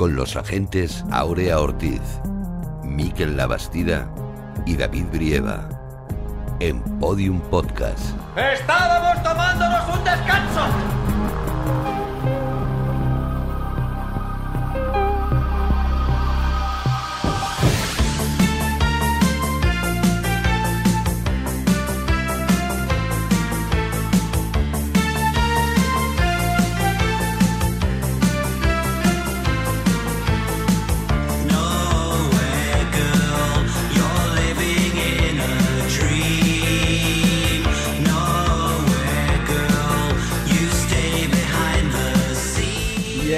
Con los agentes Aurea Ortiz, Miquel Labastida y David Brieva. En Podium Podcast. ¡Estábamos tomándonos un descanso!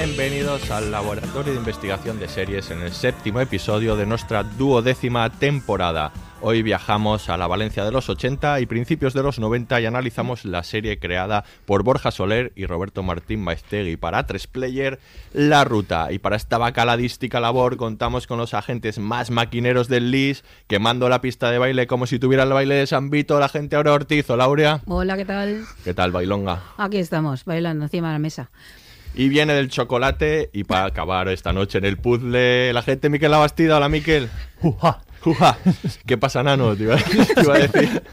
Bienvenidos al Laboratorio de Investigación de Series en el séptimo episodio de nuestra duodécima temporada. Hoy viajamos a la Valencia de los 80 y principios de los 90 y analizamos la serie creada por Borja Soler y Roberto Martín Maestegui para tres player La Ruta. Y para esta bacaladística labor contamos con los agentes más maquineros del LIS, quemando la pista de baile como si tuviera el baile de San Vito, la gente ahora Ortiz o Laurea. Hola, ¿qué tal? ¿Qué tal, bailonga? Aquí estamos, bailando encima de la mesa. Y viene del chocolate y para acabar esta noche en el puzzle, la gente Miquel Labastida. Hola, Miquel. Uja. ¿Qué pasa, Nano? Te iba, te iba a decir.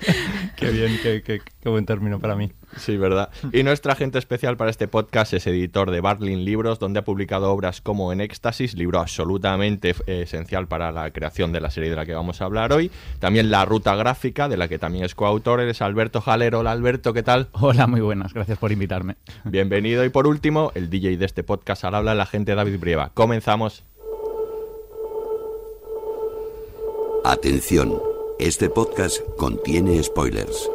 Qué bien, qué, qué- qué buen término para mí. Sí, verdad. Y nuestra agente especial para este podcast es editor de Barlin Libros, donde ha publicado obras como En Éxtasis, libro absolutamente eh, esencial para la creación de la serie de la que vamos a hablar hoy. También La Ruta Gráfica, de la que también es coautor, eres Alberto Jalero. Hola, Alberto, ¿qué tal? Hola, muy buenas, gracias por invitarme. Bienvenido. Y por último, el DJ de este podcast al habla, el agente David Brieva. Comenzamos. Atención, este podcast contiene spoilers.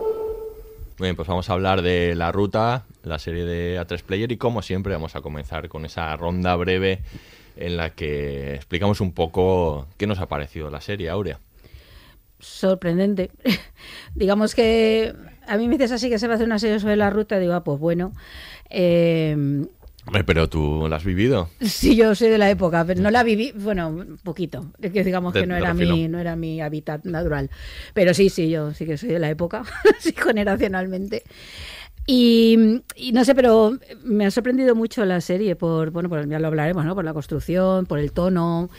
Muy bien, pues vamos a hablar de La Ruta, la serie de A3 Player y como siempre vamos a comenzar con esa ronda breve en la que explicamos un poco qué nos ha parecido la serie, Aurea. Sorprendente. Digamos que a mí me dices así que se va a hacer una serie sobre la ruta, digo, ah, pues bueno. Eh, pero tú la has vivido. sí, yo soy de la época, pero no la viví, bueno, un poquito. Es que digamos que no era, mi, no era mi hábitat natural. Pero sí, sí, yo sí que soy de la época, sí, generacionalmente. Y, y no sé, pero me ha sorprendido mucho la serie por, bueno, por, ya lo hablaremos, ¿no? Por la construcción, por el tono,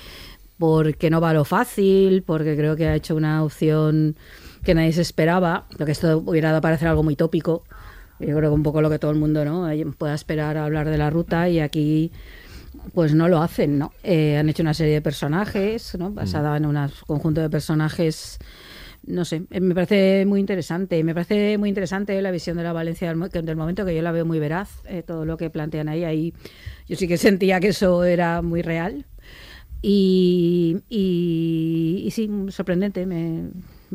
porque no va a lo fácil, porque creo que ha hecho una opción que nadie se esperaba, lo que esto hubiera dado a parecer algo muy tópico. Yo creo que un poco lo que todo el mundo no pueda esperar a hablar de la ruta y aquí pues no lo hacen, ¿no? Eh, han hecho una serie de personajes, ¿no? Basada en un conjunto de personajes, no sé, eh, me parece muy interesante. Me parece muy interesante la visión de la Valencia del, momento, que yo la veo muy veraz, eh, todo lo que plantean ahí. Ahí yo sí que sentía que eso era muy real. Y, y, y sí, sorprendente, me,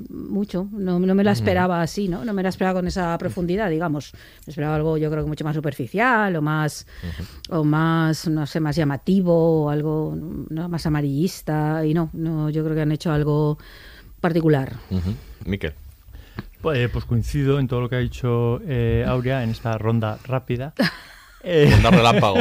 mucho. No, no me la esperaba así, ¿no? No me la esperaba con esa profundidad, digamos. Me esperaba algo, yo creo que mucho más superficial o más, o más, no sé, más llamativo o algo ¿no? más amarillista. Y no, no, yo creo que han hecho algo particular. Ujú. Miquel. Pues, pues coincido en todo lo que ha dicho eh, Aurea en esta ronda rápida. Eh, relámpago.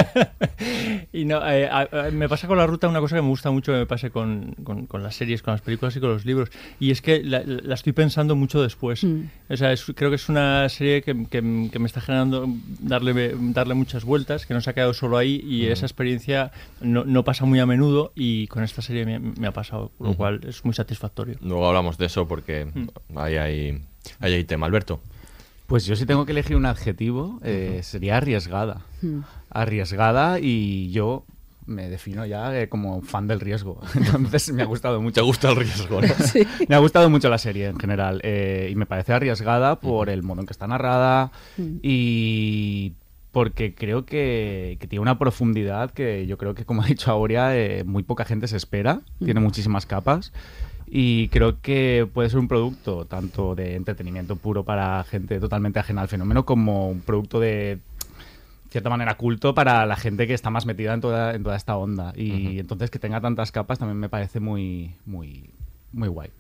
y no, eh, a- a- me pasa con la ruta una cosa que me gusta mucho que me pase con, con- con las series, con las películas y con los libros. Y es que la, la estoy pensando mucho después. Mm. O sea, es- creo que es una serie que, que- que me está generando darle, darle muchas vueltas, que no se ha quedado solo ahí y esa experiencia no, no pasa muy a menudo y con esta serie me, me ha pasado, lo Ujú. cual es muy satisfactorio. Luego hablamos de eso porque ahí hay, ahí hay tema. Alberto. Pues yo si tengo que elegir un adjetivo, eh, sería arriesgada. Mm. Arriesgada y yo me defino ya eh, como fan del riesgo. Entonces me ha gustado mucho. ¿Te gusta el riesgo? no? Me ha gustado mucho la serie en general eh, y me parece arriesgada por el modo en que está narrada y porque creo que, que tiene una profundidad que yo creo que, como ha dicho Aurea, eh, muy poca gente se espera. Tiene muchísimas capas. Y creo que puede ser un producto tanto de entretenimiento puro para gente totalmente ajena al fenómeno como un producto de cierta manera culto para la gente que está más metida en toda, en toda esta onda. Y entonces que tenga tantas capas también me parece muy, muy, muy guay.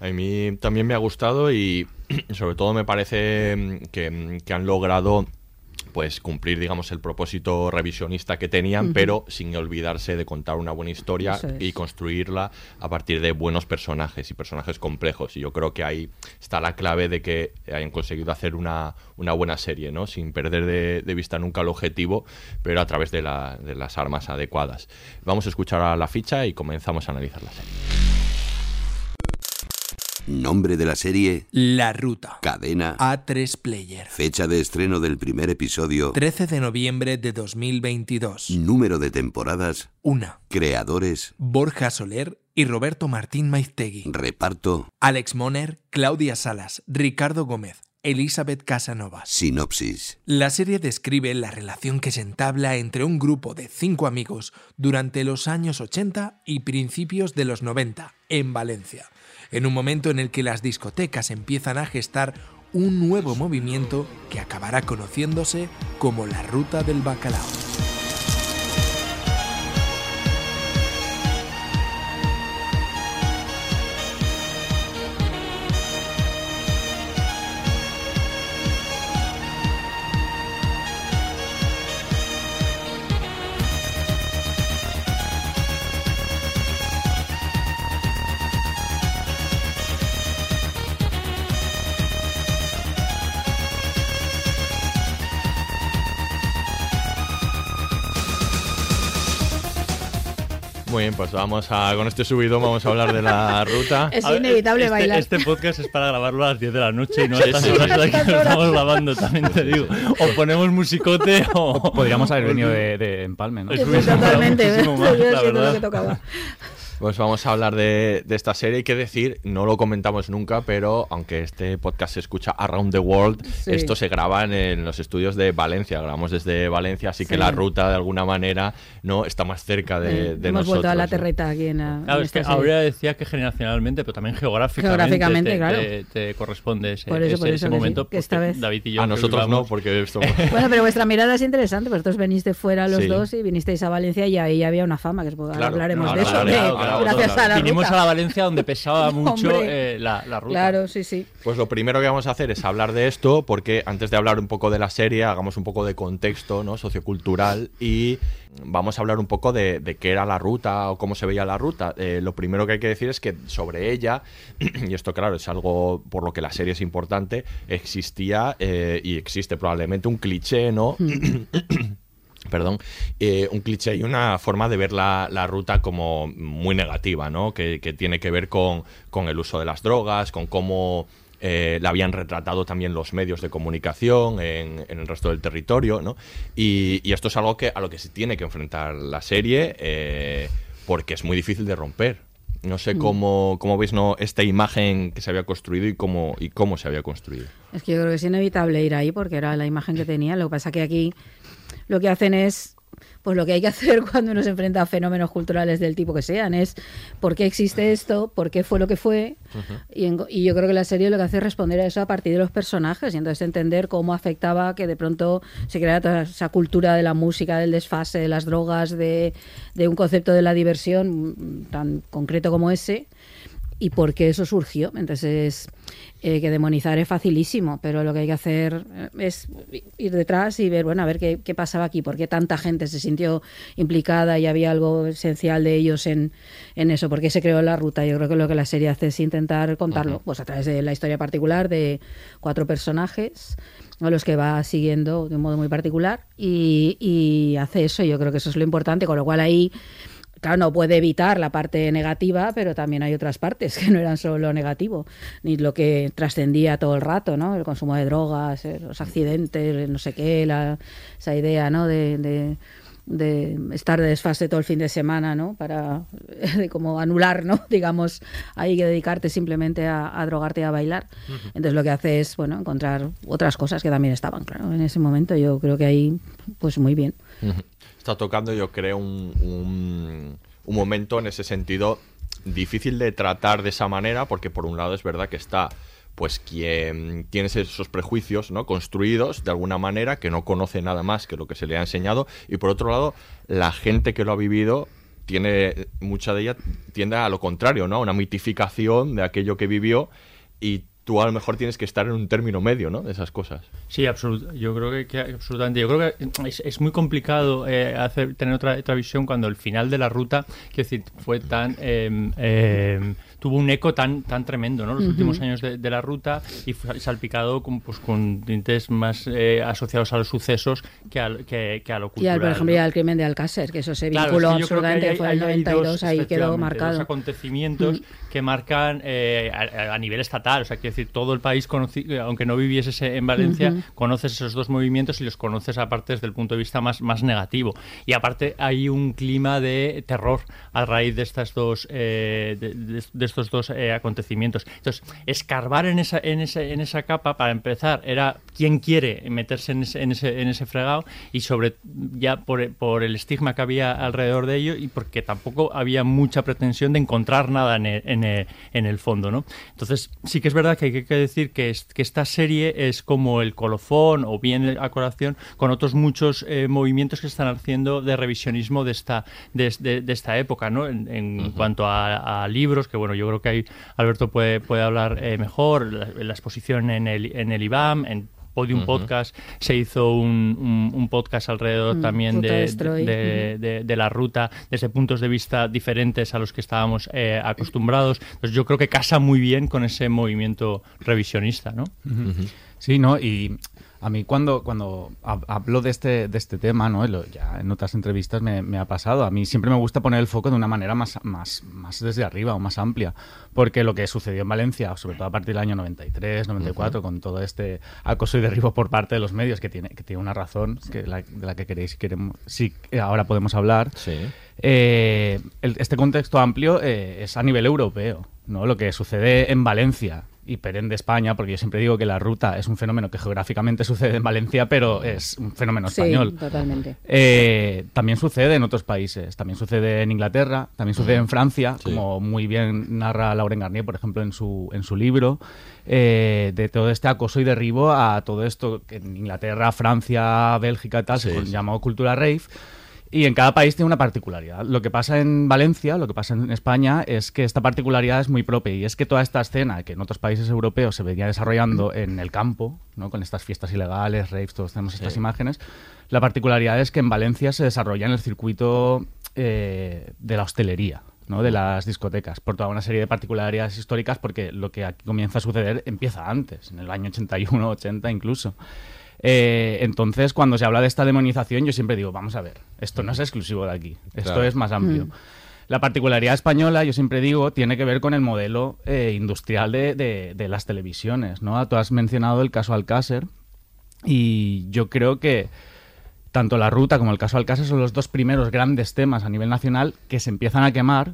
A mí también me ha gustado y sobre todo me parece mm, que, mm, que han logrado pues cumplir digamos el propósito revisionista que tenían pero sin olvidarse de contar una buena historia es. y construirla a partir de buenos personajes y personajes complejos. Y yo creo que ahí está la clave de que hayan conseguido hacer una, una buena serie no sin perder de, de vista nunca el objetivo pero a través de, la- de las armas adecuadas. Vamos a escuchar a la ficha y comenzamos a analizar la serie Nombre de la serie, La Ruta. cadena, A3 Player. fecha de estreno del primer episodio, 13 de noviembre de 2022. número de temporadas, Una. creadores, Borja Soler y Roberto Martín Maiztegui. reparto, Alex Moner, Claudia Salas, Ricardo Gómez, Elizabeth Casanovas. sinopsis. La serie describe la relación que se entabla entre un grupo de cinco amigos durante los años 80 y principios de los 90 en Valencia, en un momento en el que las discotecas empiezan a gestar un nuevo movimiento que acabará conociéndose como la Ruta del Bacalao. Muy bien, pues vamos a, con este subidón vamos a hablar de la ruta. Es ver, inevitable este, bailar. Este podcast es para grabarlo a las 10 de la noche y no a Sí, estas sí. horas las que horas. estamos grabando, también te digo. O ponemos musicote o... Podríamos haber venido de, de Empalme, ¿no? Es totalmente. más, la sido lo verdad. que tocaba. Pues vamos a hablar de, de esta serie. Hay que decir, no lo comentamos nunca, pero aunque este podcast se escucha around the world, Sí. esto se graba en, en los estudios de Valencia. Grabamos desde Valencia, así que la ruta de alguna manera no está más cerca de, Eh, de Hemos nosotros. vuelto a la ¿no? terreta aquí en, la- Claro, en es que decía que generacionalmente, pero también geográficamente, Geográficamente, te, claro. te- te corresponde ese, Por eso, por ese- eso ese que sí, momento. que esta vez- David y yo A nosotros no, porque esto... Bueno, pero vuestra mirada es interesante, vosotros veniste fuera los Sí. dos y vinisteis a Valencia y ahí había una fama, que Claro, hablaremos de eso, hablaremos, gracias a la Vinimos ruta. a la Valencia donde pesaba mucho eh, la, la ruta. Claro, sí, sí. Pues lo primero que vamos a hacer es hablar de esto, porque antes de hablar un poco de la serie, hagamos un poco de contexto ¿no? sociocultural y vamos a hablar un poco de, de qué era la ruta o cómo se veía la ruta. Eh, lo primero que hay que decir es que sobre ella, y esto claro es algo por lo que la serie es importante, existía eh, y existe probablemente un cliché, ¿no? perdón, eh, un cliché y una forma de ver la, la ruta como muy negativa, ¿no? Que, que tiene que ver con, con el uso de las drogas, con cómo eh, la habían retratado también los medios de comunicación en, en el resto del territorio, ¿no? Y, y esto es algo que, a lo que se tiene que enfrentar la serie eh, porque es muy difícil de romper. No sé cómo, cómo veis ¿no? esta imagen que se había construido y cómo, y cómo se había construido. Es que yo creo que es inevitable ir ahí porque era la imagen que tenía. Lo que pasa que aquí lo que hacen es pues lo que hay que hacer cuando uno se enfrenta a fenómenos culturales del tipo que sean es por qué existe esto, por qué fue lo que fue y, en- y yo creo que la serie lo que hace es responder a eso a partir de los personajes y entonces entender cómo afectaba que de pronto se creara toda esa cultura de la música, del desfase, de las drogas, de, de un concepto de la diversión mm, tan concreto como ese y por qué eso surgió. Entonces, eh, que demonizar es facilísimo, pero lo que hay que hacer eh, es ir detrás y ver, bueno, a ver qué, qué pasaba aquí, por qué tanta gente se sintió implicada y había algo esencial de ellos en, en eso, por qué se creó la ruta. Yo creo que lo que la serie hace es intentar contarlo, pues a través de la historia particular de cuatro personajes a los que va siguiendo de un modo muy particular y, y hace eso, yo creo que eso es lo importante, con lo cual ahí Claro, no puede evitar la parte negativa, pero también hay otras partes que no eran solo lo negativo, ni lo que trascendía todo el rato, ¿no? El consumo de drogas, eh, los accidentes, no sé qué, la, esa idea, ¿no? De, de, de estar de desfase todo el fin de semana, ¿no? Para de como anular, ¿no? Digamos, hay que dedicarte simplemente a, a drogarte y a bailar. Entonces lo que hace es, bueno, encontrar otras cosas que también estaban, claro, en ese momento. Yo creo que ahí, pues muy bien. Está tocando, yo creo, un, un- momento en ese sentido difícil de tratar de esa manera, porque por un lado es verdad que está pues quien tiene esos prejuicios ¿no? construidos de alguna manera, que no conoce nada más que lo que se le ha enseñado, y por otro lado, la gente que lo ha vivido tiene mucha de ella tiende a lo contrario, ¿no? Una mitificación de aquello que vivió y tú a lo mejor tienes que estar en un término medio, ¿no? De esas cosas. Sí, absolut yo creo que, absolutamente. Yo creo que es, muy complicado eh, hacer tener otra, otra visión cuando el final de la ruta, quiero decir, fue tan eh, tuvo un eco tan, tan tremendo, ¿no? Los Ujú. últimos años de, de la ruta y fue salpicado con, pues, con tintes más eh, asociados a los sucesos que a, que, que a lo Y cultural. al, por ejemplo, ¿no? y al crimen de Alcácer, que eso se Claro, vinculó creo que absolutamente, fue el hay- hay 92, dos, ahí quedó marcado. Dos acontecimientos Mm. que marcan eh, a, a nivel estatal, o sea, quiero decir, todo el país, conoci- aunque no vivieses en Valencia, Ujú. conoces esos dos movimientos y los conoces aparte desde el punto de vista más, más negativo. Y aparte hay un clima de terror a raíz de estas dos eh, de, de- de estos dos eh, acontecimientos. Entonces, escarbar en esa, en, ese, en esa capa, para empezar, era quién quiere meterse en ese, en ese, en ese fregado y sobre ya por, por el estigma que había alrededor de ello y porque tampoco había mucha pretensión de encontrar nada en el, en el, en el fondo, ¿no? Entonces, sí que es verdad que hay que decir que, es- que esta serie es como el colofón o bien a colación con otros muchos eh, movimientos que están haciendo de revisionismo de esta, de, de- de esta época, ¿no? En, en cuanto a, a libros, que bueno, yo creo que ahí Alberto puede, puede hablar eh, mejor, la, la exposición en el, en el IBAM, en Podium Ujú. Podcast se hizo un, un- un podcast alrededor Mm, también de- de la ruta desde puntos de vista diferentes a los que estábamos eh, acostumbrados. Entonces yo creo que casa muy bien con ese movimiento revisionista, ¿no? Sí, ¿no? Y a mí cuando, cuando hab- hablo de este, de este tema, ¿no? Ya en otras entrevistas me, me ha pasado, a mí siempre me gusta poner el foco de una manera más, más, más desde arriba o más amplia, porque lo que sucedió en Valencia, sobre todo a partir del año 93, 94, con todo este acoso y derribo por parte de los medios, que tiene, que tiene una razón, que la- de la que queréis, queremos, si ahora podemos hablar, Sí. eh, el- este contexto amplio eh, es a nivel europeo, ¿no? Lo que sucede en Valencia y Perén de España, porque yo siempre digo que la ruta es un fenómeno que geográficamente sucede en Valencia, pero es un fenómeno Sí, español. totalmente. Eh, también sucede en otros países, también sucede en Inglaterra, también sucede en Francia, Sí. como muy bien narra Lauren Garnier, por ejemplo, en su, en su libro, eh, de todo este acoso y derribo a todo esto que en Inglaterra, Francia, Bélgica, tal, se Sí, sí. llamó cultura rave. Y en cada país tiene una particularidad. Lo que pasa en Valencia, lo que pasa en España, es que esta particularidad es muy propia. Y es que toda esta escena que en otros países europeos se venía desarrollando en el campo, ¿no? con estas fiestas ilegales, raves, todos tenemos estas imágenes, la particularidad es que en Valencia se desarrolla en el circuito eh, de la hostelería. ¿no? de las discotecas, por toda una serie de particularidades históricas, porque lo que aquí comienza a suceder empieza antes, en el año 81, 80 incluso. Eh, entonces, cuando se habla de esta demonización, yo siempre digo, vamos a ver, esto no es exclusivo de aquí, esto Claro. es más amplio. Mm. La particularidad española, yo siempre digo, tiene que ver con el modelo eh, industrial de, de- de las televisiones. ¿no? Tú has mencionado el caso Alcácer y yo creo que tanto la ruta como el caso Alcácer son los dos primeros grandes temas a nivel nacional que se empiezan a quemar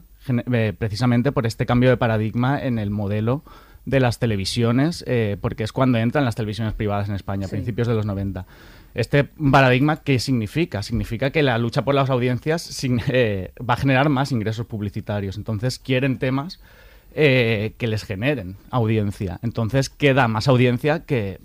eh, precisamente por este cambio de paradigma en el modelo de las televisiones, eh, porque es cuando entran las televisiones privadas en España, a Sí. principios de los 90. Este paradigma, ¿qué significa? Significa que la lucha por las audiencias sin- eh, va a generar más ingresos publicitarios. Entonces quieren temas eh, que les generen audiencia. Entonces queda más audiencia que,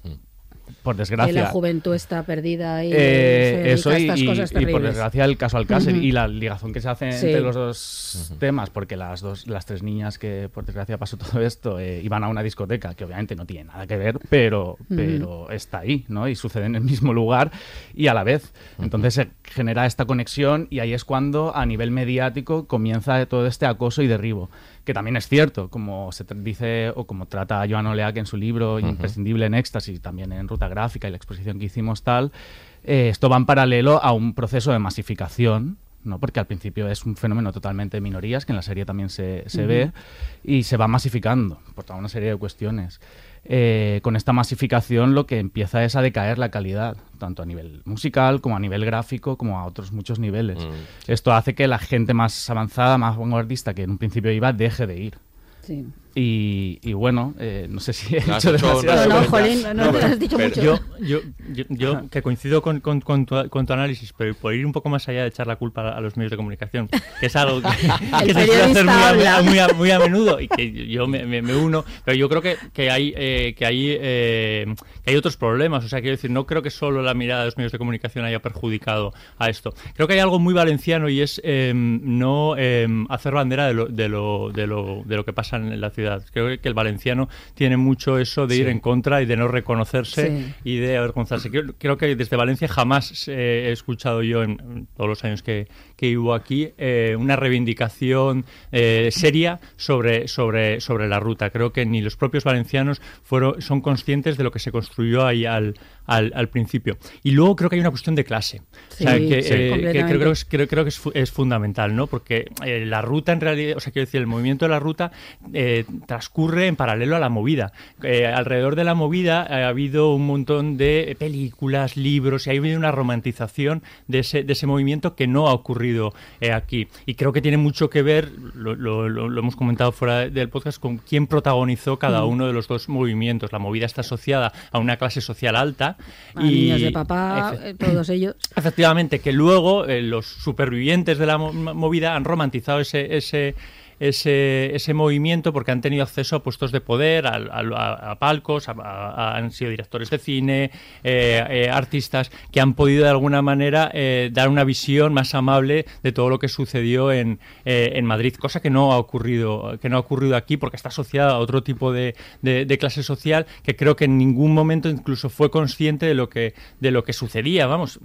por Que desgracia, la juventud está perdida y eh, se eso a y, estas y- cosas y por terribles. desgracia el caso Alcácer Ujú. y la ligazón que se hace Sí. entre los dos temas, porque las dos, las tres niñas que por desgracia pasó todo esto eh, iban a una discoteca que obviamente no tiene nada que ver, pero, pero está ahí, ¿no? Y sucede en el mismo lugar y a la vez. Entonces se genera esta conexión y ahí es cuando a nivel mediático comienza todo este acoso y derribo. Que también es cierto, como se dice o como trata Joan Oleac en su libro Imprescindible en Éxtasis, también en Ruta Gráfica y la exposición que hicimos tal, eh, esto va en paralelo a un proceso de masificación, ¿no? porque al principio es un fenómeno totalmente de minorías, que en la serie también se, se ve, y se va masificando por toda una serie de cuestiones. Eh, con esta masificación lo que empieza es a decaer la calidad, tanto a nivel musical como a nivel gráfico, como a otros muchos niveles. Esto hace que la gente más avanzada, más vanguardista que en un principio iba, deje de ir. Sí. Y, y bueno, eh, no sé si he Has hecho hecho demasiado. No, no, Pero- Jolín, no, no, te has dicho pero- mucho. Yo, yo, yo, yo que coincido con, con- con tu, con tu análisis, pero por ir un poco más allá de echar la culpa a, a los medios de comunicación, que es algo que, que se suele hacer muy a, muy, a, muy a menudo y que yo me, me- me uno, pero yo creo que, que hay, eh, que, hay eh, que hay otros problemas. O sea, quiero decir, no creo que solo la mirada de los medios de comunicación haya perjudicado a esto. Creo que hay algo muy valenciano y es eh, no eh, hacer bandera de lo, de, lo, de, lo, de lo que pasa en la ciudad. Creo que el valenciano tiene mucho eso de ir en contra y de no reconocerse Sí. y de avergonzarse. Creo, creo que desde Valencia jamás eh, he escuchado yo en, todos los años que, que vivo aquí eh, una reivindicación eh, seria sobre, sobre, sobre la ruta. Creo que ni los propios valencianos fueron, son conscientes de lo que se construyó ahí al, al, al principio. Y luego creo que hay una cuestión de clase. Sí, o sea, que, eh, que creo, creo creo, creo que es, fu- es fundamental, ¿no? Porque la ruta en realidad, o sea, quiero decir, el movimiento de la ruta eh, transcurre en paralelo a la movida. Eh, alrededor de la movida eh, ha habido un montón de películas, libros, y ha habido una romantización de ese, de ese movimiento que no ha ocurrido eh, aquí. Y creo que tiene mucho que ver, lo, lo- lo- lo hemos comentado fuera del podcast, con quién protagonizó cada uno de los dos movimientos. La movida está asociada a una clase social alta. A y niños de papá, todos ellos. Efectivamente, que luego eh, los supervivientes de la mo- movida han romantizado ese, ese, ese, ese movimiento porque han tenido acceso a puestos de poder, a, a- a palcos, a- han sido directores de cine, eh, eh, artistas que han podido de alguna manera eh, dar una visión más amable de todo lo que sucedió en, eh, en Madrid, cosa que no ha ocurrido que no ha ocurrido aquí porque está asociada a otro tipo de, de- de clase social que creo que en ningún momento incluso fue consciente de lo que de lo que sucedía. Vamos,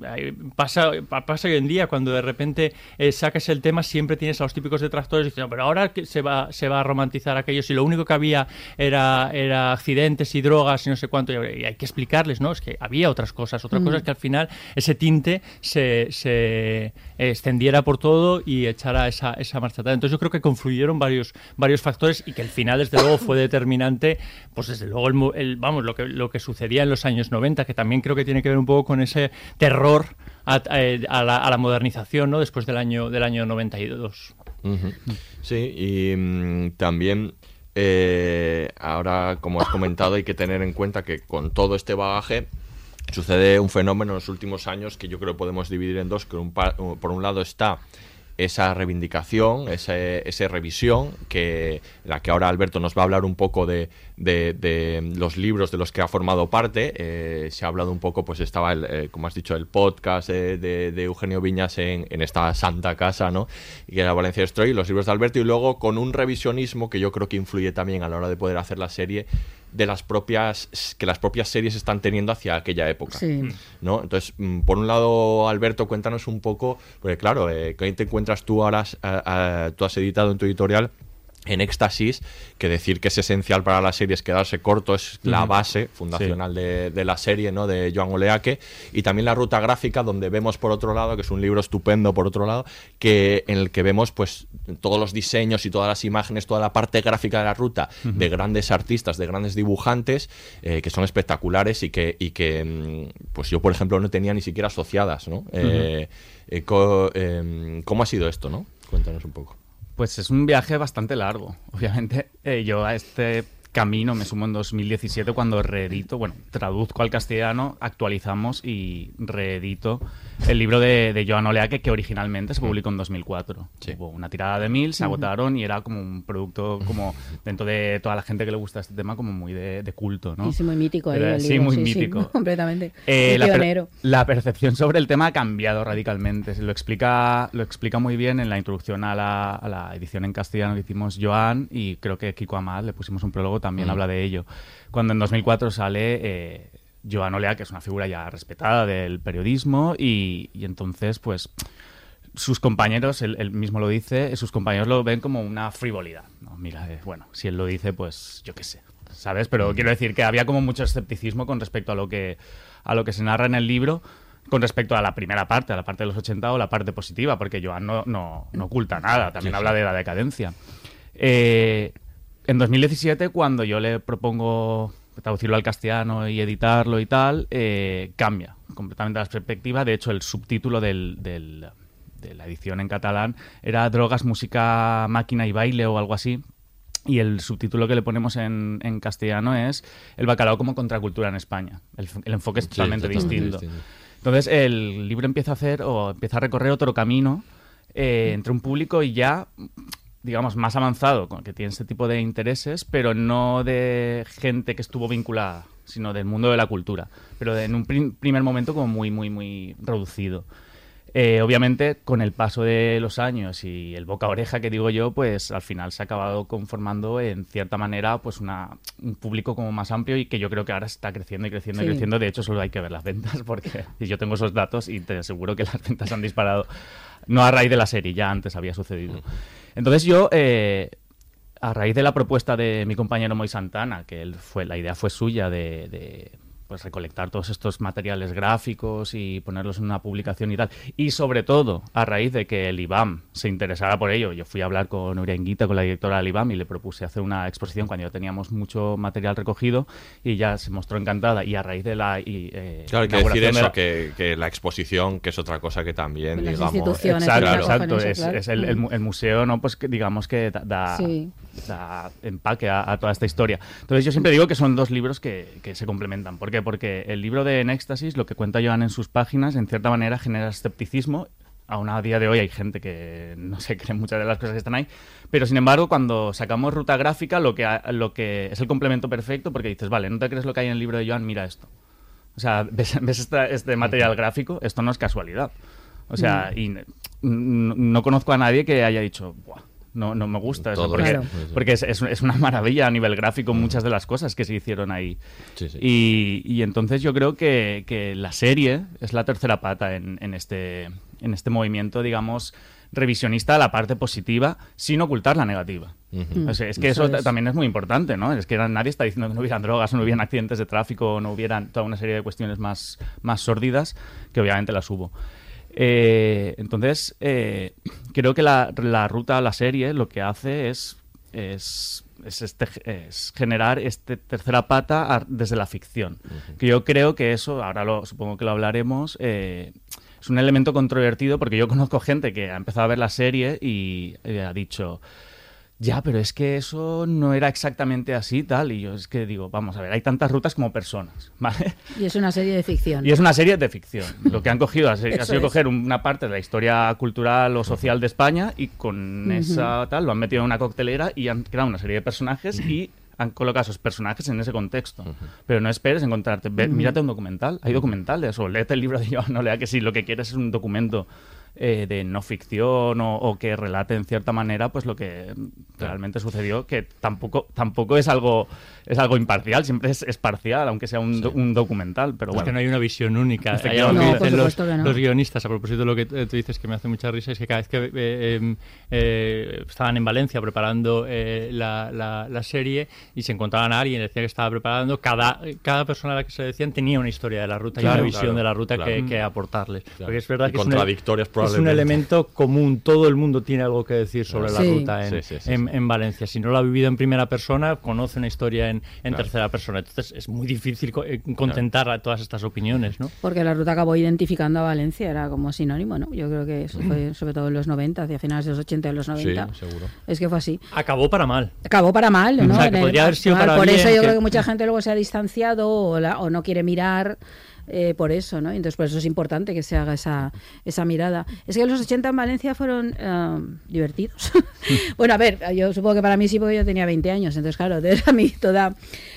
pasa pa- pasa hoy en día cuando de repente eh, sacas el tema siempre tienes a los típicos detractores diciendo pero ahora que se va se va a romantizar aquello si lo único que había era era accidentes y drogas y no sé cuánto y hay que explicarles, ¿no? Es que había otras cosas, otra cosa es que al final ese tinte se, se extendiera por todo y echara esa, esa marcha atrás. Entonces yo creo que confluyeron varios, varios factores y que el final desde luego fue determinante, pues desde luego el, el- vamos, lo que, lo que sucedía en los años 90, que también creo que tiene que ver un poco con ese terror a, a- a la, a la modernización, ¿no? Después del año, del año 92. Sí, y mm, también eh, ahora, como has comentado, hay que tener en cuenta que con todo este bagaje sucede un fenómeno en los últimos años que yo creo que podemos dividir en dos, que por un lado está esa reivindicación, esa revisión, que la que ahora Alberto nos va a hablar un poco de, de- de los libros de los que ha formado parte. Eh, se ha hablado un poco, pues estaba, el, eh, como has dicho, el podcast eh, de, de Eugenio Viñas en, en esta santa casa, ¿no? Y que era Valencia Destroy, los libros de Alberto, y luego con un revisionismo que yo creo que influye también a la hora de poder hacer la serie de las propias que las propias series están teniendo hacia aquella época. Sí. ¿no? Entonces, mm, por un lado, Alberto, cuéntanos un poco, porque claro, ¿qué te encuentras tú ahora? tú has editado en tu editorial en Éxtasis, que decir que es esencial para la serie es quedarse corto, es la base fundacional de, de la serie, ¿no? De Joan Oleaque, y también la ruta gráfica, donde vemos por otro lado, que es un libro estupendo por otro lado, que en el que vemos pues todos los diseños y todas las imágenes, toda la parte gráfica de la ruta de grandes artistas, de grandes dibujantes, eh, que son espectaculares y que, y que mm, pues yo por ejemplo no tenía ni siquiera asociadas, ¿no? Eh, eh, co- em, ¿Cómo ha sido esto, no? Cuéntanos un poco. Pues es un viaje bastante largo. Obviamente, eh, yo a este camino me sumo en 2017 cuando reedito, bueno, traduzco al castellano, actualizamos y reedito el libro de, de Joan Oleaque que originalmente se publicó en 2004. Sí. Hubo una tirada de mil, se agotaron y era como un producto como dentro de toda la gente que le gusta este tema como muy de, de culto, ¿no? Y sí, muy mítico el sí, libro, muy mítico. completamente. Eh, la, per- pionero. la percepción sobre el tema ha cambiado radicalmente. Se Lo explica, lo explica muy bien en la introducción a la, a la edición en castellano que hicimos Joan y creo que Kiko Amat, le pusimos un prólogo, también Mm. habla de ello. Cuando en 2004 sale eh, Joan Olea, que es una figura ya respetada del periodismo y, y entonces pues sus compañeros, él, él mismo lo dice, sus compañeros lo ven como una frivolidad. ¿no? Mira, eh, bueno, si él lo dice, pues yo qué sé, ¿sabes? Pero quiero decir que había como mucho escepticismo con respecto a lo que, a lo que se narra en el libro con respecto a la primera parte, a la parte de los 80 o la parte positiva, porque Joan no, no, no oculta nada, también Sí, habla sí. de la decadencia. Eh, en 2017, cuando yo le propongo traducirlo al castellano y editarlo y tal, eh, cambia completamente la perspectiva. De hecho, el subtítulo del- del- de la edición en catalán era Drogas, Música, Máquina y Baile o algo así. y el subtítulo que le ponemos en, en castellano es El bacalao como contracultura en España. El, el enfoque es Sí, totalmente, distinto. distinto. Entonces el libro empieza a hacer o empieza a recorrer otro camino eh, entre un público ya digamos más avanzado, que tiene este tipo de intereses, pero no de gente que estuvo vinculada, sino del mundo de la cultura, pero en un prim- primer momento como muy muy muy reducido. Eh, obviamente, con el paso de los años y el boca a oreja que digo yo, pues al final se ha acabado conformando en cierta manera pues una, un público como más amplio y que yo creo que ahora está creciendo y creciendo y Sí. creciendo. De hecho, solo hay que ver las ventas porque y yo tengo esos datos y te aseguro que las ventas han disparado. No a raíz de la serie, ya antes había sucedido. Entonces yo, eh, a raíz de la propuesta de mi compañero Moy Santana, que él fue, la idea fue suya de, de, pues recolectar todos estos materiales gráficos y ponerlos en una publicación y tal. Y sobre todo, a raíz de que el IBAM se interesara por ello, yo fui a hablar con Urenguita, con la directora del IBAM, y le propuse hacer una exposición cuando ya teníamos mucho material recogido y ya se mostró encantada. Y a raíz de la... y, eh, Claro, hay que decir eso, la- que, que la exposición, que es otra cosa que también, Las digamos... instituciones Exacto, Claro. exacto. Es, claro. es el, el mu- el museo, ¿no? Pues que digamos que da, da- Sí. Da empaque a, a toda esta historia. Entonces yo siempre digo que son dos libros que, que se complementan. ¿Por qué? Porque el libro de En Éxtasis, lo que cuenta Joan en sus páginas, en cierta manera genera escepticismo. Aún a día de hoy hay gente que no se cree muchas de las cosas que están ahí. Pero sin embargo, cuando sacamos ruta gráfica, lo que, lo que es el complemento perfecto, porque dices, vale, no te crees lo que hay en el libro de Joan, mira esto. O sea, ves, ves esta- este material gráfico, esto no es casualidad. O sea, y n- n- no conozco a nadie que haya dicho, "Buah, no, no me gusta eso, porque, Claro. porque es, es- es una maravilla a nivel gráfico muchas de las cosas que se hicieron ahí. Sí, sí. Y, y entonces yo creo que, que la serie es la tercera pata en, en este, en este movimiento, digamos, revisionista a la parte positiva sin ocultar la negativa. Ujú. O sea, es que Eso eso, ta- es. también es muy importante, ¿no? Es que nadie está diciendo que no hubieran drogas, no hubieran accidentes de tráfico, no hubieran toda una serie de cuestiones más, más sórdidas, que obviamente las hubo. Eh, entonces, eh, creo que la, la ruta a la serie lo que hace es, es, es este- es generar este tercera pata a- desde la ficción. Que yo creo que eso, ahora lo, supongo que lo hablaremos, eh, es un elemento controvertido porque yo conozco gente que ha empezado a ver la serie y eh, ha dicho, ya, pero es que eso no era exactamente así tal. Y yo es que digo, vamos a ver, hay tantas rutas como personas, ¿vale? Y es una serie de ficción. Y es una serie de ficción. Lo que han cogido ha, sido- ha Eso sido es. coger una parte de la historia cultural o social de España y con esa tal lo han metido en una coctelera y han creado una serie de personajes y han colocado esos personajes en ese contexto. Pero no esperes encontrarte. ve- Mírate un documental. Hay documentales. O léete el libro de Joan Olea, que si lo que quieres es un documento eh, de no ficción o, o que relate en cierta manera pues lo que realmente sucedió, que tampoco, tampoco es algo es algo imparcial, siempre es, es parcial, aunque sea un, do- un documental. Pero Es bueno. que no hay una visión única. Hay algo que No, por dicen los, que no. los guionistas, a propósito de lo que eh, tú dices que me hace mucha risa, es que cada vez que eh, em, eh, estaban en Valencia preparando eh, la, la- la serie y se encontraban a alguien y decía que estaba preparando, cada, cada persona a la que se decían tenía una historia de la ruta y Claro, una visión claro, de la ruta claro. que, que aportarles. Claro. Porque es verdad Y que es un, contradictorias es un elemento común, todo el mundo tiene algo que decir sobre la ruta en, Sí, sí, sí, en- sí. en Valencia. Si no lo ha vivido en primera persona, conoce una historia en, en Claro. tercera persona. Entonces es muy difícil co- eh, contentar a todas estas opiniones, ¿no? Porque la ruta acabó identificando a Valencia, era como sinónimo, ¿no? Yo creo que eso fue sobre todo en los 90, hacia finales de los 80 y los 90. Sí, seguro. Es que fue así. Acabó para mal. Acabó para mal, ¿no? O sea, que En el- podría haber sido mal. para Por eso yo que- creo que mucha gente luego se ha distanciado o, la- o no quiere mirar eh, por eso, ¿no? Entonces, por eso es importante que se haga esa, esa mirada. Es que los 80 en Valencia fueron eh, divertidos. bueno, a ver, yo supongo que para mí sí, porque yo tenía 20 años, entonces, claro, entonces a mí toda...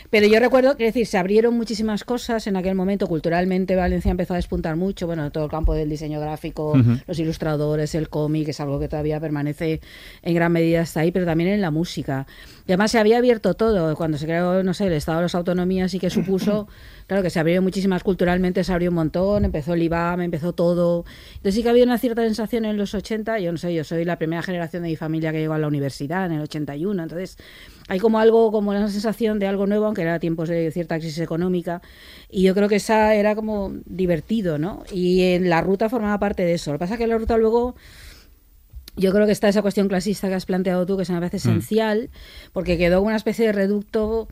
Pero yo recuerdo, que decir, se abrieron muchísimas cosas en aquel momento, culturalmente Valencia empezó a despuntar mucho, bueno, todo el campo del diseño gráfico, los ilustradores, el cómic, es algo que todavía permanece en gran medida hasta ahí, pero también en la música. Y además se había abierto todo, cuando se creó, no sé, el Estado de las Autonomías y que supuso, claro, que se abrieron muchísimas. Culturalmente, se abrió un montón, empezó el IBAM, empezó todo. Entonces sí que había una cierta sensación en los 80, yo no sé, yo soy la primera generación de mi familia que llegó a la universidad en el 81, entonces hay como algo, como una sensación de algo nuevo, aunque era tiempos de cierta crisis económica, y yo creo que esa era como divertido, ¿no? Y en la ruta formaba parte de eso. Lo que pasa es que la ruta luego yo creo que está esa cuestión clasista que has planteado tú, que se me parece esencial, porque quedó una especie de reducto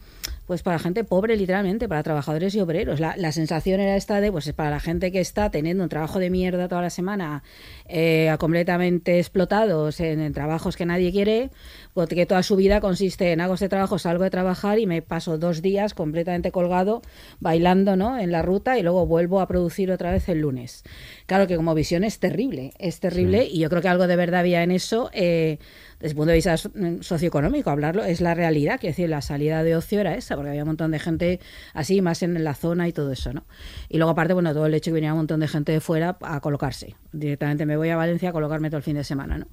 pues para gente pobre literalmente, para trabajadores y obreros. La, la sensación era esta de, pues para la gente que está teniendo un trabajo de mierda toda la semana, eh, completamente explotados en, en trabajos que nadie quiere, porque toda su vida consiste en hago este trabajo, salgo de trabajar y me paso dos días completamente colgado, bailando ¿no? en la ruta y luego vuelvo a producir otra vez el lunes. Claro que como visión es terrible, es terrible y yo creo que algo de verdad había en eso. Eh, desde el punto de vista so- socioeconómico, hablarlo es la realidad, que decir, la salida de ocio era esa, porque había un montón de gente así, más en la zona y todo eso, ¿no? Y luego aparte, bueno, todo el hecho que venía un montón de gente de fuera a colocarse. Directamente me voy a Valencia a colocarme todo el fin de semana, ¿no?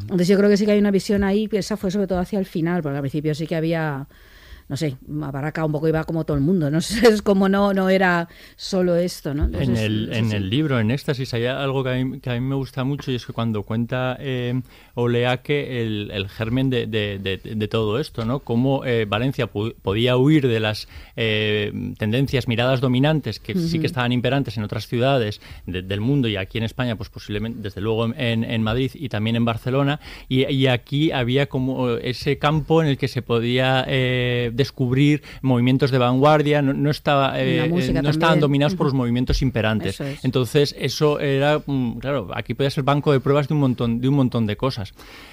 Entonces yo creo que sí que hay una visión ahí, que esa fue sobre todo hacia el final, porque al principio sí que había no sé, a Barraca un poco iba como todo el mundo, no sé, es como no, no era solo esto, ¿no? En el, en el libro, en Éxtasis, hay algo que a mí, que a mí me gusta mucho y es que cuando cuenta eh, Oleaque el, el germen de, de- de- de todo esto, ¿no? Cómo eh, Valencia podía huir de las eh, tendencias, miradas dominantes que sí que estaban imperantes en otras ciudades de- del mundo y aquí en España, pues posiblemente, desde luego en, en Madrid y también en Barcelona. Y, y aquí había como ese campo en el que se podía eh, descubrir movimientos de vanguardia, no, no estaba, eh, música no estaban dominados por los movimientos imperantes. Es. Entonces, eso era, mm, claro, aquí podía ser banco de pruebas de un montón de, un montón de cosas.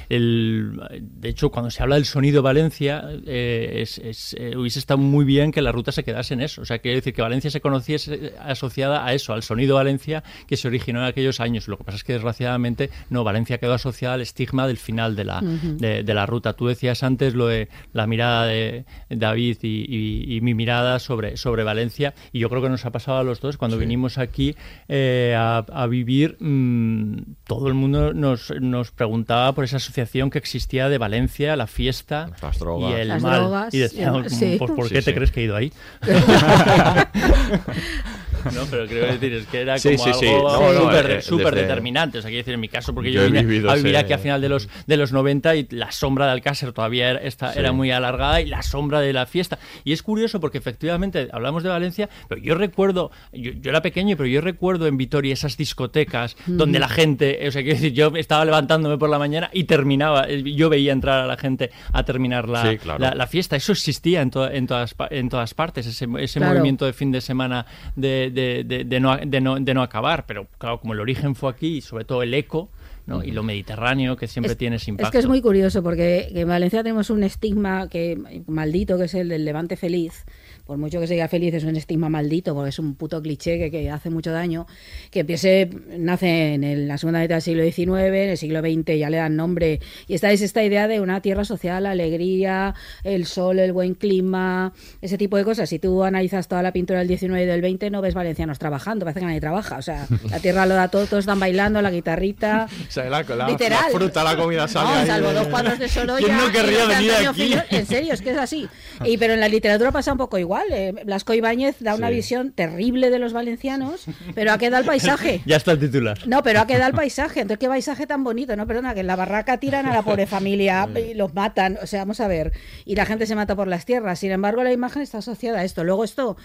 El, de hecho, cuando se habla del sonido Valencia, eh, es, es, eh, hubiese estado muy bien que la ruta se quedase en eso. O sea, quiere decir que Valencia se conociese asociada a eso, al sonido Valencia que se originó en aquellos años. Lo que pasa es que, desgraciadamente, no, Valencia quedó asociada al estigma del final de la, de, de la ruta. Tú decías antes lo de la mirada de David y, y- y mi mirada sobre, sobre Valencia, y yo creo que nos ha pasado a los dos. Cuando vinimos aquí eh, a, a vivir, mm, todo el mundo nos, nos preguntaba por esa asociación que existía de Valencia, la fiesta Las drogas. y el Las mal. drogas, y decíamos, sí. "Pues, ¿por Sí, qué te sí. crees que he ido ahí? No, pero creo decir, es que era Sí, como sí, sí. algo No, no, súper eh, desde- determinante. O sea, quiero decir, en mi caso, porque Yo yo, vine vivido a vivir aquí a final de los, de los 90 y la sombra de Alcácer todavía era, esta- Sí. era muy alargada y la sombra de la fiesta. Y es curioso porque efectivamente hablamos de Valencia, pero yo recuerdo, yo, yo era pequeño, pero yo recuerdo en Vitoria esas discotecas donde la gente, o sea, quiero decir, yo estaba levantándome por la mañana y terminaba, eh, yo veía entrar a la gente a terminar la, Sí, claro. la, la fiesta. Eso existía en, to- en, todas, en todas partes, ese, ese Claro. movimiento de fin de semana de, de- de- de no, de, no, de no acabar. Pero claro, como el origen fue aquí y sobre todo el eco ¿no? y lo mediterráneo que siempre Es- tiene ese impacto. Es que es muy curioso porque que en Valencia tenemos un estigma que maldito que es el del levante feliz. Por mucho que se diga feliz, es un estigma maldito porque es un puto cliché que, que hace mucho daño. Que empiece, nace en el- la segunda mitad del siglo XIX, en el siglo XX ya le dan nombre. Y esta es esta idea de una tierra social, la alegría, el sol, el buen clima, ese tipo de cosas. Si tú analizas toda la pintura del XIX y del XX, no ves valencianos trabajando, parece que nadie trabaja. O sea, la tierra lo da todo, todos están bailando, la guitarrita. O sea, la, la- Literal. la fruta, la comida sale No, ahí salvo dos cuadros de Sorolla. ¿Quién no querría venir aquí? En serio, es que es así. Y, pero en la literatura pasa un poco igual. Eh, Blasco Ibáñez da una Sí. visión terrible de los valencianos, pero ha quedado el paisaje. Ya está el titular. No, pero ha quedado el paisaje. Entonces, qué paisaje tan bonito, ¿no? Perdona, que en la barraca tiran a la pobre familia y los matan. O sea, vamos a ver. Y la gente se mata por las tierras. Sin embargo, la imagen está asociada a esto. Luego, esto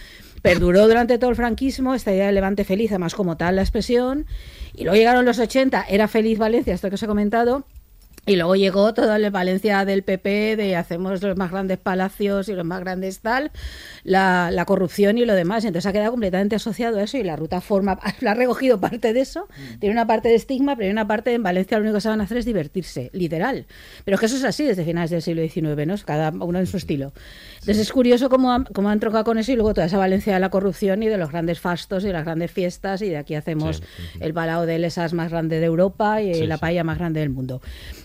perduró durante todo el franquismo, esta idea de levante feliz, además, como tal la expresión. Y luego llegaron los 80, era feliz Valencia, esto que os he comentado. Y luego llegó toda la Valencia del PP, de hacemos los más grandes palacios y los más grandes tal, la, la corrupción y lo demás. Entonces ha quedado completamente asociado a eso y la ruta forma, ha recogido parte de eso. Tiene una parte de estigma, pero hay una parte en Valencia lo único que saben hacer es divertirse, literal. Pero es que eso es así desde finales del siglo XIX, ¿no? Cada uno en su estilo. Entonces es curioso cómo han, cómo han trocado con eso y luego toda esa Valencia de la corrupción y de los grandes fastos y de las grandes fiestas y de aquí hacemos el balao de lesas más grande de Europa y Sí, la sí. paella más grande del mundo.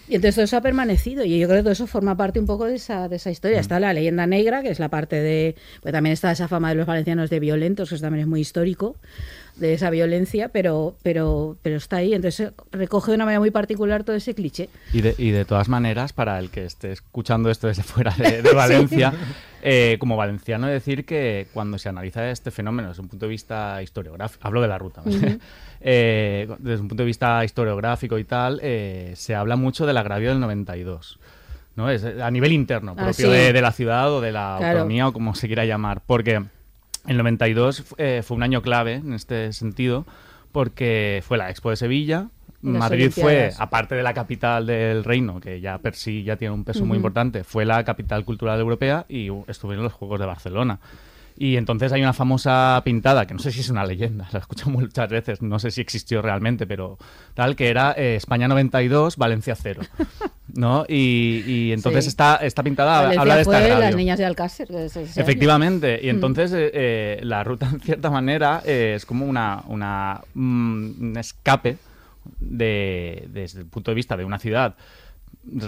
Y entonces todo eso ha permanecido y yo creo que todo eso forma parte un poco de esa, de esa historia. Está la leyenda negra, que es la parte de... Pues también está esa fama de los valencianos de violentos, que eso también es muy histórico, de esa violencia, pero, pero, pero está ahí. Entonces recoge de una manera muy particular todo ese cliché. Y de, y de todas maneras, para el que esté escuchando esto desde fuera de, de Valencia, eh, como valenciano decir que cuando se analiza este fenómeno desde un punto de vista historiográfico, hablo de la ruta, ¿vale? Eh, desde un punto de vista historiográfico y tal, eh, se habla mucho del agravio del 92. ¿no? Es a nivel interno, Ah, propio sí. de, de la ciudad o de la Claro. autonomía o como se quiera llamar. Porque el 92 eh, fue un año clave en este sentido, porque fue la Expo de Sevilla, Madrid fue, aparte de la capital del reino, que ya per sí ya tiene un peso muy importante, fue la capital cultural europea y estuvieron los Juegos de Barcelona. Y entonces hay una famosa pintada, que no sé si es una leyenda, la he escuchado muchas veces, no sé si existió realmente, pero tal, que era eh, España 92, Valencia 0. ¿No? Y, y entonces Sí. esta, esta pintada Valencia habla de esta fue las niñas de Alcácer. de. Efectivamente, y Mm. entonces eh, eh, la ruta en cierta manera eh, es como una, una, mm, un escape de, desde el punto de vista de una ciudad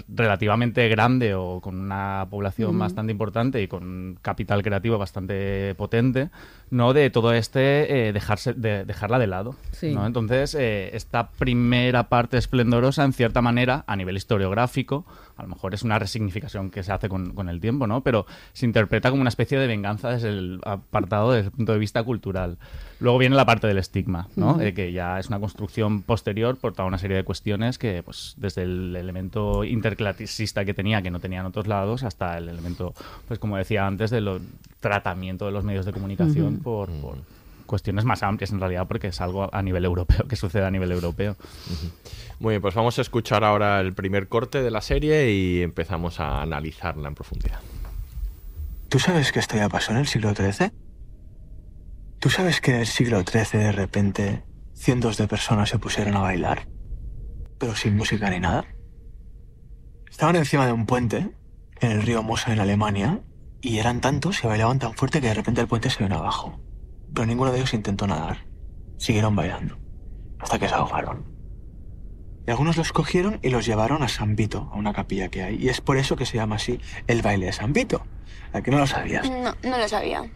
relativamente grande o con una población Ujú. bastante importante y con capital creativo bastante potente, no de todo este eh, dejarse de, dejarla de lado. Sí. ¿no? Entonces, eh, esta primera parte esplendorosa, en cierta manera, a nivel historiográfico, a lo mejor es una resignificación que se hace con, con el tiempo, ¿no? Pero se interpreta como una especie de venganza desde el apartado desde el punto de vista cultural. Luego viene la parte del estigma, ¿no? Ujú. Eh, que ya es una construcción posterior por toda una serie de cuestiones que, pues, desde el elemento interclasista que tenía, que no tenía en otros lados, hasta el elemento, pues, como decía antes, del tratamiento de los medios de comunicación por, por cuestiones más amplias, en realidad, porque es algo a nivel europeo, que sucede a nivel europeo. Muy bien, pues vamos a escuchar ahora el primer corte de la serie y empezamos a analizarla en profundidad. ¿Tú sabes que esto ya pasó en el siglo XIII? ¿Tú sabes que en el siglo XIII de repente cientos de personas se pusieron a bailar? Pero sin música ni nada. Estaban encima de un puente en el río Mosa en Alemania y eran tantos y bailaban tan fuerte que de repente el puente se vino abajo. Pero ninguno de ellos intentó nadar. Siguieron bailando. Hasta que se ahogaron. Y algunos los cogieron y los llevaron a San Vito, a una capilla que hay. Y es por eso que se llama así el baile de San Vito. ¿A que no lo sabías? No, no lo sabía.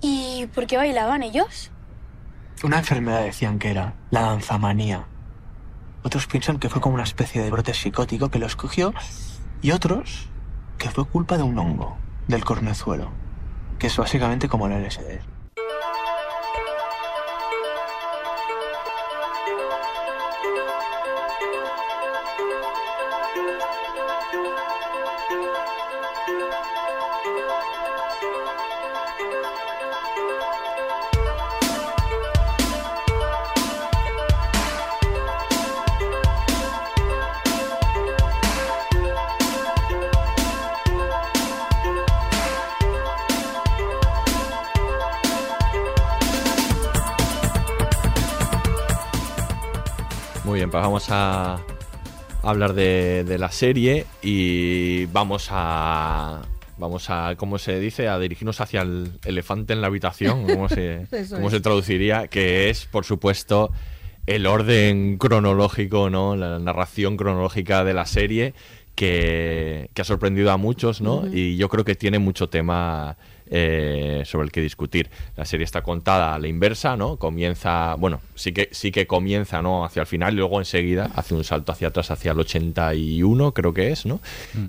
¿Y por qué bailaban ellos? Una enfermedad decían que era la danzamanía. Otros piensan que fue como una especie de brote psicótico que los cogió y otros que fue culpa de un hongo, del cornezuelo, que es básicamente como el LSD. Muy bien, pues vamos a hablar de, de la serie y vamos a vamos a cómo se dice a dirigirnos hacia el elefante en la habitación cómo se cómo se traduciría que es por supuesto el orden cronológico no la narración cronológica de la serie que, que ha sorprendido a muchos no y yo creo que tiene mucho tema eh, sobre el que discutir. La serie está contada a la inversa, ¿no? Comienza, bueno, sí que sí que comienza, ¿no? Hacia el final y luego enseguida hace un salto hacia atrás hacia el 81, creo que es, ¿no?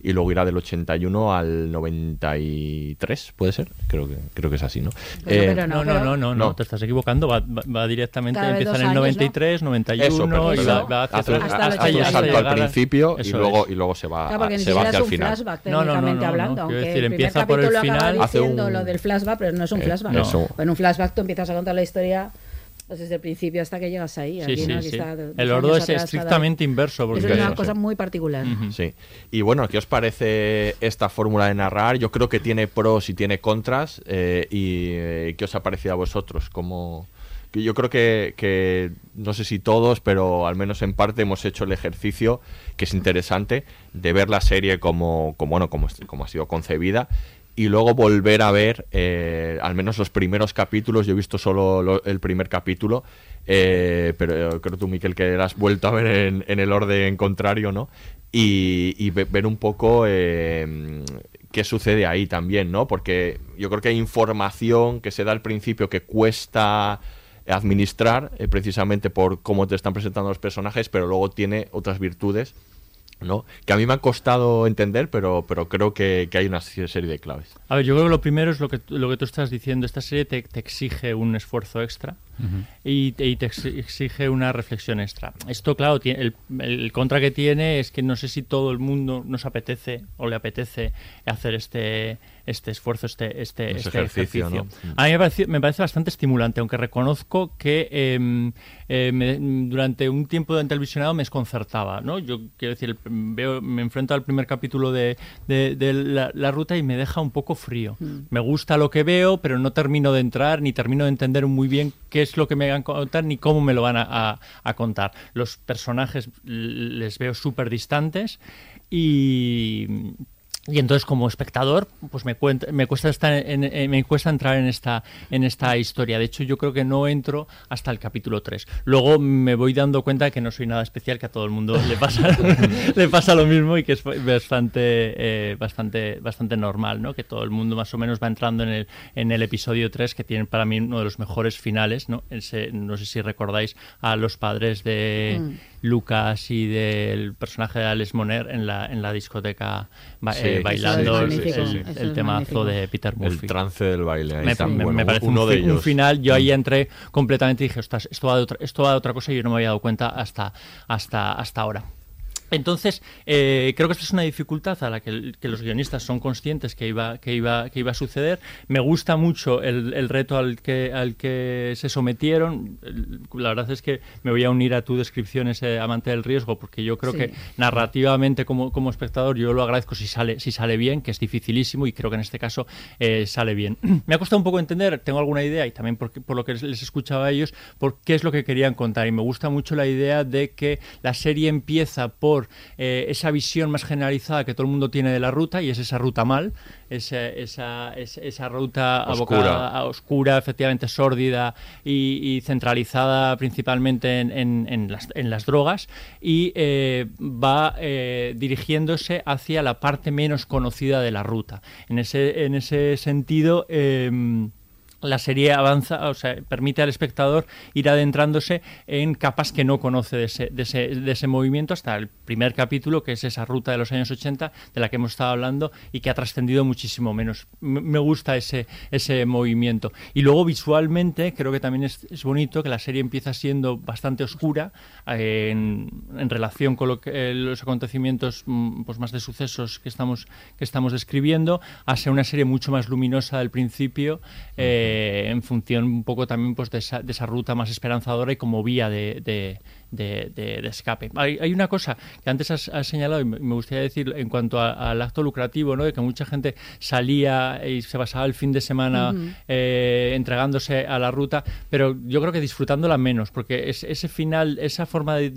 Y luego irá del 81 al 93, ¿puede ser? Creo que creo que es así, ¿no? Pero- Eh, pero No, no, no, no, no, te estás equivocando. Va, va- va directamente, empieza en el años, ¿no? 93, 91 Eso, y va, va hacia Hace un- atrás Hasta el hace un 86. salto al principio y luego, y luego se va, Claro, se va hacia es el un final. flashback, No, no, no, no, no. hablando. Quiero decir, empieza por el final. Hace diciendo un- lo del flashback, pero no es un Eh, flashback. no. Eso. En un flashback tú empiezas a contar la historia pues, desde el principio hasta que llegas ahí. Sí, Aquí, sí, ¿no? Aquí sí. está El orden es estrictamente cada- inverso. Porque es una cosa sí. muy particular. Sí. Y bueno, ¿qué os parece esta fórmula de narrar? Yo creo que tiene pros y tiene contras. eh, ¿Y eh, qué os ha parecido a vosotros? Como que yo creo que, que, no sé si todos, pero al menos en parte hemos hecho el ejercicio, que es interesante, de ver la serie como, como, bueno, como, como ha sido concebida y luego volver a ver eh, al menos los primeros capítulos. Yo he visto solo lo- el primer capítulo, eh, pero creo tú, Miquel, que has vuelto a ver en, el orden contrario, ¿no? Y, y ve- ver un poco eh, qué sucede ahí también, ¿no? Porque yo creo que hay información que se da al principio que cuesta administrar eh, precisamente por cómo te están presentando los personajes, pero luego tiene otras virtudes ¿no? Que a mí me ha costado entender, pero, pero creo que, que hay una serie de claves. A ver, yo creo que lo primero es lo que, lo que tú estás diciendo. Esta serie te, te exige un esfuerzo extra. Y, te, y te ex- exige una reflexión extra. Esto, claro, el, el contra que tiene es que no sé si todo el mundo nos apetece o le apetece hacer este este esfuerzo, este, este, este ejercicio, ejercicio. ¿no? Mm. A mí me parece, me parece bastante estimulante, aunque reconozco que eh, eh, me- durante un tiempo en televisionado me desconcertaba. ¿no? Yo quiero decir, el- veo, me enfrento al primer capítulo de, de- de la, la ruta y me deja un poco frío. Mm. Me gusta lo que veo, pero no termino de entrar ni termino de entender muy bien qué es lo que me van a contar ni cómo me lo van a, a- a contar. Los personajes les veo súper distantes y y entonces como espectador pues me, cuenta- me cuesta estar en- en- me cuesta entrar en esta en esta historia de hecho yo creo que no entro hasta el capítulo 3 luego me voy dando cuenta de que no soy nada especial que a todo el mundo le pasa le pasa lo mismo y que es bastante eh, bastante bastante normal ¿no? que todo el mundo más o menos va entrando en el en el episodio 3 que tiene para mí uno de los mejores finales no Ese- no sé si recordáis a los padres de Mm. Lucas y del personaje de Alex Moner en la en la discoteca ba- Sí, eh, bailando sí, el, sí, el- el temazo de Peter El Murphy. trance del baile. ahí me, está muy me- bueno. me parece uno un, de un final. Yo ahí Mm. entré completamente y dije, ostras, esto va de otra, esto va de otra cosa y yo no me había dado cuenta hasta, hasta, hasta ahora. Entonces, eh, creo que esta es una dificultad a la que, que los guionistas son conscientes que iba, que iba, que iba a suceder. Me gusta mucho el, el reto al que, al que se sometieron. La verdad es que me voy a unir a tu descripción, ese amante del riesgo, porque yo creo Sí. que narrativamente como, como espectador yo lo agradezco si sale, si sale bien, que es dificilísimo y creo que en este caso eh, sale bien. Me ha costado un poco entender, tengo alguna idea y también por, por lo que les escuchaba a ellos, por qué es lo que querían contar. Y me gusta mucho la idea de que la serie empieza por eh, esa visión más generalizada que todo el mundo tiene de la ruta y es esa ruta mal, esa, esa, es- esa ruta Oscura. abocada oscura, efectivamente sórdida y, y centralizada principalmente en, en- en las, en las drogas y eh, va eh, dirigiéndose hacia la parte menos conocida de la ruta. En ese, en ese sentido... la serie avanza, o sea, permite al espectador ir adentrándose en capas que no conoce de ese, de ese, de ese movimiento hasta el primer capítulo, que es esa ruta de los años 80 de la que hemos estado hablando y que ha trascendido muchísimo menos. Me gusta ese, ese movimiento. Y luego visualmente creo que también es, bonito que la serie empieza siendo bastante oscura eh, en, relación con lo que, eh, los acontecimientos mm, pues más de sucesos que estamos, que estamos describiendo, a ser una serie mucho más luminosa del principio. eh, en función un poco también pues de esa, de esa ruta más esperanzadora y como vía de, de- de- de- de escape. Hay, hay una cosa que antes has, has señalado y me gustaría decir en cuanto a- al acto lucrativo, ¿no? de que mucha gente salía y se pasaba el fin de semana eh, entregándose a la ruta, pero yo creo que disfrutándola menos, porque es- ese final, esa forma de,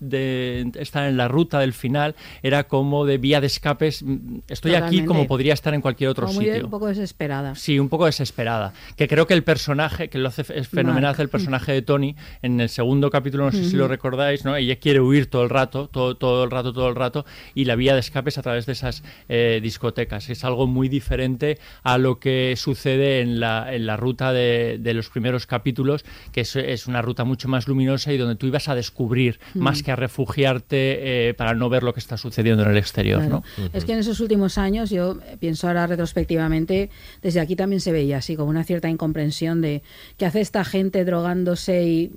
de estar en la ruta del final era como de vía de escapes. mm, Estoy aquí como podría estar en cualquier otro Como muy sitio. un poco desesperada. Sí, un poco desesperada. Que creo que el personaje, que lo hace es fenomenal, Mark. el personaje de Tony, en el segundo capítulo, no sé si Ujú. Lo recordáis, ¿no? Ella quiere huir todo el rato, todo, todo el rato, todo el rato, y la vía de escape es a través de esas eh, discotecas. Es algo muy diferente a lo que sucede en la, en la ruta de, de los primeros capítulos, que es, es una ruta mucho más luminosa y donde tú ibas a descubrir, Mm. más que a refugiarte eh, para no ver lo que está sucediendo en el exterior, Claro. ¿no? Es que en esos últimos años, yo pienso ahora retrospectivamente, desde aquí también se veía así, como una cierta incomprensión de qué hace esta gente drogándose y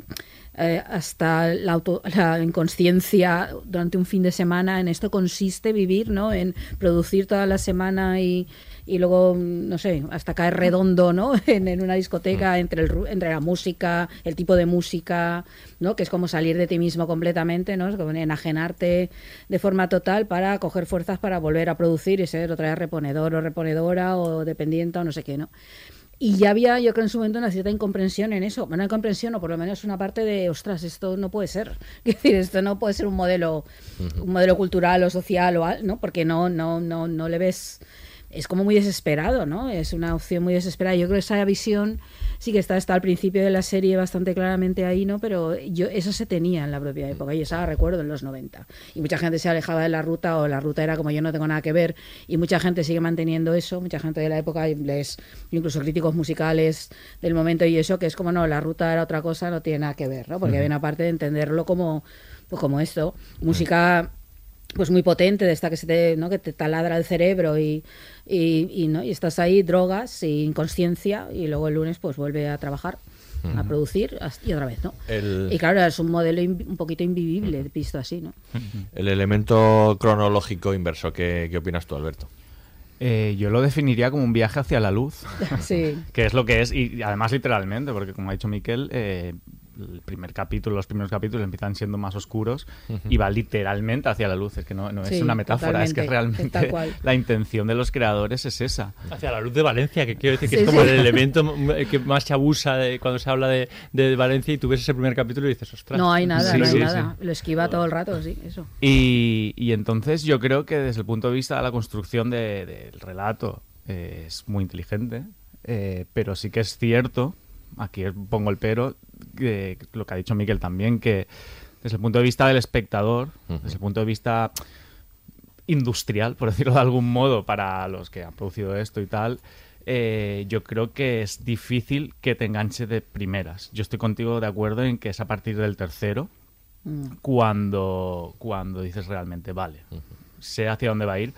eh, hasta la, auto- la inconsciencia durante un fin de semana. En esto consiste vivir, ¿no? En producir toda la semana y, y luego, no sé, hasta caer redondo, ¿no? En, en una discoteca, entre, el, entre la música, el tipo de música, ¿no? Que es como salir de ti mismo completamente, ¿no? Es como enajenarte de forma total para coger fuerzas para volver a producir y ser otra vez reponedor o reponedora o dependiente o no sé qué, ¿no? Y ya había, yo creo, en su momento una cierta incomprensión en eso. Una incomprensión, o por lo menos una parte de, ostras, esto no puede ser. Es decir, esto no puede ser un modelo, un modelo cultural o social, o al- ¿no? Porque no, no, no, no le ves. Es como muy desesperado, ¿no? Es una opción muy desesperada. Yo creo que esa visión sí que está hasta al principio de la serie bastante claramente ahí, ¿no? Pero yo eso se tenía en la propia época y esa la recuerdo en los 90. Y mucha gente se alejaba de la ruta o la ruta era como yo no tengo nada que ver y mucha gente sigue manteniendo eso, mucha gente de la época, les, incluso críticos musicales del momento y eso, que es como no, la ruta era otra cosa, no tiene nada que ver, ¿no? Porque Ujú. había una parte de entenderlo como, pues como esto, música pues muy potente de esta que se te, ¿no? que te taladra el cerebro y, y, y, ¿no? y estás ahí drogas y inconsciencia y luego el lunes pues vuelve a trabajar a producir y otra vez, ¿no? El- Y claro, es un modelo un poquito invivible visto así, ¿no? El elemento cronológico inverso, ¿qué, qué opinas tú, Alberto? Eh, yo lo definiría como un viaje hacia la luz. Sí. que es lo que es, y además literalmente, porque como ha dicho Miquel, eh, el primer capítulo, los primeros capítulos empiezan siendo más oscuros y va literalmente hacia la luz. Es que no, no es Sí, una metáfora, es que realmente la intención de los creadores es esa. Hacia la luz de Valencia, que quiero decir que Sí, es como sí. el elemento que más se abusa de, cuando se habla de, de Valencia y tú ves ese primer capítulo y dices, ostras. No hay nada, Sí, no hay sí, nada. Lo esquiva todo el rato, sí, eso. Y, y entonces yo creo que desde el punto de vista de la construcción de- del relato eh, es muy inteligente, eh, pero sí que es cierto, aquí pongo el pero, que lo que ha dicho Miquel también, que desde el punto de vista del espectador, desde el punto de vista industrial, por decirlo de algún modo, para los que han producido esto y tal, eh, yo creo que es difícil que te enganche de primeras. Yo estoy contigo de acuerdo en que es a partir del tercero Mm. cuando, cuando dices realmente, vale, sé hacia dónde va a ir.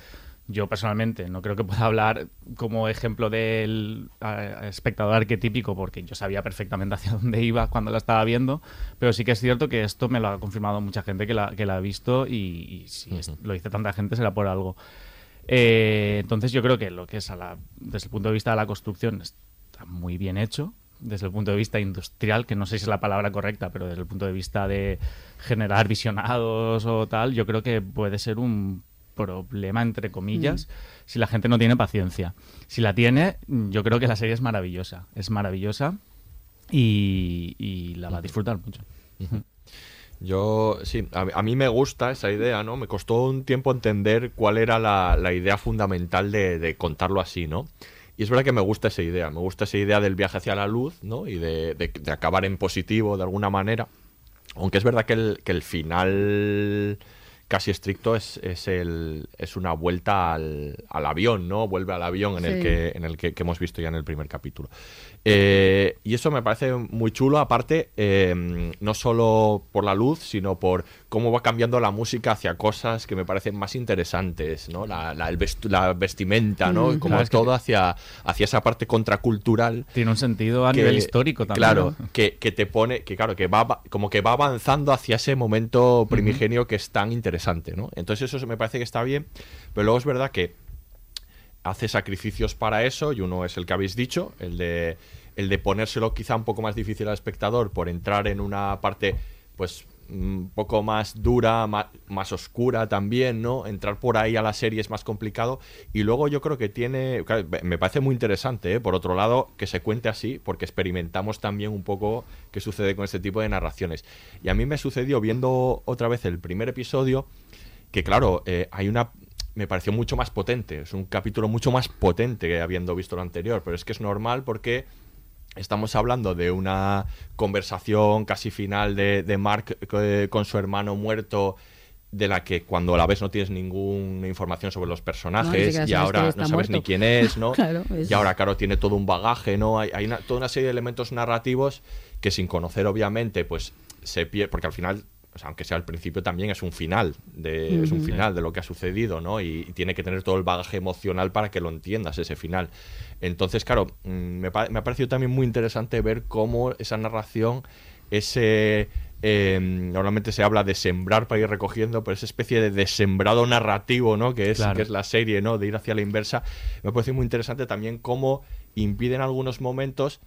Yo personalmente no creo que pueda hablar como ejemplo del espectador arquetípico porque yo sabía perfectamente hacia dónde iba cuando la estaba viendo, pero sí que es cierto que esto me lo ha confirmado mucha gente que la, que la ha visto y, y si es- lo dice tanta gente será por algo. Eh, entonces yo creo que lo que es a la- desde el punto de vista de la construcción está muy bien hecho, desde el punto de vista industrial, que no sé si es la palabra correcta, pero desde el punto de vista de generar visionados o tal, yo creo que puede ser un problema, entre comillas, si la gente no tiene paciencia. Si la tiene, yo creo que la serie es maravillosa, es maravillosa y, y la va a disfrutar mucho. Yo, sí, a, a mí me gusta esa idea, ¿no? Me costó un tiempo entender cuál era la, la idea fundamental de, de contarlo así, ¿no? Y es verdad que me gusta esa idea, me gusta esa idea del viaje hacia la luz, ¿no? Y de, de- de acabar en positivo de alguna manera. Aunque es verdad que el, que el final casi estricto es, es, el, es una vuelta al, al avión, ¿no? Vuelve al avión en el, que, en el que, que hemos visto ya en el primer capítulo. Eh, y eso me parece muy chulo, aparte, eh, no solo por la luz, sino por cómo va cambiando la música hacia cosas que me parecen más interesantes, ¿no? La, la- el vest- la vestimenta, ¿no? Mm, como claro, es que- todo hacia, hacia esa parte contracultural. Tiene un sentido a nivel histórico también, Claro, ¿no? que, que te pone, que claro, que va va- como que va avanzando hacia ese momento primigenio que es tan interesante, ¿no? Entonces eso me parece que está bien, pero luego es verdad que hace sacrificios para eso y uno es el que habéis dicho, el de el de ponérselo quizá un poco más difícil al espectador por entrar en una parte pues un poco más dura, ma- más, oscura también, ¿no? Entrar por ahí a la serie es más complicado y luego yo creo que tiene, me parece muy interesante, ¿eh? por otro lado, que se cuente así porque experimentamos también un poco qué sucede con este tipo de narraciones. Y a mí me sucedió viendo otra vez el primer episodio que claro, eh, hay una me pareció mucho más potente, es un capítulo mucho más potente que habiendo visto lo anterior, pero es que es normal porque estamos hablando de una conversación casi final de, de Mark eh, con su hermano muerto de la que cuando la ves no tienes ninguna información sobre los personajes y ahora no sabes ni quién es, ¿no? Claro, es- Y ahora, claro, tiene todo un bagaje, ¿no? Hay, hay una- toda una serie de elementos narrativos que sin conocer, obviamente, pues se pierde, porque al final, o sea, aunque sea al principio, también es un final, de, es un final de lo que ha sucedido, ¿no? Y, y tiene que tener todo el bagaje emocional para que lo entiendas, ese final. Entonces, claro, mm, me, ha parecido también muy interesante ver cómo esa narración, ese... eh, normalmente se habla de sembrar para ir recogiendo, pero esa especie de desembrado narrativo, ¿no? Que es, Claro. que es la serie, ¿no? De ir hacia la inversa. Me parece muy interesante también cómo impide en algunos momentos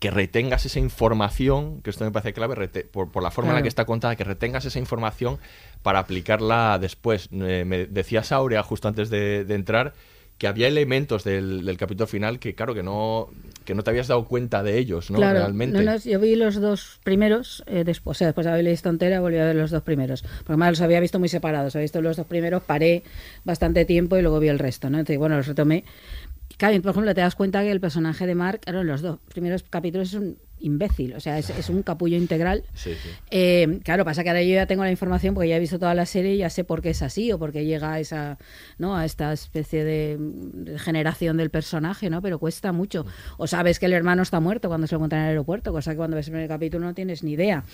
que retengas esa información, que esto me parece clave, rete- por, por la forma en la que está contada, que retengas esa información para aplicarla después. Eh, me decía Saurea justo antes de, de entrar que había elementos del, del capítulo final que, claro, que no, que no te habías dado cuenta de ellos, ¿no? Claro, Realmente. no, no, yo vi los dos primeros, eh, después, o sea, después de haber visto entera, volví a ver los dos primeros. Porque además los había visto muy separados. Había visto los dos primeros, paré bastante tiempo y luego vi el resto, ¿no? Entonces, bueno, los retomé. Claro, por ejemplo, te das cuenta que el personaje de Mark, claro, en los dos primeros capítulos es un imbécil, o sea, es, es un capullo integral. Sí, sí. Eh, claro, pasa que ahora yo ya tengo la información porque ya he visto toda la serie y ya sé por qué es así o por qué llega a esa, ¿no? A esta especie de, de generación del personaje, ¿no? Pero cuesta mucho. O sabes que el hermano está muerto cuando se lo encuentran en el aeropuerto, cosa que cuando ves el primer capítulo no tienes ni idea.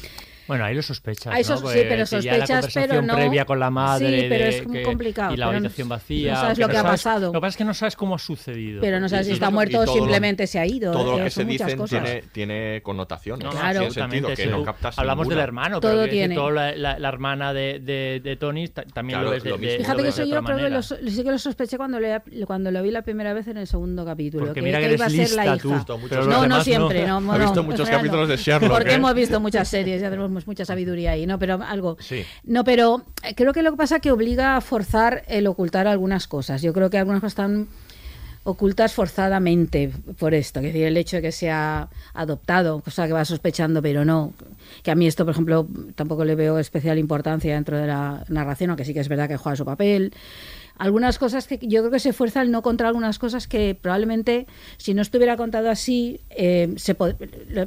Bueno, ahí lo sospechas, Ahí ¿no? sos- Porque sí, pero ya la sospechas, conversación pero no- previa con la madre Sí, pero es que- complicado, y la no- habitación vacía. no sabes lo que ha sabes- pasado. Lo que pasa es que no sabes cómo ha sucedido. Pero no sabes si está y muerto o todo lo- simplemente se ha ido. Todo lo eh, que se cosas. tiene, tiene connotaciones. No, no, tiene sentido, que sí. no captas Hablamos ninguna. del hermano, Todo pero tiene. todo la, la- la hermana de, de, de Tony ta- también Claro, lo es de, lo de- mismo. lo Fíjate que eso yo creo que lo, sí que lo sospeché cuando, le, cuando lo vi la primera vez en el segundo capítulo. Porque que, mira que iba a ser la hija. no, no no. siempre. No, no, Ha visto no, muchos capítulos no. de Sherlock, Porque ¿eh? hemos visto muchas series, ya tenemos mucha sabiduría ahí, ¿no? Pero algo. Sí. No, pero eh, creo que lo que pasa es que obliga a forzar el ocultar algunas cosas. Yo creo que algunas cosas están ocultas forzadamente por esto, que es decir, el hecho de que sea adoptado, cosa que va sospechando, pero no. Que a mí esto, por ejemplo, tampoco le veo especial importancia dentro de la narración, aunque sí que es verdad que juega su papel. Algunas cosas que yo creo que se fuerza el no contar algunas cosas que probablemente si no estuviera contado así, eh, se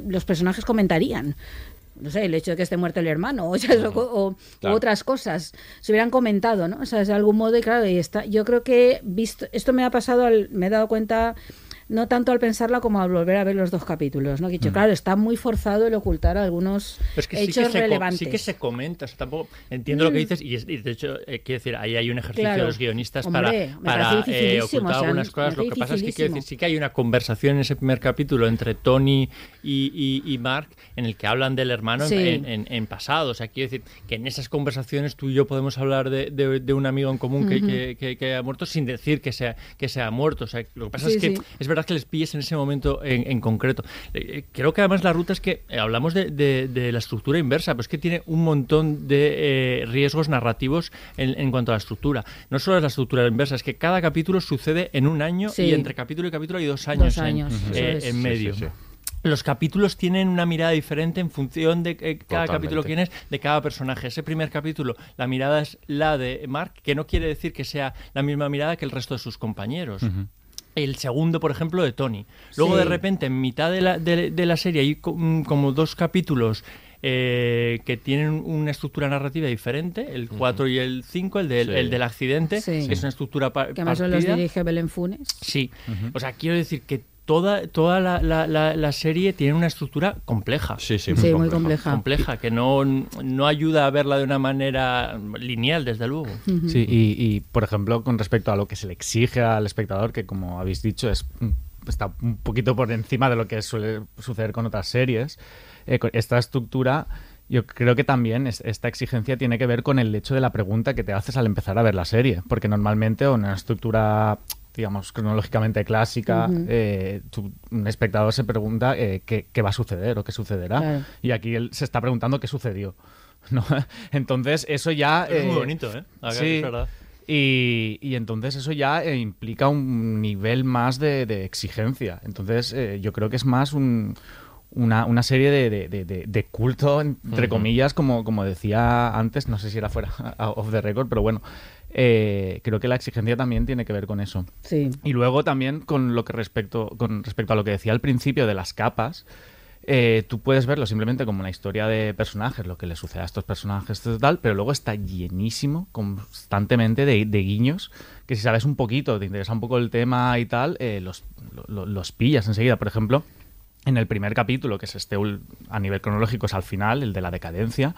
los personajes comentarían no sé, el hecho de que esté muerto el hermano o, sea, o- o- u Claro. otras cosas se hubieran comentado, ¿no? O sea, de algún modo, y claro, y está, yo creo que visto, esto me ha pasado, al- me he dado cuenta no tanto al pensarla como al volver a ver los dos capítulos, ¿no? Que dicho, claro, está muy forzado el ocultar algunos es que sí hechos que, se, co- relevantes. sí que se comenta, o sea, tampoco entiendo lo que dices y, y de hecho, eh, quiero decir, ahí hay un ejercicio Claro. de los guionistas Hombre, para, para eh, ocultar o sea, algunas cosas. Lo que pasa es que quiero decir, sí que hay una conversación en ese primer capítulo entre Tony y, y- y Mark en el que hablan del hermano en- Sí. en, en- en pasado. O sea, quiero decir que en esas conversaciones tú y yo podemos hablar de, de- de un amigo en común que, Ujú. que- que- que ha muerto sin decir que sea, que sea muerto. O sea, lo que pasa Sí, es que sí. es verdad que les pilles en ese momento en, en concreto. Eh, eh, creo que además la ruta es que eh, hablamos de, de- de la estructura inversa, pero es que tiene un montón de eh, riesgos narrativos en, en cuanto a la estructura. No solo es la estructura inversa, es que cada capítulo sucede en un año Sí. y entre capítulo y capítulo hay dos años, Dos en- años, eh, eso es. en Sí, medio. sí, sí. Los capítulos tienen una mirada diferente en función de eh, cada Totalmente. capítulo quién es, de cada personaje. Ese primer capítulo, la mirada es la de Mark, que no quiere decir que sea la misma mirada que el resto de sus compañeros. El segundo, por ejemplo, de Tony. Luego, Sí. de repente, en mitad de la, de, de la serie, hay mm, como dos capítulos eh, que tienen una estructura narrativa diferente, el 4 y el 5, el, del- Sí. el del accidente, Sí. que es una estructura pa- que además los partida. dirige Belén Funes. Sí, o sea, quiero decir que toda, toda la, la- la- la serie tiene una estructura compleja. Sí, sí, Sí, muy compleja. Compleja, que no, no ayuda a verla de una manera lineal, desde luego. Sí, y, y, por ejemplo, con respecto a lo que se le exige al espectador, que como habéis dicho, es mm, está un poquito por encima de lo que suele suceder con otras series, eh, con esta estructura, yo creo que también es- esta exigencia tiene que ver con el hecho de la pregunta que te haces al empezar a ver la serie, porque normalmente una estructura digamos, cronológicamente clásica, Ujú. eh, tú- un espectador se pregunta eh, qué, qué va a suceder o qué sucederá. Claro. Y aquí él se está preguntando qué sucedió. ¿no? Entonces, eso ya... Es muy eh, bonito, ¿eh? Acá sí, es verdad. y, y entonces eso ya eh, implica un nivel más de, de exigencia. Entonces eh, yo creo que es más un- una, una serie de, de- de- de- culto, entre Ujú. comillas, como, como decía antes, no sé si era fuera of the record, pero bueno, eh, creo que la exigencia también tiene que ver con eso. Sí. Y luego también con lo que respecto, con respecto a lo que decía al principio de las capas, eh, tú puedes verlo simplemente como una historia de personajes, lo que le sucede a estos personajes, tal, pero luego está llenísimo constantemente de, de guiños, que si sabes un poquito, te interesa un poco el tema y tal, eh, los, lo- los pillas enseguida. Por ejemplo, en el primer capítulo, que es este a nivel cronológico, es al final, el de la decadencia,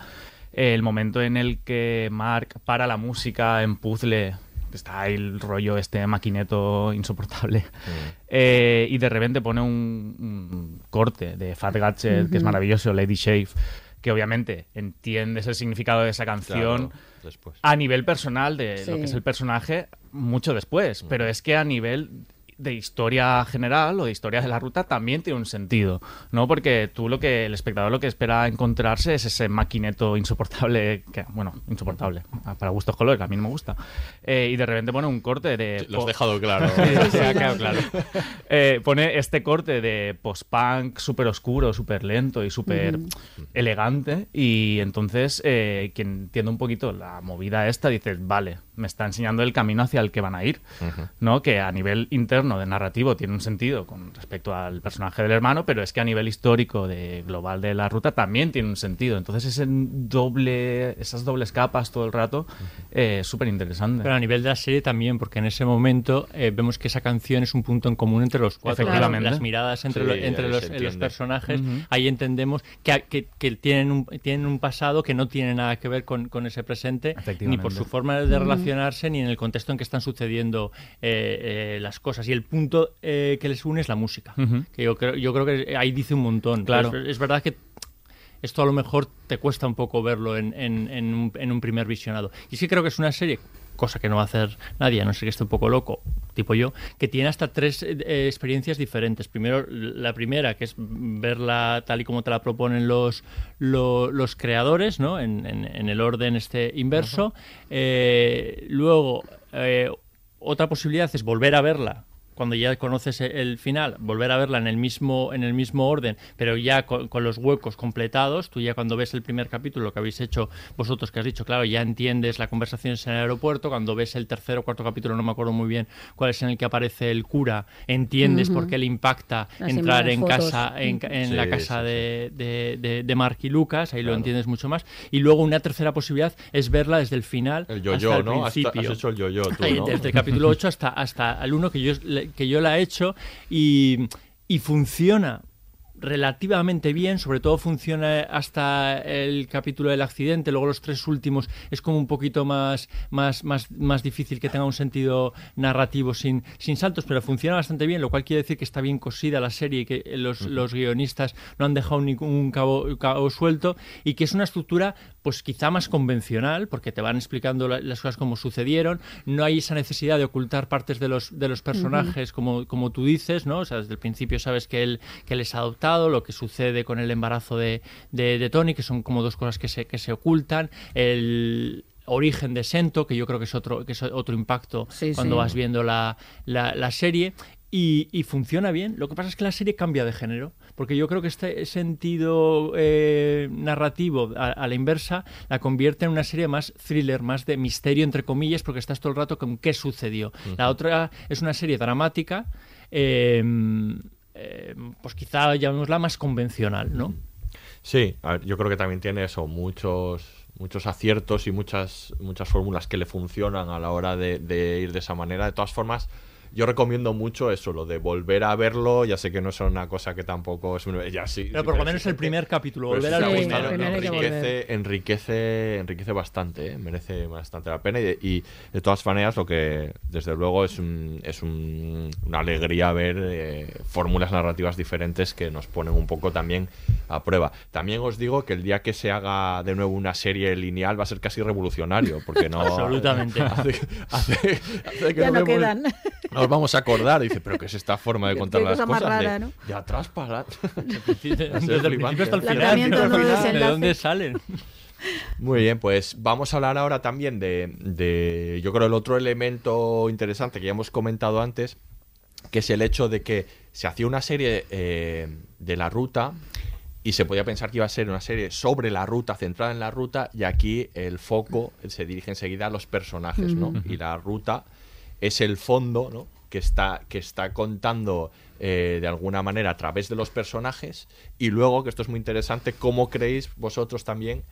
el momento en el que Mark para la música en puzzle, está ahí el rollo este maquineto insoportable, eh, y de repente pone un, un corte de Fat Gadget, que es maravilloso, Lady Shave, que obviamente entiendes el significado de esa canción Claro, a nivel personal de lo que es el personaje mucho después, pero es que a nivel de historia general o de historia de la ruta también tiene un sentido, ¿no? Porque tú lo que el espectador lo que espera encontrarse es ese maquineto insoportable, que bueno, insoportable, para gustos colores, a mí no me gusta. Eh, y de repente pone un corte de Lo has dejado claro. Sí, ha quedado claro. Eh, pone este corte de post-punk súper oscuro, súper lento y súper Ujú. elegante. Y entonces, eh, quien entiende un poquito la movida esta, dices, vale, me está enseñando el camino hacia el que van a ir, ¿no? Que a nivel interno de narrativo tiene un sentido con respecto al personaje del hermano, pero es que a nivel histórico de global de la ruta también tiene un sentido. Entonces ese doble, esas dobles capas todo el rato eh, es súper interesante. Pero a nivel de la serie también, porque en ese momento eh, vemos que esa canción es un punto en común entre los cuatro. Efectivamente. Las miradas entre, Sí, lo- entre los, eh, los personajes, Ujú. ahí entendemos que, que- que tienen, un, tienen un pasado que no tiene nada que ver con, con ese presente, ni por su forma de relacionarse, ni en el contexto en que están sucediendo eh, eh, las cosas. Y el punto eh, que les une es la música, que yo creo, yo creo que ahí dice un montón. Claro. Es, es verdad que esto a lo mejor te cuesta un poco verlo en, en- en un, en un primer visionado. Y sí creo que es una serie, cosa que no va a hacer nadie, a no ser que esté un poco loco, tipo yo, que tiene hasta tres eh, experiencias diferentes. Primero, la primera, que es verla tal y como te la proponen los, lo- los creadores, ¿no? En, en- en el orden este inverso. Eh, luego, eh, otra posibilidad es volver a verla cuando ya conoces el final, volver a verla en el mismo, en el mismo orden, pero ya con, con los huecos completados, tú ya cuando ves el primer capítulo que habéis hecho vosotros, que has dicho, claro, ya entiendes la conversación en el aeropuerto, cuando ves el tercer o cuarto capítulo, no me acuerdo muy bien cuál es en el que aparece el cura, entiendes por qué le impacta Las entrar en fotos. casa, en, ca- en Sí, la casa sí. de, de, de- de Mark y Lucas, ahí lo entiendes mucho más, y luego una tercera posibilidad es verla desde el final El hasta yo-yo, el ¿no? Hasta- has hecho el yo-yo tú, Ahí, ¿no? Desde el capítulo 8 hasta, hasta el 1 que yo, que yo la he hecho y, y funciona relativamente bien, sobre todo funciona hasta el capítulo del accidente, luego los tres últimos es como un poquito más, más, más, más difícil que tenga un sentido narrativo sin, sin saltos, pero funciona bastante bien, lo cual quiere decir que está bien cosida la serie y que los, los guionistas no han dejado ningún cabo, cabo suelto y que es una estructura pues quizá más convencional, porque te van explicando la- las cosas como sucedieron, no hay esa necesidad de ocultar partes de los, de los personajes como, como tú dices, ¿no? O sea, desde el principio sabes que él, que él es adoptado, lo que sucede con el embarazo de, de, de Tony, que son como dos cosas que se, que se ocultan, el origen de Sento, que yo creo que es otro, que es otro impacto Sí, cuando sí. vas viendo la, la, la serie. Y, y funciona bien. Lo que pasa es que la serie cambia de género, porque yo creo que este sentido eh, narrativo a, a la inversa la convierte en una serie más thriller, más de misterio, entre comillas, porque estás todo el rato con qué sucedió. La otra es una serie dramática, eh, eh, pues quizá llamémosla más convencional, ¿no? Sí, yo creo que también tiene eso, muchos muchos aciertos y muchas muchas fórmulas que le funcionan a la hora de, de ir de esa manera. De todas formas, yo recomiendo mucho eso, lo de volver a verlo. Ya sé que no es una cosa que tampoco es un- ya sí, Pero por lo menos el primer capítulo, volver ha Sí, enriquece, enriquece, enriquece bastante, ¿eh? merece bastante la pena. Y de, y de todas maneras, lo que desde luego es, un- es un- una alegría ver eh, fórmulas narrativas diferentes que nos ponen un poco también a prueba. También os digo que el día que se haga de nuevo una serie lineal va a ser casi revolucionario, porque no. Absolutamente. hace, hace- hace que Ya no quedan. Nos vamos a acordar, dice, pero ¿qué es esta forma de contar las cosa más cosas? De- rara, ¿no? de atrás para Desde el principio hasta el final, ¿de no dónde- ¿de dónde salen? Muy bien, pues vamos a hablar ahora también de, de, yo creo, el otro elemento interesante que ya hemos comentado antes, que es el hecho de que se hacía una serie eh, de la ruta y se podía pensar que iba a ser una serie sobre la ruta, centrada en la ruta, y aquí el foco se dirige enseguida a los personajes, ¿no? Y la ruta es el fondo, ¿no? Que está, que está contando eh, de alguna manera a través de los personajes y luego, que esto es muy interesante, cómo creéis vosotros también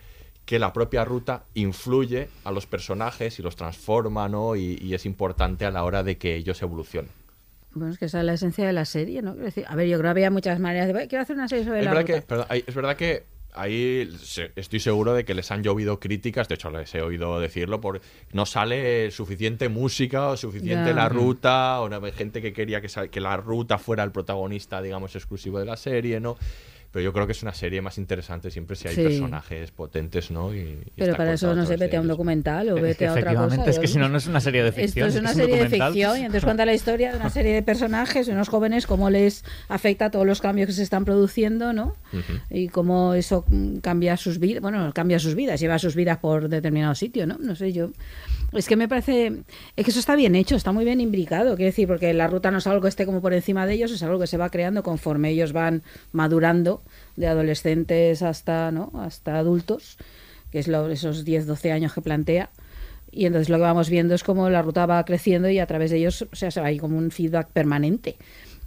que la propia ruta influye a los personajes y los transforma, ¿no? Y, y es importante a la hora de que ellos evolucionen. Bueno, es que esa es la esencia de la serie, ¿no? A ver, yo creo que había muchas maneras de... "Bueno, Quiero hacer una serie sobre Es la verdad, ruta". que, perdón, hay- es verdad que ahí estoy seguro de que les han llovido críticas, de hecho les he oído decirlo, por no sale suficiente música o suficiente la ruta, o no, hay gente que quería que, que la ruta fuera el protagonista, digamos, exclusivo de la serie, ¿no? Pero yo creo que es una serie más interesante siempre si hay Sí. personajes potentes, ¿no? Y- y Pero para eso no a sé, vete a un documental o vete a otra cosa. Efectivamente, es que si no, no es una serie de ficción. Esto es una un serie de ficción y entonces cuenta la historia de una serie de personajes, de unos jóvenes, cómo les afecta todos los cambios que se están produciendo, ¿no? Y cómo eso cambia sus vidas, bueno, cambia sus vidas, lleva sus vidas por determinado sitio, ¿no? No sé, yo... Es que me parece... Es que eso está bien hecho, está muy bien imbricado, quiero decir, porque la ruta no es algo que esté como por encima de ellos, es algo que se va creando conforme ellos van madurando, de adolescentes hasta, ¿no? Hasta adultos, que es lo, esos 10, 12 años que plantea Y entonces lo que vamos viendo es cómo la ruta va creciendo y a través de ellos, o sea, hay como un feedback permanente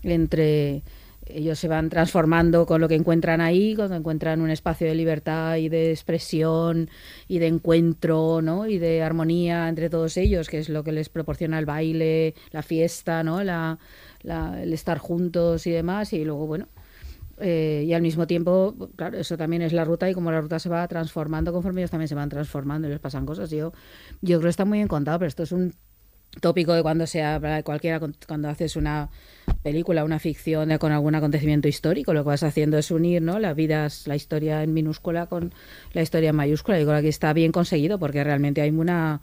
entre ellos se van transformando con lo que encuentran ahí, cuando encuentran un espacio de libertad y de expresión y de encuentro, ¿no? Y de armonía entre todos ellos, que es lo que les proporciona el baile, la fiesta, ¿no? La, el estar juntos y demás. Y luego, bueno, eh, y al mismo tiempo, claro, eso también es la ruta y como la ruta se va transformando conforme ellos también se van transformando y les pasan cosas. Yo, yo creo que está muy bien contado, pero esto es un tópico de cuando se habla de cualquiera, cuando haces una película, una ficción con algún acontecimiento histórico, lo que vas haciendo es unir ¿no? la vida, la historia en minúscula con la historia en mayúscula. Y creo que aquí está bien conseguido porque realmente hay una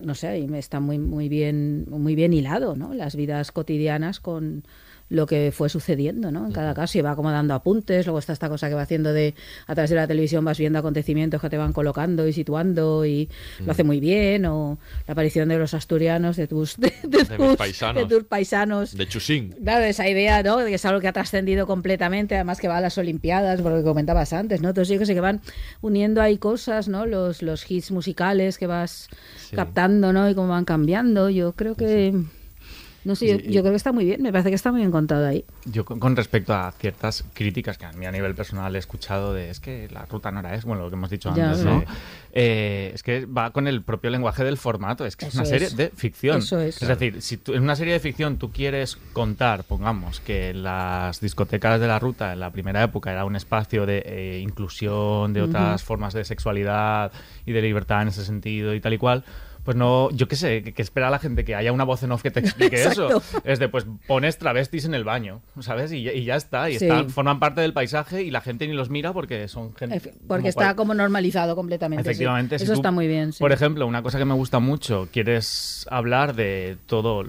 no sé, está muy muy bien muy bien hilado, ¿no? Las vidas cotidianas con lo que fue sucediendo, ¿no? En cada caso y va como dando apuntes, luego está esta cosa que va haciendo de a través de la televisión vas viendo acontecimientos que te van colocando y situando y lo hace muy bien o la aparición de los asturianos de tus de, de tus, paisanos. de tus paisanos De Chusín. Claro, esa idea, ¿no? De que es algo que ha trascendido completamente, además que va a las Olimpiadas, por lo que comentabas antes, ¿no? Entonces yo que sé que van uniendo ahí cosas, ¿no? Los, los hits musicales que vas captando, ¿no? Y cómo van cambiando. Yo creo que... No sé, yo, creo que está muy bien, me parece que está muy bien contado ahí. Yo con, con respecto a ciertas críticas que a mí a nivel personal he escuchado de es que la ruta no era eso, bueno, lo que hemos dicho antes, ¿no? ¿no? Eh, es que va con el propio lenguaje del formato, es que es una serie es. de ficción. Eso es. decir, si tú, en una serie de ficción tú quieres contar, pongamos, que las discotecas de la ruta en la primera época era un espacio de eh, inclusión, de otras formas de sexualidad y de libertad en ese sentido y tal y cual. Pues no, yo qué sé, que, que espera la gente que haya una voz en off que te explique eso. Es de, pues pones travestis en el baño, ¿sabes? Y, ya- y ya está. Y Sí. están- forman parte del paisaje y la gente ni los mira porque son gente. Efe- como Porque está cual- como normalizado completamente. sí. Efectivamente. si Eso tú, está muy bien. sí. Por ejemplo, una cosa que me gusta mucho, quieres hablar de todo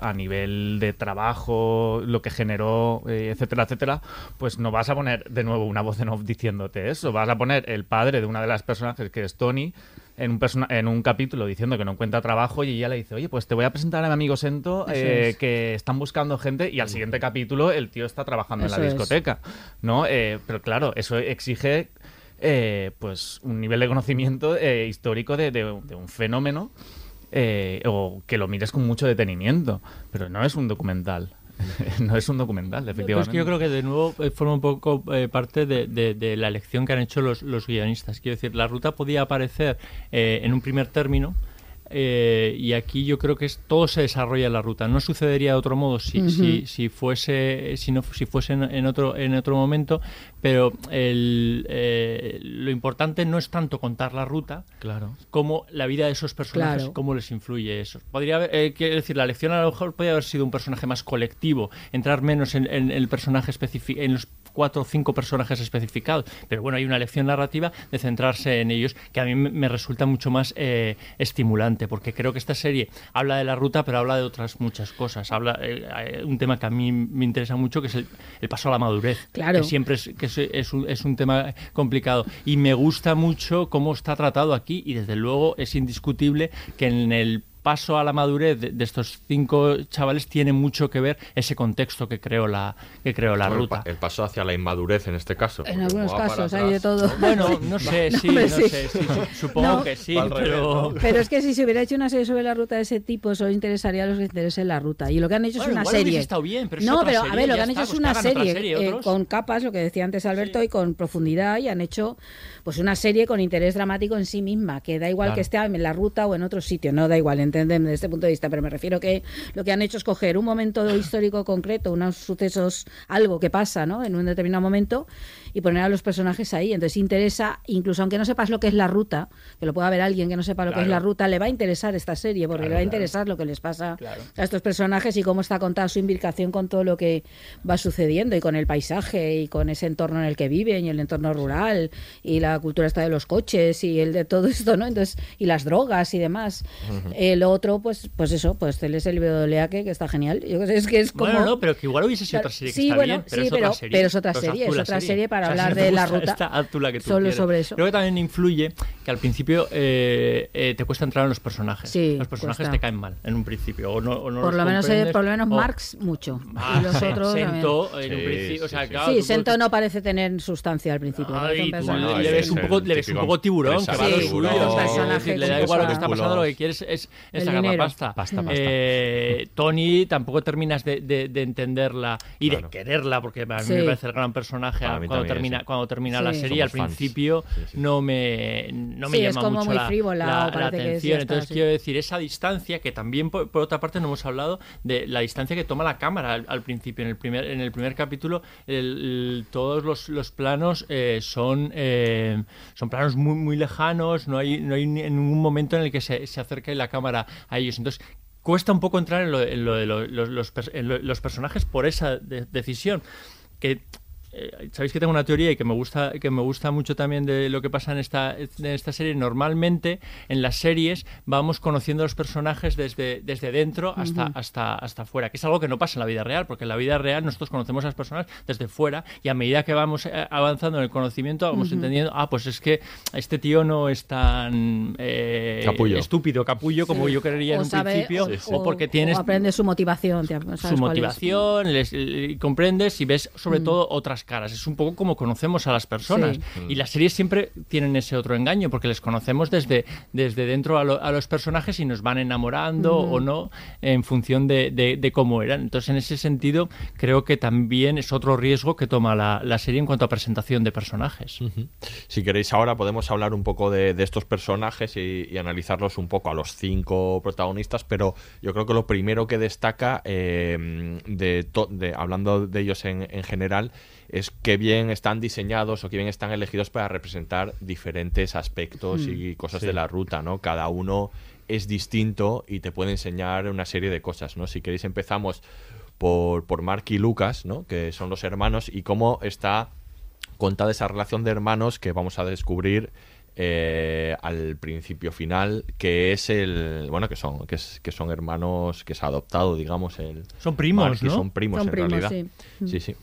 a nivel de trabajo, lo que generó, eh, etcétera, etcétera, pues no vas a poner de nuevo una voz en off diciéndote eso. Vas a poner el padre de una de las personajes, que es Tony, en un, persona- en un capítulo diciendo que no encuentra trabajo y ella le dice, oye, pues te voy a presentar a mi amigo Sento, eh, es. que están buscando gente y al siguiente capítulo el tío está trabajando Eso en la es. discoteca, ¿no? Eh, pero claro, eso exige eh, pues un nivel de conocimiento histórico de, de- de un fenómeno eh, o que lo mires con mucho detenimiento, pero no es un documental. no es un documental, efectivamente. es que yo creo que de nuevo eh, forma un poco eh, parte de, de- de la elección que han hecho los, los guionistas. Quiero decir, la ruta podía aparecer eh, en un primer término. eh, y aquí yo creo que es, todo se desarrolla en la ruta. No sucedería de otro modo si, si, si fuese si no si fuese en, en otro en otro momento. Pero el, eh, lo importante no es tanto contar la ruta, Claro. como la vida de esos personajes, Claro. cómo les influye eso. Podría haber, eh, quiero decir, la lección a lo mejor podría haber sido un personaje más colectivo, entrar menos en, en el personaje específico, en los cuatro o cinco personajes especificados. Pero bueno, hay una lección narrativa de centrarse en ellos que a mí me me resulta mucho más eh, estimulante, porque creo que esta serie habla de la ruta, pero habla de otras muchas cosas. Habla eh, eh, un tema que a mí me interesa mucho, que es el, el paso a la madurez. Claro. Que siempre es, que es, es un, es un tema complicado. Y me gusta mucho cómo está tratado aquí y desde luego es indiscutible que en el paso a la madurez de, de estos cinco chavales tiene mucho que ver ese contexto que creó la, que creó la Bueno, el ruta. pa- El, paso hacia la inmadurez en este caso. En algunos casos hay de todo. Bueno, no sé, sí, no sí. sé, sí, supongo No. que sí, pero... Pero es que si se hubiera hecho una serie sobre la ruta de ese tipo, solo interesaría a los que les interese la ruta. Y lo que han hecho Bueno, es una serie. estado bien, pero es no, otra pero a ver, lo que han está, hecho es pues una serie, serie, eh, con capas, lo que decía antes Alberto, y con profundidad, y han hecho pues una serie con interés dramático en sí misma, que da igual Claro. que esté en la ruta o en otro sitio, no da igual, entendem desde este punto de vista, pero me refiero que lo que han hecho es coger un momento histórico concreto, unos sucesos, algo que pasa, ¿no? En un determinado momento y poner a los personajes ahí. Entonces interesa, incluso aunque no sepas lo que es la ruta, que lo pueda ver alguien que no sepa lo que es la ruta, le va a interesar esta serie, porque Claro, le va a claro. interesar lo que les pasa a estos personajes y cómo está contada su imbricación con todo lo que va sucediendo y con el paisaje y con ese entorno en el que viven y el entorno rural y la cultura esta de los coches y el de todo esto, ¿no? Entonces, y las drogas y demás. Eh, lo otro, pues, pues eso, pues él es el que está genial. Yo es que es como... Bueno, no, pero que igual hubiese sido otra serie que Sí, está bueno, bien, pero sí, es otra pero- serie. pero es otra serie, es otra serie para O sea, si hablar no de la ruta, esta, haz tú la que tú solo quieras. sobre eso. Creo que también influye que al principio eh, eh, te cuesta entrar en los personajes. Sí, los personajes cuesta. te caen mal en un principio. O no, o no por, los lo menos, eh, por lo menos o- Marx mucho. Ah, y los Sen- otros también. Sento, en un Sí, principio, o sí, sea, sí. claro, Sí, tú- Sento no parece tener sustancia al principio. Ay, tú le ves es un poco, el le ves un típico poco tiburón, que va personaje le da igual lo que está pasando, lo que quieres es, sacar la pasta. Pasta, pasta. Eh, Tony tampoco terminas de, de- de entenderla y Claro. de quererla, porque a mí Sí. me parece el gran personaje A mí cuando también, termina, cuando termina la serie. Al fans. principio Sí, sí. no me, no me Sí, es llama como mucho muy la, frívola, la- la atención. Entonces sí. quiero decir, esa distancia que también, por, por otra parte, no hemos hablado de la distancia que toma la cámara al, al principio. En el primer, en el primer capítulo, el- el- todos los, los planos eh, son, eh, son planos muy, muy lejanos, no hay, no hay ningún momento en el que se, se acerque la cámara a ellos. Entonces, cuesta un poco entrar en lo, en lo de lo- los, los pers- en lo- los personajes por esa de- decisión. Que eh, sabéis que tengo una teoría y que me gusta que me gusta mucho también de lo que pasa en esta en esta serie normalmente en las series vamos conociendo a los personajes desde desde dentro hasta Ujú. hasta hasta fuera que es algo que no pasa en la vida real porque en la vida real nosotros conocemos a las personas desde fuera y a medida que vamos eh, avanzando en el conocimiento vamos Ujú. entendiendo ah pues es que este tío no es tan eh, Capullo. estúpido capullo como Sí. yo creería en O un sabe- principio o, o, porque o tienes aprende su motivación. ¿sabes su cuál es? motivación, les- y comprendes y ves sobre Mm. todo otras caras. Es un poco como conocemos a las personas. Sí. Y las series siempre tienen ese otro engaño, porque les conocemos desde, desde dentro a, lo- a los personajes y nos van enamorando o no en función de, de- de cómo eran. Entonces, en ese sentido, creo que también es otro riesgo que toma la, la serie en cuanto a presentación de personajes. Ujú. Si queréis ahora podemos hablar un poco de, de estos personajes y, y analizarlos un poco a los cinco protagonistas, pero yo creo que lo primero que destaca, eh, de, to- de- hablando de ellos en, en general, es que bien están diseñados o que bien están elegidos para representar diferentes aspectos Mm. y cosas Sí. de la ruta, ¿no? Cada uno es distinto y te puede enseñar una serie de cosas, ¿no? Si queréis empezamos por, por Mark y Lucas, ¿no? Que son los hermanos y cómo está contada esa relación de hermanos que vamos a descubrir eh, al principio final que es el bueno que son que, es- que son hermanos que se ha adoptado digamos el Son primos, Mark ¿no? son primos Son en primos, realidad sí. sí sí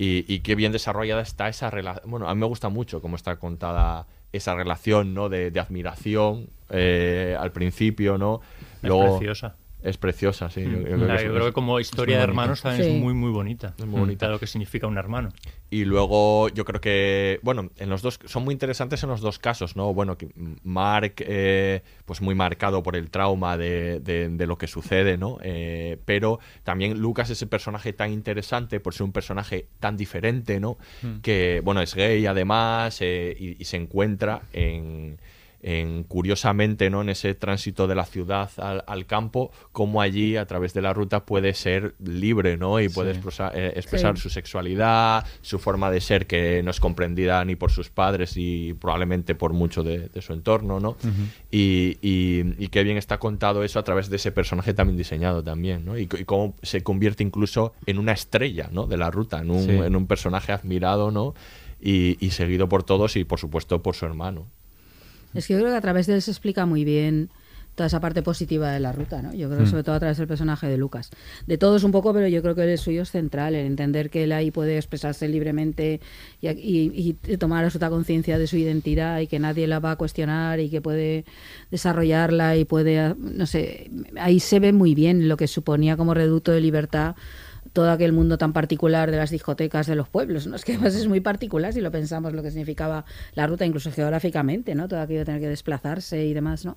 y, y qué bien desarrollada está esa relación bueno a mí me gusta mucho cómo está contada esa relación no de, de admiración eh, al principio no Es preciosa. Es preciosa sí yo- yo creo La- que es- yo creo que como historia de bonita. hermanos también Sí. es muy muy bonita. Es muy bonita. lo que significa un hermano. Y luego yo creo que, bueno, en los dos son muy interesantes en los dos casos, ¿no? Bueno, que Mark, eh, pues muy marcado por el trauma de, de- de lo que sucede, ¿no? Eh, pero también Lucas es ese personaje tan interesante por ser un personaje tan diferente, ¿no? Que, bueno, es gay además eh, y, y se encuentra en, en, curiosamente, ¿no? En ese tránsito de la ciudad al, al campo, como allí a través de la ruta puede ser libre, ¿no? Y puede Sí. eh, expresar Sí. su sexualidad, su forma de ser que no es comprendida ni por sus padres y probablemente por mucho de, de su entorno, ¿no? y, y- y qué bien está contado eso a través de ese personaje también diseñado también, ¿no? Y, cómo se convierte incluso en una estrella, ¿no? De la ruta, en un, Sí. en un personaje admirado, ¿no? Y, y seguido por todos y por supuesto por su hermano. Es que yo creo que a través de él se explica muy bien toda esa parte positiva de la ruta, ¿no? Yo creo que Mm. sobre todo a través del personaje de Lucas. De todos un poco, pero yo creo que el suyo es central, el entender que él ahí puede expresarse libremente y, y- y tomar absoluta conciencia de su identidad y que nadie la va a cuestionar y que puede desarrollarla y puede, no sé, ahí se ve muy bien lo que suponía como reducto de libertad todo aquel mundo tan particular de las discotecas de los pueblos, ¿no? Es que además es muy particular si lo pensamos lo que significaba la ruta, incluso geográficamente, ¿no? Todo aquello de tener que desplazarse y demás, ¿no?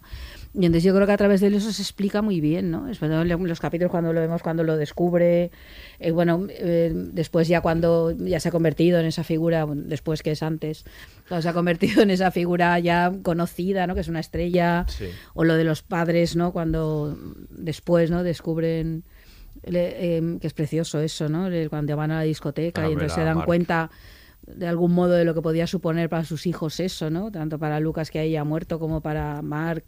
Y entonces yo creo que a través de eso se explica muy bien, ¿no? Es verdad, en los capítulos cuando lo vemos, cuando lo descubre, eh, bueno, eh, después ya cuando ya se ha convertido en esa figura, después que es antes, cuando se ha convertido en esa figura ya conocida, ¿no? Que es una estrella, Sí. o lo de los padres, ¿no? Cuando después, ¿no? Descubren le- em, que es precioso eso, ¿no? Cuando van a la discoteca Para y entonces se dan Mark. cuenta de algún modo de lo que podía suponer para sus hijos eso, ¿no? Tanto para Lucas que haya muerto como para Mark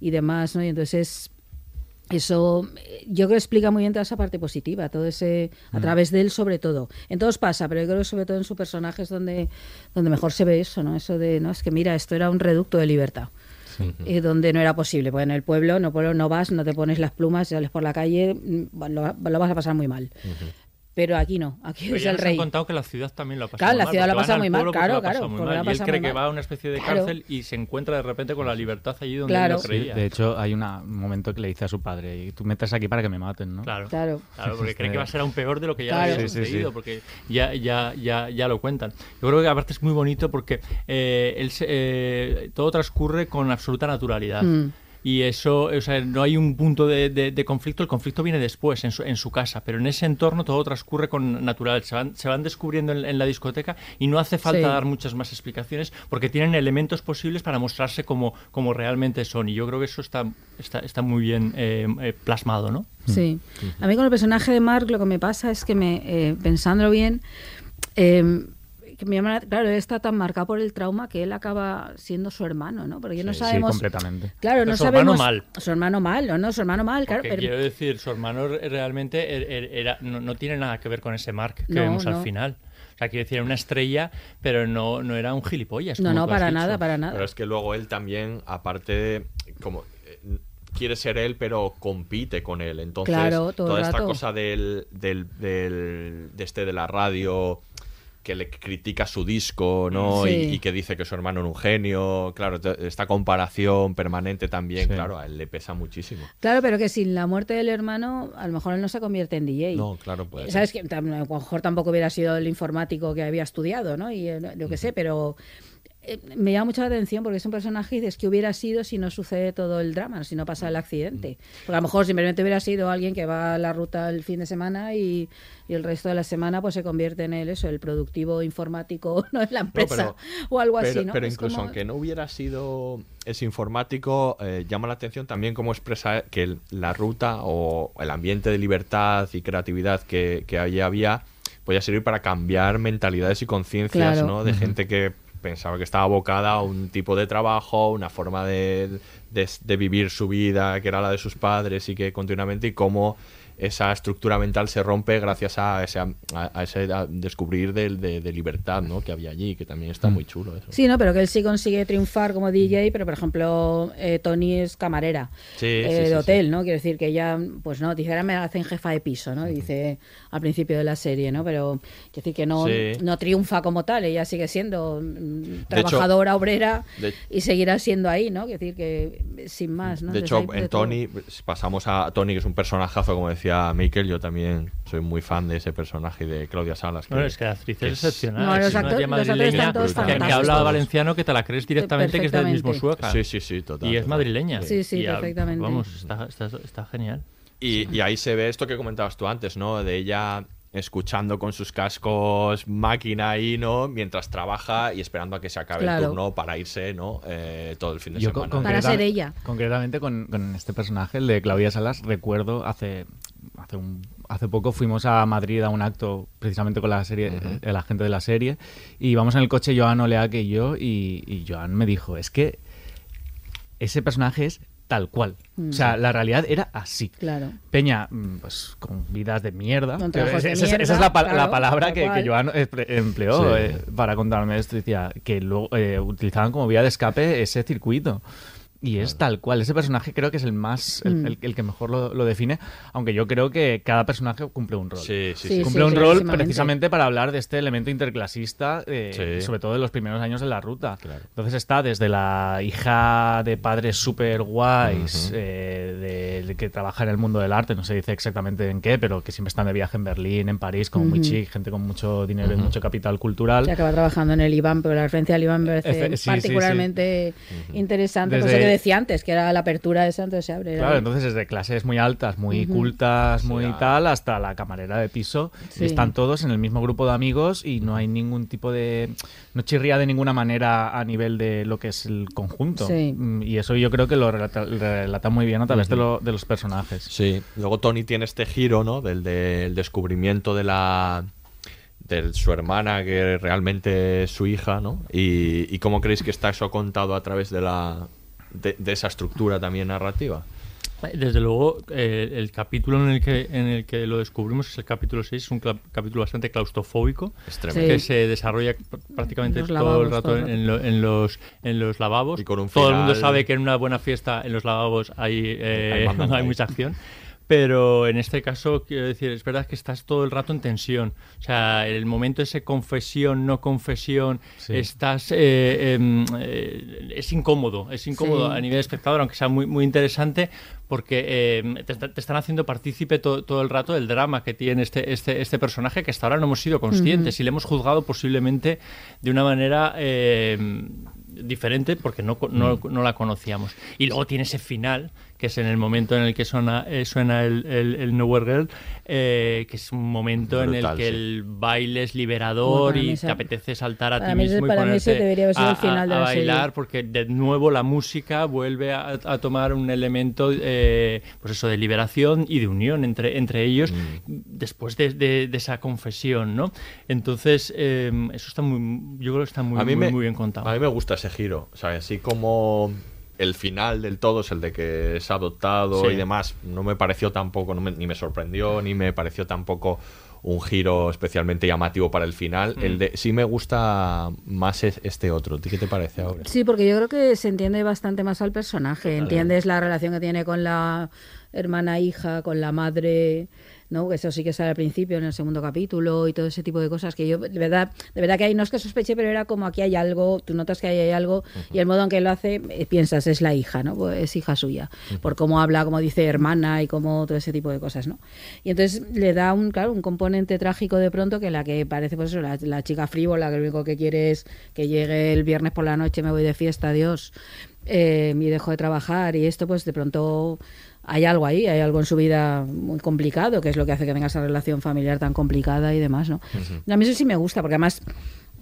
y demás, ¿no? Y entonces eso eh, yo creo que explica muy bien toda esa parte positiva, todo ese a través de él sobre todo. En todos pasa, pero yo creo que sobre todo en su personaje es donde donde mejor se ve eso, ¿no? Eso de no es que mira, esto era un reducto de libertad. Eh, donde no era posible. Pues en el pueblo no, pueblo no vas, no te pones las plumas, sales por la calle, mm, lo, lo vas a pasar muy mal. Pero aquí no, aquí Pero es ya el nos rey. han contado que la ciudad también lo ha pasado Claro, muy la mal, ciudad lo muy mal, claro, ha claro, pasado muy mal. lo ha Y él cree que mal. va a una especie de Claro. cárcel y se encuentra de repente con la libertad allí donde Claro. él no Sí, creía. De hecho, hay una- un momento que le dice a su padre, y tú metes aquí para que me maten, ¿no? Claro, Claro. Claro, porque cree que va a ser aún peor de lo que ya Claro. había Sí, sí, sucedido, sí. porque ya, ya, ya, ya lo cuentan. Yo creo que aparte es muy bonito porque eh, él se- eh, todo transcurre con absoluta naturalidad. Mm. Y eso, o sea, no hay un punto de, de- de conflicto, el conflicto viene después, en su, en su casa, pero en ese entorno todo transcurre con natural. Se van, se van descubriendo en, en la discoteca y no hace falta Sí. dar muchas más explicaciones porque tienen elementos posibles para mostrarse como, como realmente son. Y yo creo que eso está, está, está muy bien eh, eh, plasmado, ¿no? Sí. A mí con el personaje de Mark lo que me pasa es que me, eh, pensándolo bien, eh, que llama la- claro, él está tan marcado por el trauma que él acaba siendo su hermano, ¿no? Porque no Sí, sí, sabemos. completamente. Claro, Pero no su hermano sabemos. mal. Su hermano mal, ¿o no? Su hermano mal, claro. Pero- quiero decir, su hermano re- realmente er- er- era, no, no tiene nada que ver con ese Mark que No, vemos no. al final. O sea, quiero decir, era una estrella, pero no, no era un gilipollas. No, como no, tú has para dicho. nada, para nada. Pero es que luego él también, aparte, de- como eh, quiere ser él, pero compite con él. Entonces, Claro, toda esta cosa del, del, del- de este de la radio que le critica su disco, ¿no? Sí. Y, y que dice que su hermano era un genio. Claro, esta comparación permanente también, Sí. claro, a él le pesa muchísimo. Claro, pero que sin la muerte del hermano, a lo mejor él no se convierte en DJ. No, claro, puede ser. Sabes que a lo mejor tampoco hubiera sido el informático que había estudiado, ¿no? Y eh, lo que sé, pero eh, me llama mucho la atención porque es un personaje y dices que hubiera sido si no sucede todo el drama, si no pasa el accidente. Porque a lo mejor simplemente hubiera sido alguien que va a la ruta el fin de semana y, y el resto de la semana pues se convierte en él, eso, el productivo informático ¿no? en la empresa pero- o algo pero, así, ¿no? pero Es incluso como- aunque no hubiera sido ese informático, eh, llama la atención también cómo expresa que el- la ruta o el ambiente de libertad y creatividad que, que allí había podía servir para cambiar mentalidades y conciencias Claro. ¿no? de gente que pensaba que estaba abocada a un tipo de trabajo, una forma de, de- de vivir su vida que era la de sus padres y que continuamente y cómo esa estructura mental se rompe gracias a ese, a, a ese descubrir del- de, de libertad ¿no? que había allí, que también está muy chulo eso. Sí, no, pero que él sí consigue triunfar como DJ, pero por ejemplo, eh, Tony es camarera Sí, eh, sí, de sí, hotel, ¿no? Quiero decir que ella, pues no, dice, ahora me hacen jefa de piso, ¿no? Dice al principio de la serie, ¿no? Pero quiero decir que no, no triunfa como tal, ella sigue siendo mm, De hecho- trabajadora, obrera de- y seguirá siendo ahí, ¿no? Quiero decir que sin más, ¿no? De Entonces hecho, de en. Tony, pasamos a Tony, que es un personajazo, como decía Mikel, yo también soy muy fan de ese personaje de Claudia Salas. Bueno, es que la actriz que es excepcional. No, es los tía los actores madrileña están todos que, que habla valenciano que te la crees directamente que es del mismo. Sueca. Sí, sí, sí, total. Y es total. madrileña. Sí, sí, Y, perfectamente. Vamos, está, está, está genial. Y, y ahí se ve esto que comentabas tú antes, ¿no? De ella escuchando con sus cascos máquina ahí, ¿no? Mientras trabaja y esperando a que se acabe Claro. el turno para irse, ¿no? Eh, todo el fin de Yo semana. con- Para ser ella. Concretamente con, con este personaje, el de Claudia Salas, recuerdo hace hace, un- hace poco fuimos a Madrid a un acto precisamente con la serie, eh, la gente de la serie, y íbamos en el coche Joan Oleaque y yo, y, y Joan me dijo, es que ese personaje es tal cual. Mm. O sea, la realidad era así. Claro. Peña, mm, pues con vidas de mierda. Con de esa, esa es la, claro, la palabra que, que Joan empleó Sí. eh, para contarme esto. Decía que luego eh, utilizaban como vía de escape ese circuito. Y es tal cual. Ese personaje creo que es el más, el, Mm. el- el que mejor lo, lo define. Aunque yo creo que cada personaje cumple un rol. Sí, sí, Sí, sí. Cumple sí, un rol precisamente para hablar de este elemento interclasista, eh, Sí. sobre todo en los primeros años de la ruta. Claro. Entonces está desde la hija de padres súper guays, eh, de, de que trabaja en el mundo del arte, no se dice exactamente en qué, pero que siempre están de viaje en Berlín, en París, como muy Ujú. chic, gente con mucho dinero y mucho capital cultural. Se acaba trabajando en el IBAN, pero la referencia al IBAN me parece Efe- sí, sí, particularmente interesante. Desde- que decía antes, que era la apertura de Santo se abre. Claro, entonces desde clases muy altas, muy cultas, muy Sí, tal, hasta la camarera de piso. Sí. Y están todos en el mismo grupo de amigos y no hay ningún tipo de... No chirría de ninguna manera a nivel de lo que es el conjunto. Sí. Mm, Y eso yo creo que lo relata, relata muy bien a través de, lo- de los personajes. Sí, luego Tony tiene este giro, ¿no? Del, del descubrimiento de la de su hermana que realmente es su hija, ¿no? Y, y cómo creéis que está eso contado a través de la de, de esa estructura también narrativa. Desde luego, eh, el capítulo en el, que, en el que lo descubrimos es el capítulo 6, es un cla- capítulo bastante claustrofóbico, Sí. que se desarrolla pr- prácticamente Los todo lavabos, el rato todo en, lo- en los, en los lavabos. Y con un todo el mundo sabe que en una buena fiesta en los lavabos hay, eh, Hay mucha acción. pero en este caso, quiero decir, es verdad que estás todo el rato en tensión. O sea, el momento ese confesión, no confesión, Sí. estás. eh, em, eh, es incómodo, es incómodo Sí. a nivel espectador, aunque sea muy, muy interesante, porque em, te, te están haciendo partícipe to- todo el rato del drama que tiene este, este, este personaje que hasta ahora no hemos sido conscientes y le hemos juzgado posiblemente de una manera. em, diferente porque no, no, no la conocíamos y luego tiene ese final que es en el momento en el que suena, eh, suena el, el, el Nowhere Girl eh, que es un momento en el que sí. el baile es liberador y te apetece saltar a para ti mí mismo y para mí ese ponerte debería haber sido a, el final de a- a la serie. bailar porque de nuevo la música vuelve a, a tomar un elemento eh, pues eso de liberación y de unión entre, entre ellos Mm. después de, de- de esa confesión ¿no? entonces eh, eso está muy yo creo que está muy, a mí muy, me, muy bien contado A mí me gusta ese giro. O sea, así como el final del todo es el de que es adoptado Sí. y demás, no me pareció tampoco, no me- ni me sorprendió, ni me pareció tampoco un giro especialmente llamativo para el final. Mm. El de sí me gusta más es- este otro. ¿A ti ¿Qué te parece ahora? Sí, porque yo creo que se entiende bastante más al personaje. Entiendes la relación que tiene con la hermana hija, con la madre, ¿no? Que eso sí que sale al principio, en el segundo capítulo, y todo ese tipo de cosas que yo, de verdad, de verdad que ahí no es que sospeche, pero era como aquí hay algo, tú notas que ahí hay algo, y el modo en que lo hace, eh, piensas, es la hija, ¿no? Pues es hija suya, por cómo habla, como dice hermana y como todo ese tipo de cosas, ¿no? Y entonces le da un, claro, un componente trágico de pronto que la que parece, pues eso, la, la chica frívola, que lo único que quiere es que llegue el viernes por la noche, me voy de fiesta, adiós, eh, y dejo de trabajar, y esto, pues de pronto hay algo ahí, hay algo en su vida muy complicado, que es lo que hace que tenga esa relación familiar tan complicada y demás, ¿no? A mí eso sí me gusta, porque además,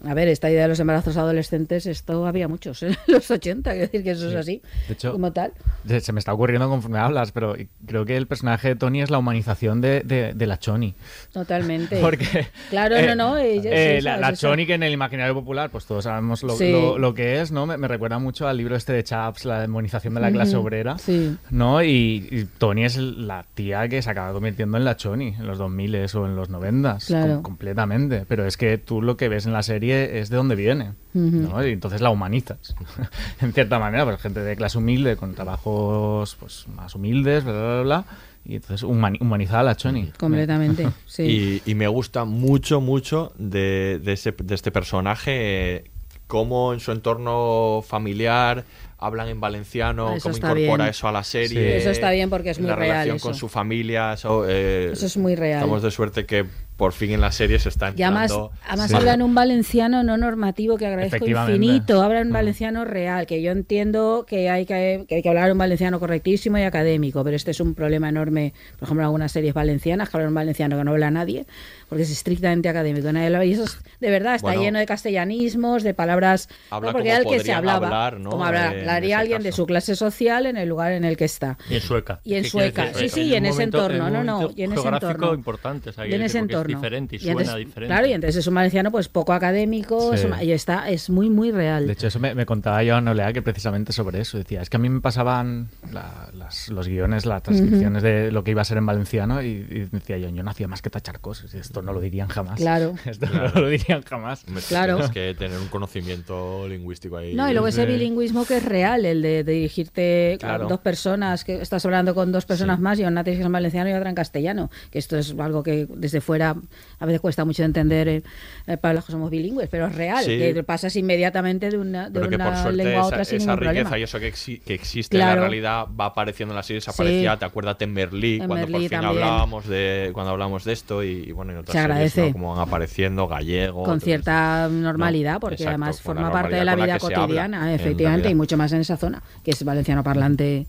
a ver, esta idea de los embarazos adolescentes, esto había muchos en los 80, quiero decir que eso es así, De hecho, como tal. Se me está ocurriendo conforme hablas, pero creo que el personaje de Tony es la humanización de, de- de la Choni. Totalmente. Porque, Claro, eh, no, no, ella eh, la. Choni que en el imaginario popular, pues todos sabemos lo, Sí. lo- lo que es, ¿no? Me, me recuerda mucho al libro este de Chaps, la demonización de la clase Ujú, obrera, sí. ¿no? Y, y Tony es la tía que se acaba convirtiendo en la Choni en los 2000 o en los 90 Claro. completamente. Pero es que tú lo que ves en la serie es de dónde viene. ¿no? Y entonces la humanizas, en cierta manera, pues gente de clase humilde, con trabajos pues más humildes, bla, bla, bla, bla, y entonces humani- humanizada a la Choni. Completamente, sí. Y, y me gusta mucho, mucho de, de ese- de este personaje, cómo en su entorno familiar hablan en valenciano, Eso cómo incorpora bien. eso a la serie. Sí. Eso está bien porque es muy la real relación eso. con su familia, eso, eh, Eso es muy real. Estamos de suerte que por fin en la serie se está Y además, además Sí. hablan un valenciano no normativo que agradezco infinito. Hablan Mm. un valenciano real, que yo entiendo que hay que, que hay que hablar un valenciano correctísimo y académico, pero este es un problema enorme. Por ejemplo, en algunas series valencianas que hablan un valenciano que no habla nadie, porque es estrictamente académico. Nadie lo habla. Y eso es- de verdad está Bueno. lleno de castellanismos, de palabras. Habla no, porque como era el que se hablaba. hablar, ¿no? Como Eh, en hablaría alguien de su clase social en el lugar en el que está. Y en sueca. Y en ¿Qué quiere sueca, sí, sí, y en un ese momento- entorno, un no, no, y en ese geográfico entorno. importante, o sea, Y en ese entorno. Diferente y, Y suena entonces- diferente. Claro, y entonces es un valenciano pues poco académico, Sí. es un- y está, es muy, muy real. De hecho, eso me, me contaba Joan Olea que precisamente sobre eso decía, es que a mí me pasaban la- las- los guiones, las transcripciones de lo que iba a ser en valenciano y, y decía yo, yo no hacía más que tachar cosas, y esto no lo dirían jamás. Claro. Esto Claro. no lo dirían jamás. Me- Claro. Tienes que tener un conocimiento lingüístico ahí. No, y luego ese bilingüismo que es real, el de, de dirigirte a dos personas, que estás hablando con dos personas más y una te en valenciano y otra en castellano, que esto es algo que desde fuera a veces cuesta mucho de entender eh, eh, para los que somos bilingües, pero es real, Sí. que pasas inmediatamente de una, de Pero que por una suerte lengua a esa, otra sin esa riqueza problema. y eso que, exi- que existe en la realidad va apareciendo en la serie, se Sí. aparecía, te acuerdas en Merlí, En cuando por fin también. hablábamos de cuando hablamos de esto y, y bueno, en otras Se agradece. series, ¿no? como van apareciendo, gallego. con cierta normalidad, No, porque exacto, además forma parte de la vida la cotidiana, efectivamente, y mucho más en esa zona, que es valenciano parlante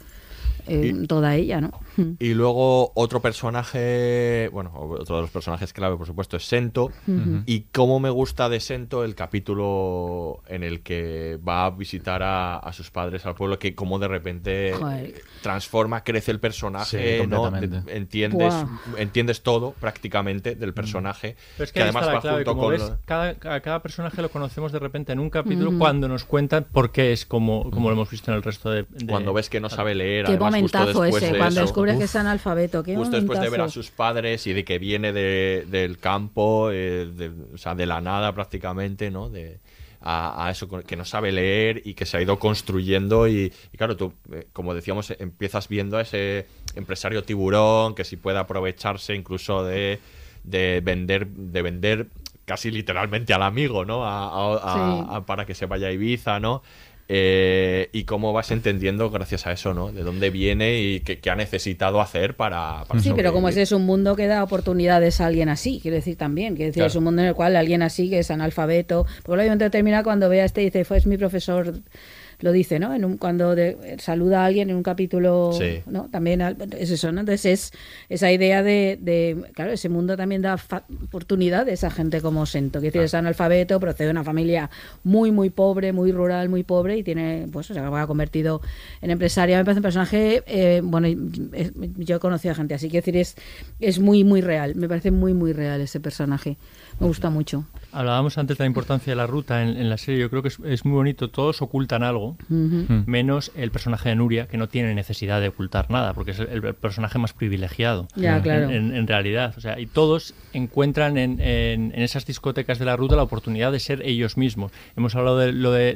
eh, toda ella, ¿no? Y luego otro personaje, bueno, otro de los personajes clave, por supuesto, es Sento. Ujú. Y cómo me gusta de Sento el capítulo en el que va a visitar a, a sus padres al pueblo, que como de repente Joder. transforma, crece el personaje, Sí, ¿no? entiendes, Buah. entiendes todo prácticamente del personaje. Pero es que, ahí además va clave, junto con ves, lo- cada, a cada personaje lo conocemos de repente en un capítulo Ujú. cuando nos cuentan por qué es como, como lo hemos visto en el resto de... de- cuando ves que no sabe leer, Qué además justo después ese, de cuando eso. Descubres que Uf. es analfabeto, qué Justo después de ver a sus padres y de que viene de- del campo, eh, de, o sea, de la nada prácticamente, ¿no? De, a, a eso que no sabe leer y que se ha ido construyendo y, y claro, tú, eh, como decíamos, empiezas viendo a ese empresario tiburón que si puede aprovecharse incluso de, de vender de vender casi literalmente al amigo, ¿no? A- a- a- a- para que se vaya a Ibiza, ¿no? Eh, y cómo vas entendiendo gracias a eso, ¿no? De dónde viene y qué, qué ha necesitado hacer para, para Sí, pero como ese es un mundo que da oportunidades a alguien así, quiero decir también, quiero decir, Claro. es un mundo en el cual alguien así que es analfabeto, probablemente termina cuando vea este y dice, fue es mi profesor, lo dice, ¿no? En un, cuando de- saluda a alguien en un capítulo, Sí. ¿no? También al- es eso, ¿no? Entonces es esa idea de, de- claro, ese mundo también da oportunidades a gente como Sento, quiero decir, es analfabeto, procede de una familia muy, muy pobre, muy rural, muy pobre y tiene, pues, se ha convertido en empresaria. Me parece un personaje, eh, bueno, es- yo he conocido a gente así, quiero decir, es, es muy, muy real, me parece muy, muy real ese personaje, me gusta mucho. Hablábamos antes de la importancia de la ruta en, en la serie. Yo creo que es, es muy bonito. Todos ocultan algo, Ujú. menos el personaje de Nuria, que no tiene necesidad de ocultar nada, porque es el, el personaje más privilegiado. Ya, en- claro. En, en realidad. O sea, y todos encuentran en, en- en esas discotecas de la ruta la oportunidad de ser ellos mismos. Hemos hablado de lo de,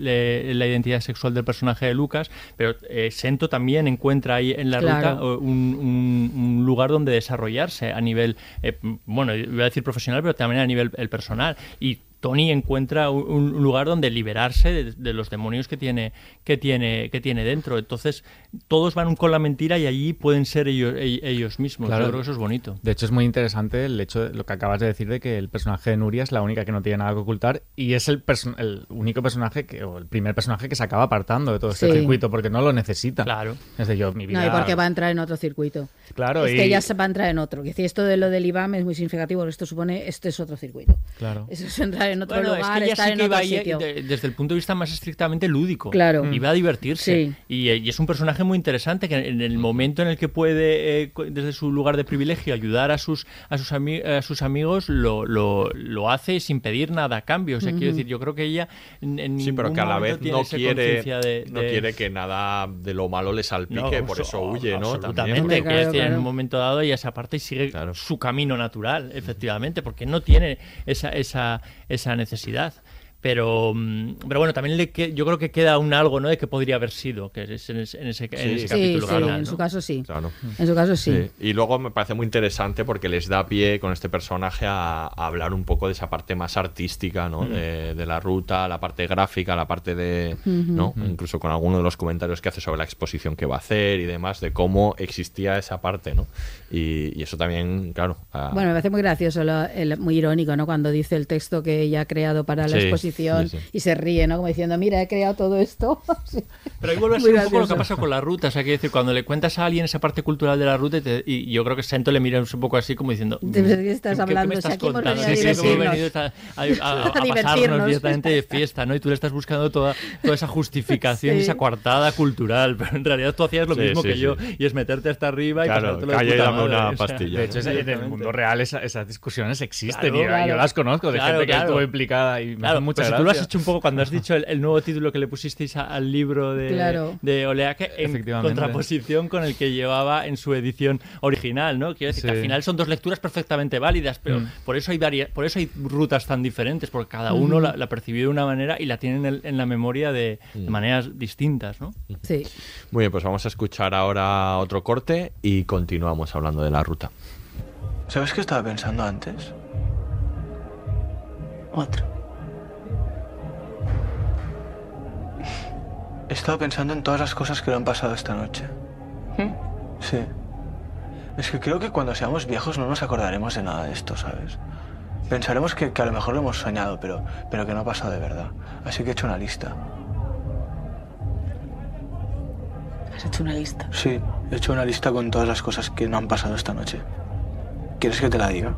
la identidad sexual del personaje de Lucas, pero eh, Sento también encuentra ahí en la Claro. ruta un, un- un lugar donde desarrollarse a nivel, eh, bueno, iba a decir profesional, pero también a nivel el personal. Y Tony encuentra un, un lugar donde liberarse de, de los demonios que tiene, que, tiene, que tiene dentro. Entonces, todos van con la mentira y allí pueden ser ellos, e- ellos mismos. Claro. Yo creo que eso es bonito. De hecho, es muy interesante el hecho de lo que acabas de decir de que el personaje de Nuria es la única que no tiene nada que ocultar y es el, perso- el único personaje que, o el primer personaje que se acaba apartando de todo este Sí. circuito porque no lo necesita. Claro. Es de yo, mi vida. No, y porque va a entrar en otro circuito. Claro, es y- que ya se va a entrar en otro. Es decir, esto de lo del IBAM es muy significativo, porque esto supone, esto es otro circuito. Claro. Eso es entrar en otro Bueno, lugar, es que ella estar sí en que otro va ahí, sitio. de- desde el punto de vista más estrictamente lúdico. Claro. Y va a divertirse. Sí. Y, y es un personaje muy interesante que en el momento en el que puede, eh, desde su lugar de privilegio, ayudar a sus, a sus, ami- a sus amigos, lo, lo, lo hace sin pedir nada a cambio. O sea, quiero Ujú. decir, yo creo que ella en, en Sí, pero que a la momento vez no quiere, conciencia de- no de- quiere que nada de lo malo le salpique, No, por so- eso huye, ¿no? Absolutamente. También. quiero decir, en un momento dado ella esa parte y sigue su camino natural, efectivamente, porque no tiene esa, esa, esa necesidad. Pero, mm, pero bueno, también le que, yo creo que queda un algo ¿no? de que podría haber sido, que es en ese, en ese, en ese Sí, capítulo sí, final, en ¿no? su caso sí. Claro. En su caso sí. Y luego me parece muy interesante porque les da pie con este personaje a, a hablar un poco de esa parte más artística, ¿no? Mm. De, de la ruta, la parte gráfica, la parte de. ¿no? Mm. Incluso con alguno de los comentarios que hace sobre la exposición que va a hacer y demás, de cómo existía esa parte, ¿no? Y, y eso también, claro. a- Bueno, me parece muy gracioso, lo- el- muy irónico, ¿no? Cuando dice el texto que ella ha creado para la Sí, exposición sí, sí. y se ríe, ¿no? Como diciendo, mira, he creado todo esto. Pero ahí vuelve a ser un poco lo que pasado con la ruta. O sea, quiero decir, cuando le cuentas a alguien esa parte cultural de la ruta, y, te- y yo creo que Sento le mira un poco así como diciendo... ¿De qué estás ¿qué- qué hablando? me O sea, estás hemos contando? a Sí, sí, hemos divertirnos. venido a, a- a- a pasarnos directamente de fiesta, ¿no? Y tú le estás buscando toda, toda esa justificación esa coartada cultural. Pero en realidad tú hacías lo Sí, mismo sí, que yo, y es meterte hasta arriba y Claro, pasártelo de puta madre, una o sea, pastilla, De hecho, en el mundo real esa- esas discusiones existen Claro, y yo- claro. yo las conozco de Claro, gente que estuvo implicada y me Gracia. tú lo has hecho un poco cuando has dicho el, el nuevo título que le pusisteis a- al libro de, Claro. de Oleaque en Efectivamente. contraposición con el que llevaba en su edición original, ¿no? Quiero decir que al final son dos lecturas perfectamente válidas, pero Mm. por eso hay varia- por eso hay rutas tan diferentes, porque cada uno la, la percibió de una manera y la tienen en, el- en la memoria de, de maneras distintas, ¿no? Sí. Muy bien, pues vamos a escuchar ahora otro corte y continuamos hablando de la ruta. ¿Sabes qué estaba pensando antes? Otro. He estado pensando en todas las cosas que le han pasado esta noche. Sí. Es que creo que cuando seamos viejos no nos acordaremos de nada de esto, ¿sabes? Pensaremos que, que a lo mejor lo hemos soñado, pero, pero que no ha pasado de verdad. Así que he hecho una lista. ¿Has hecho una lista? Sí, he hecho una lista con todas las cosas que no han pasado esta noche. ¿Quieres que te la diga?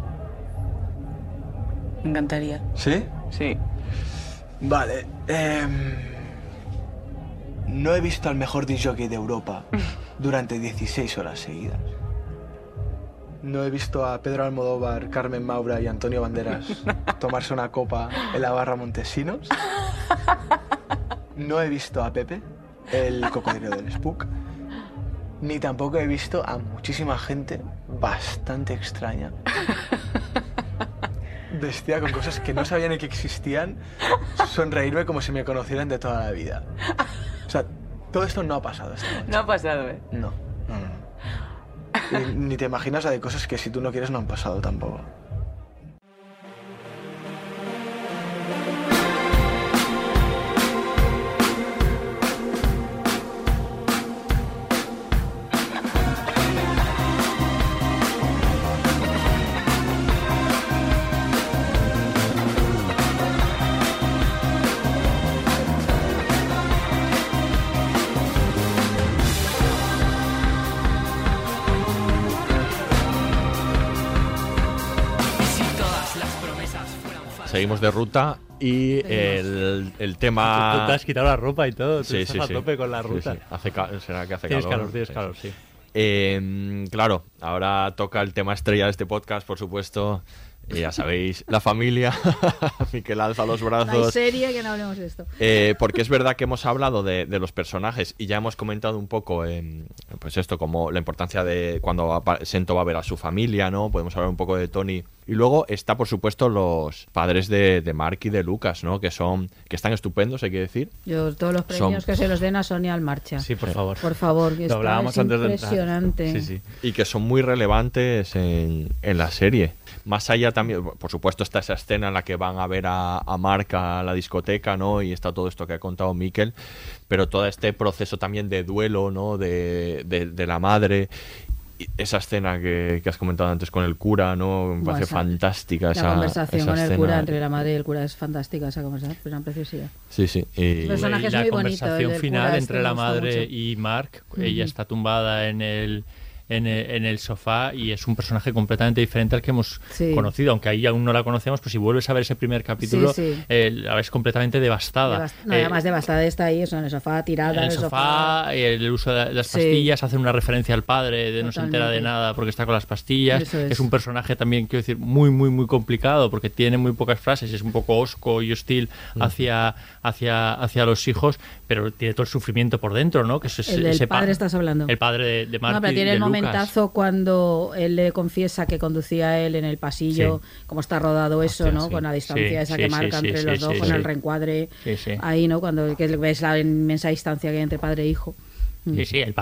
Me encantaría. ¿Sí? Sí. Vale. em, no he visto al mejor disjockey de Europa durante 16 horas seguidas. No he visto a Pedro Almodóvar, Carmen Maura y Antonio Banderas tomarse una copa en la barra Montesinos. No he visto a Pepe, el cocodrilo del Spook. Ni tampoco he visto a muchísima gente bastante extraña vestida con cosas que no sabía ni que existían, sonreírme como si me conocieran de toda la vida. O sea, todo esto no ha pasado esta noche. No ha pasado, ¿eh? No, no, no. Ni, ni te imaginas la de cosas que si tú no quieres no han pasado tampoco. Seguimos de ruta y el, el tema. Tú te has quitado la ropa y todo. Tú Sí, estás sí, a sí. tope con la ruta. Hace será que hace Tienes calor. calor, tienes calor, sí. sí. Eh, claro, ahora toca el tema estrella de este podcast, por supuesto. Y ya sabéis, la familia. Miquel alza los No hay brazos. serie que no hablemos de esto. Eh, porque es verdad que hemos hablado de, de los personajes y ya hemos comentado un poco, eh, pues esto, como la importancia de cuando Sento va a ver a su familia, ¿no? Podemos hablar un poco de Tony. Y luego está, por supuesto, los padres de, de Mark y de Lucas, ¿no? Que son, que están estupendos, hay que decir. Yo todos los premios Son- que se los den a Sonia al marcha. Sí, por favor. Por favor, que Lo está- hablábamos es antes de entrar. impresionante. Sí, sí. Y que son muy relevantes en, en la serie. Más allá también, por supuesto, está esa escena en la que van a ver a, a Mark a la discoteca, ¿no? Y está todo esto que ha contado Miquel. Pero todo este proceso también de duelo, ¿no? De, de- de la madre. Esa escena que, que has comentado antes con el cura, ¿no? Me parece esa- fantástica La esa conversación esa con el cura, entre la madre y el cura, es fantástica esa conversación, es una preciosidad. Sí, sí. Y- la muy conversación final cura entre este la madre mucho. y Mark, ella está tumbada en el, en el en el sofá y es un personaje completamente diferente al que hemos Sí. conocido, aunque ahí aún no la conocemos, pues si vuelves a ver ese primer capítulo, Sí, sí. eh, la ves completamente devastada. Devast- no, Eh, además devastada está ahí, eso, en el sofá, tirada en el sofá, y el uso de las pastillas, hace una referencia al padre, de no se entera de nada porque está con las pastillas. Es. es. un personaje también, quiero decir, muy, muy, muy complicado porque tiene muy pocas frases, es un poco osco y hostil Mm. hacia, hacia, hacia los hijos, pero tiene todo el sufrimiento por dentro, ¿no? Que es El ese padre estás hablando. El padre de, de No, pero tiene el Lucas. momentazo cuando él le confiesa que conducía él en el pasillo, Sí. cómo está rodado eso, Hostia, ¿no? sí. Con la distancia Sí, esa que marca entre los dos, con el reencuadre. Ahí, ¿no? Cuando que ves la inmensa distancia que hay entre padre e hijo. Sí, sí, el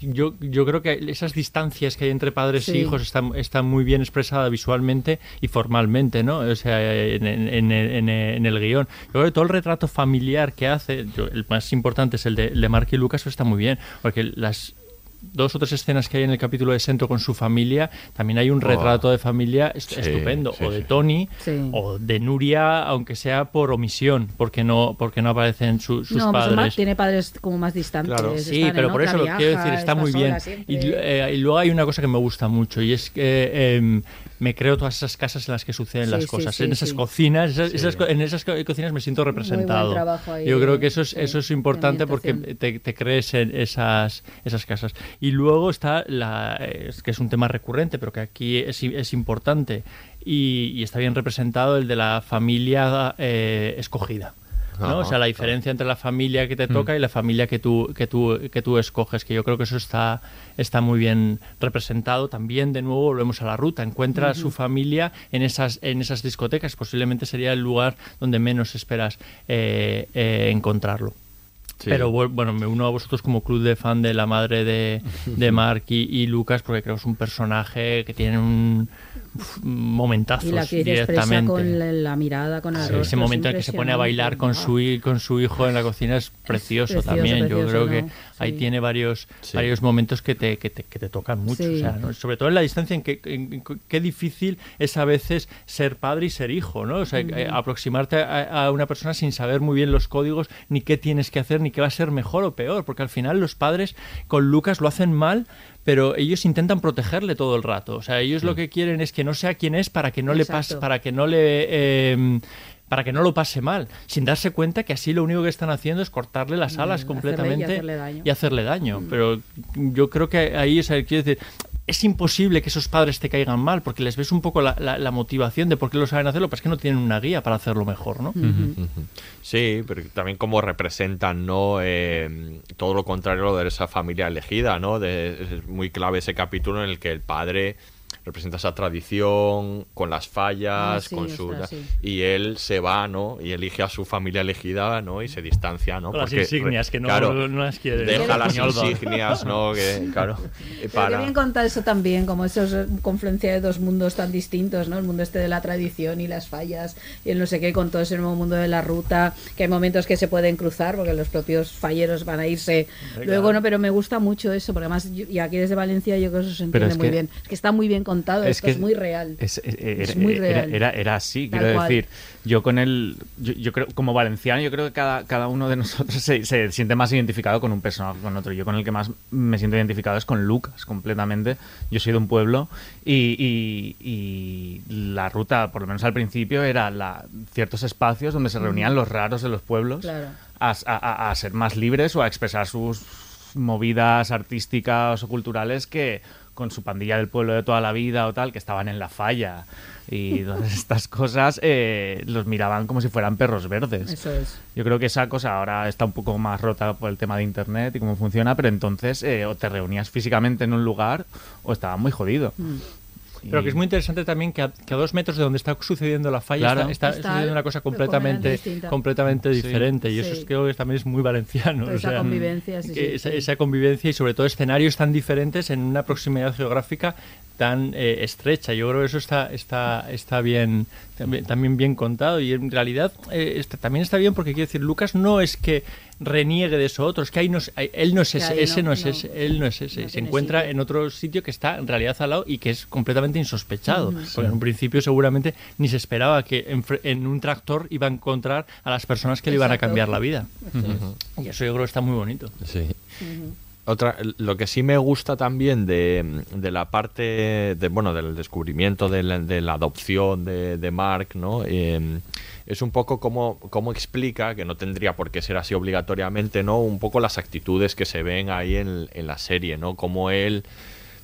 yo, yo creo que esas distancias que hay entre padres Sí. e hijos están, están muy bien expresadas visualmente y formalmente, ¿no? O sea, en, en- en- en- en el guion. Yo creo que todo el retrato familiar que hace, yo- el más importante es el de, el de Mark y Lucas, eso está muy bien, porque las dos o tres escenas que hay en el capítulo de Sento con su familia, también hay un Oh. retrato de familia est- Sí, estupendo, sí, o de. Tony, Sí. o de Nuria, aunque sea por omisión, porque no, porque no aparecen su- sus no, pues padres. tiene padres como más distantes. Sí, están en pero por eso lo quiero decir, está muy bien. Y, eh, y luego hay una cosa que me gusta mucho y es que em, me creo todas esas casas en las que suceden Sí, las cosas. sí, en esas sí. cocinas, esas- Sí. esas en esas co- cocinas me siento representado. ahí Yo creo que eso es, sí, eso es importante porque te, te crees en esas, esas casas. Y luego está la es que es un tema recurrente, pero que aquí es, es importante y, y está bien representado el de la familia eh, escogida. ¿no? O sea, la diferencia entre la familia que te toca y la familia que tú, que tú, que tú escoges, que yo creo que eso está, está muy bien representado. También, de nuevo, volvemos a la ruta. Encuentra a su familia en esas, en esas discotecas. Posiblemente sería el lugar donde menos esperas eh, eh, encontrarlo. Sí. Pero bu- bueno, me uno a vosotros como club de fan de la madre de, de Mark y, y Lucas porque creo que es un personaje que tiene un momentazos Y la que expresa directamente. con la, la mirada, con el Sí, rostro. ese es momento en el que se pone a bailar con su, hi- con su hijo en la cocina es precioso, precioso, también. Yo creo que ahí tiene varios, Sí. varios momentos que te, que te, que te tocan mucho. Sí. o sea, ¿no? Sobre todo en la distancia en que en- qué difícil es a veces ser padre y ser hijo, ¿no? O sea, eh, aproximarte a, a una persona sin saber muy bien los códigos, ni qué tienes que hacer, ni qué va a ser mejor o peor, porque al final los padres con Lucas lo hacen mal, pero ellos intentan protegerle todo el rato. O sea, ellos lo que quieren es que no sea quien es para que no le pase, para que no le eh, para que no lo pase mal, sin darse cuenta que así lo único que están haciendo es cortarle las alas hacerle- y completamente hacerle daño. y hacerle daño. Pero yo creo que ahí es, quiero decir, es imposible que esos padres te caigan mal, porque les ves un poco la, la- la motivación de por qué lo saben hacerlo, pero es que no tienen una guía para hacerlo mejor, ¿no? Sí, pero también como representan, ¿no? Eh, todo lo contrario a lo de esa familia elegida, ¿no? De- es muy clave ese capítulo en el que el padre representa esa tradición con las fallas, Ah, sí, con su sí. y él se va, ¿no? Y elige a su familia elegida, ¿no? Y se distancia, ¿no? Con las insignias, que no- no las quiere. Deja las insignias, ¿no? Que, claro, para qué bien contar eso también, como eso es confluencia de dos mundos tan distintos, ¿no? El mundo este de la tradición y las fallas y el no sé qué, con todo ese nuevo mundo de la ruta, que hay momentos que se pueden cruzar porque los propios falleros van a irse Hombre, luego, claro. ¿no? Pero me gusta mucho eso, porque además, yo- y aquí desde Valencia yo creo que eso se entiende es muy que- bien. Es que está muy bien contado, esto es muy real. Es, es- Es era, muy era- real. Era, era así, Tal quiero cual. decir. Yo con el. Yo, yo creo, como valenciano, yo creo que cada, cada uno de nosotros se, se siente más identificado con un personaje que con otro. Yo con el que más me siento identificado es con Lucas, completamente. Yo soy de un pueblo y, y- y la ruta, por lo menos al principio, era la, ciertos espacios donde se reunían Mm. los raros de los pueblos Claro. a, a- a ser más libres o a expresar sus movidas artísticas o culturales que con su pandilla del pueblo de toda la vida o tal, que estaban en la falla y todas estas cosas, eh, los miraban como si fueran perros verdes. Eso es. Yo creo que esa cosa ahora está un poco más rota por el tema de internet y cómo funciona, pero entonces eh, o te reunías físicamente en un lugar o estaba muy jodido. Mm. Pero que es muy interesante también que a, que a dos metros de donde está sucediendo la falla Claro. está, está Está sucediendo una cosa completamente completamente, Sí. diferente. Y eso Sí. es- creo que también es muy valenciano. Esa o sea, convivencia, sí, que sí, esa, sí. esa convivencia y sobre todo escenarios tan diferentes en una proximidad geográfica tan eh, estrecha. Yo creo que eso está, está, está bien, también, también bien contado y en realidad eh, está- también está bien porque quiero decir, Lucas no es que reniegue de eso otro, es que ahí no él no es ese, ahí ese no- no, es no. ese, él no es ese, No se encuentra sitio. en otro sitio que está en realidad al lado y que es completamente insospechado, porque en un principio seguramente ni se esperaba que en, un tractor iba a encontrar a las personas que le iban a cambiar la vida. Y eso yo creo que está muy bonito. Sí. Otra, lo que sí me gusta también de, de la parte de, bueno, del descubrimiento de la, de la adopción de, de Mark, ¿no? Eh, es un poco como, como explica, que no tendría por qué ser así obligatoriamente, ¿no? Un poco las actitudes que se ven ahí en, en la serie, ¿no? Como él,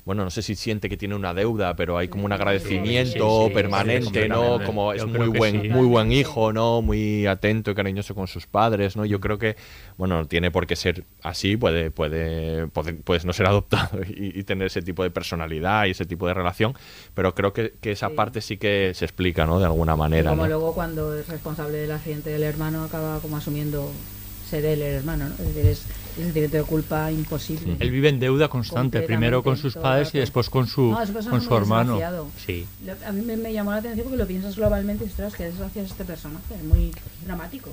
bueno, no sé si siente que tiene una deuda, pero hay como un agradecimiento Sí, sí, permanente, sí, ¿no? Como es muy buen, sí. muy buen hijo, ¿no? Muy atento y cariñoso con sus padres, ¿no? Yo creo que, bueno, no tiene por qué ser así, puede, puede, puede- puedes no ser adoptado y, y tener ese tipo de personalidad y ese tipo de relación, pero creo que, que esa parte sí que se explica, ¿no? De alguna Y manera, como ¿no? luego cuando es responsable del accidente del hermano acaba como asumiendo ser él el hermano, ¿no? Es decir, es el sentimiento de culpa imposible. Él vive en deuda constante, primero con sus padres y después con su, No, con su hermano. Sí. A mí me, me llamó la atención porque lo piensas globalmente y dices, "Ostras, qué desgracia es este personaje, es muy dramático.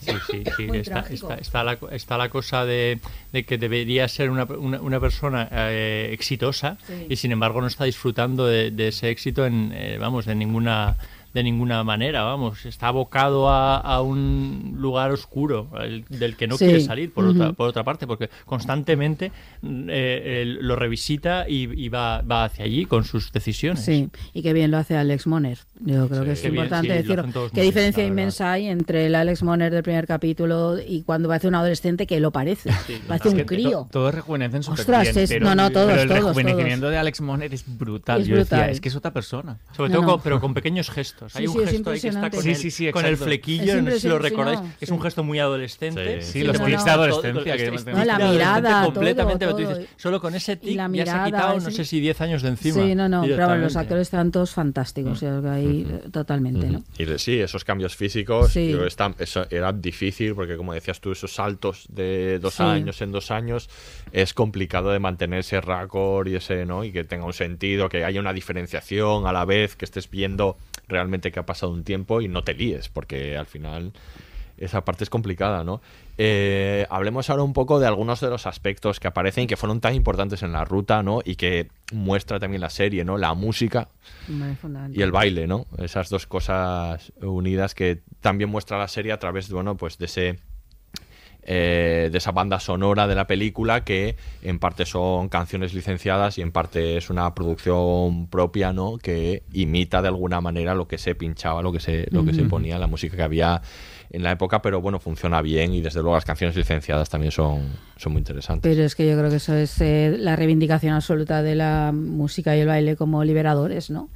Sí, sí, sí. Está, está, está la, está la cosa de, de que debería ser una, una, una persona eh, exitosa Sí. y sin embargo no está disfrutando de, de ese éxito en, eh, vamos, de ninguna de ninguna manera, vamos, está abocado a, a un lugar oscuro el- del que no Sí. quiere salir, por, otra, por otra parte, porque constantemente eh, él lo revisita y, y va, va hacia allí con sus decisiones. Sí, y qué bien lo hace Alex Moner. Yo creo Sí, que es qué bien, importante sí, lo decirlo. Qué bien, diferencia inmensa hay entre el Alex Moner del primer capítulo y cuando parece un adolescente que lo parece. Parece Es un crío. to- todos rejuvenecen Ostras, bien, es- pero, no, no, todos, pero el todos, rejuvenecimiento todos. de Alex Moner es brutal. Es Yo decía, brutal. es que es otra persona. Sobre No, todo, no. con- pero con pequeños gestos. Sí, Hay un sí, es gesto ahí que está con, Sí, el, sí, sí, con el flequillo, no sé si lo recordáis. Es un gesto muy adolescente. Sí, Sí, los tics no, de todo- adolescencia. No, la mirada, completamente. todo, tú todo. dices, Solo con ese tic la ya se ha mirada, quitado, no sé si 10 años de encima. Sí, no, no, pero bueno, los actores están todos fantásticos, o sea, ahí eh, totalmente, ¿no? Y de- sí, esos cambios físicos, están- eso era difícil porque, como decías tú, esos saltos de dos años en dos años es complicado de mantener ese récord y ese, ¿no? Y que tenga un sentido, que haya una diferenciación a la vez, que estés viendo realmente que ha pasado un tiempo y no te líes, porque al final esa parte es complicada, ¿no? Eh, hablemos ahora un poco de algunos de los aspectos que aparecen que fueron tan importantes en la ruta, ¿no? Y que muestra también la serie, ¿no? La música y el baile, ¿no? Esas dos cosas unidas que también muestra la serie a través, bueno, pues de ese eh, de esa banda sonora de la película que en parte son canciones licenciadas y en parte es una producción propia, ¿no? Que imita de alguna manera lo que se pinchaba, lo que se, lo que se ponía, la música que había en la época, pero bueno, funciona bien y desde luego las canciones licenciadas también son, son muy interesantes. Pero es que yo creo que eso es eh, la reivindicación absoluta de la música y el baile como liberadores, ¿no?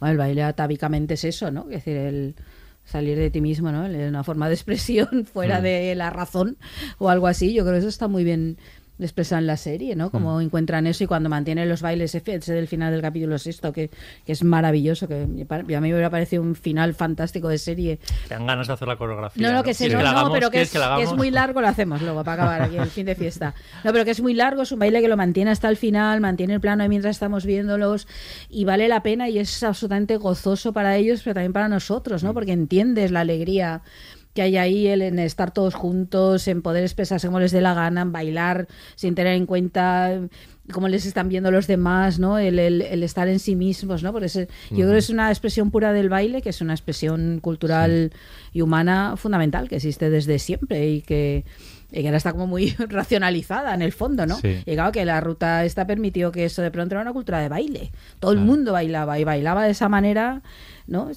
Bueno, el baile atávicamente es eso, ¿no? Es decir, el salir de ti mismo, ¿no? Una forma de expresión fuera Mm. de la razón o algo así. Yo creo que eso está muy bien expresa en la serie, ¿no? Cómo encuentran eso y cuando mantienen los bailes ese del final del capítulo sexto, que, que es maravilloso, que a mí me hubiera parecido un final fantástico de serie. Te dan ganas de hacer la coreografía. No, no, que, se, ¿Quieres no, la no, pero que ¿Quieres es, que es muy largo, lo hacemos luego para acabar aquí el fin de fiesta. No, pero que es muy largo, es un baile que lo mantiene hasta el final, mantiene el plano ahí mientras estamos viéndolos y vale la pena y es absolutamente gozoso para ellos, pero también para nosotros, ¿no? Porque entiendes la alegría que hay ahí el en estar todos juntos, en poder expresarse como les dé la gana, en bailar sin tener en cuenta cómo les están viendo los demás, ¿no? El, el- el estar en sí mismos, ¿no? Porque es- yo creo que es una expresión pura del baile, que es una expresión cultural y humana fundamental, que existe desde siempre y que, y que ahora está como muy racionalizada en el fondo, ¿no? Sí. Y claro que la ruta esta permitió que eso de pronto era una cultura de baile. Todo el mundo bailaba y bailaba de esa manera, ¿no?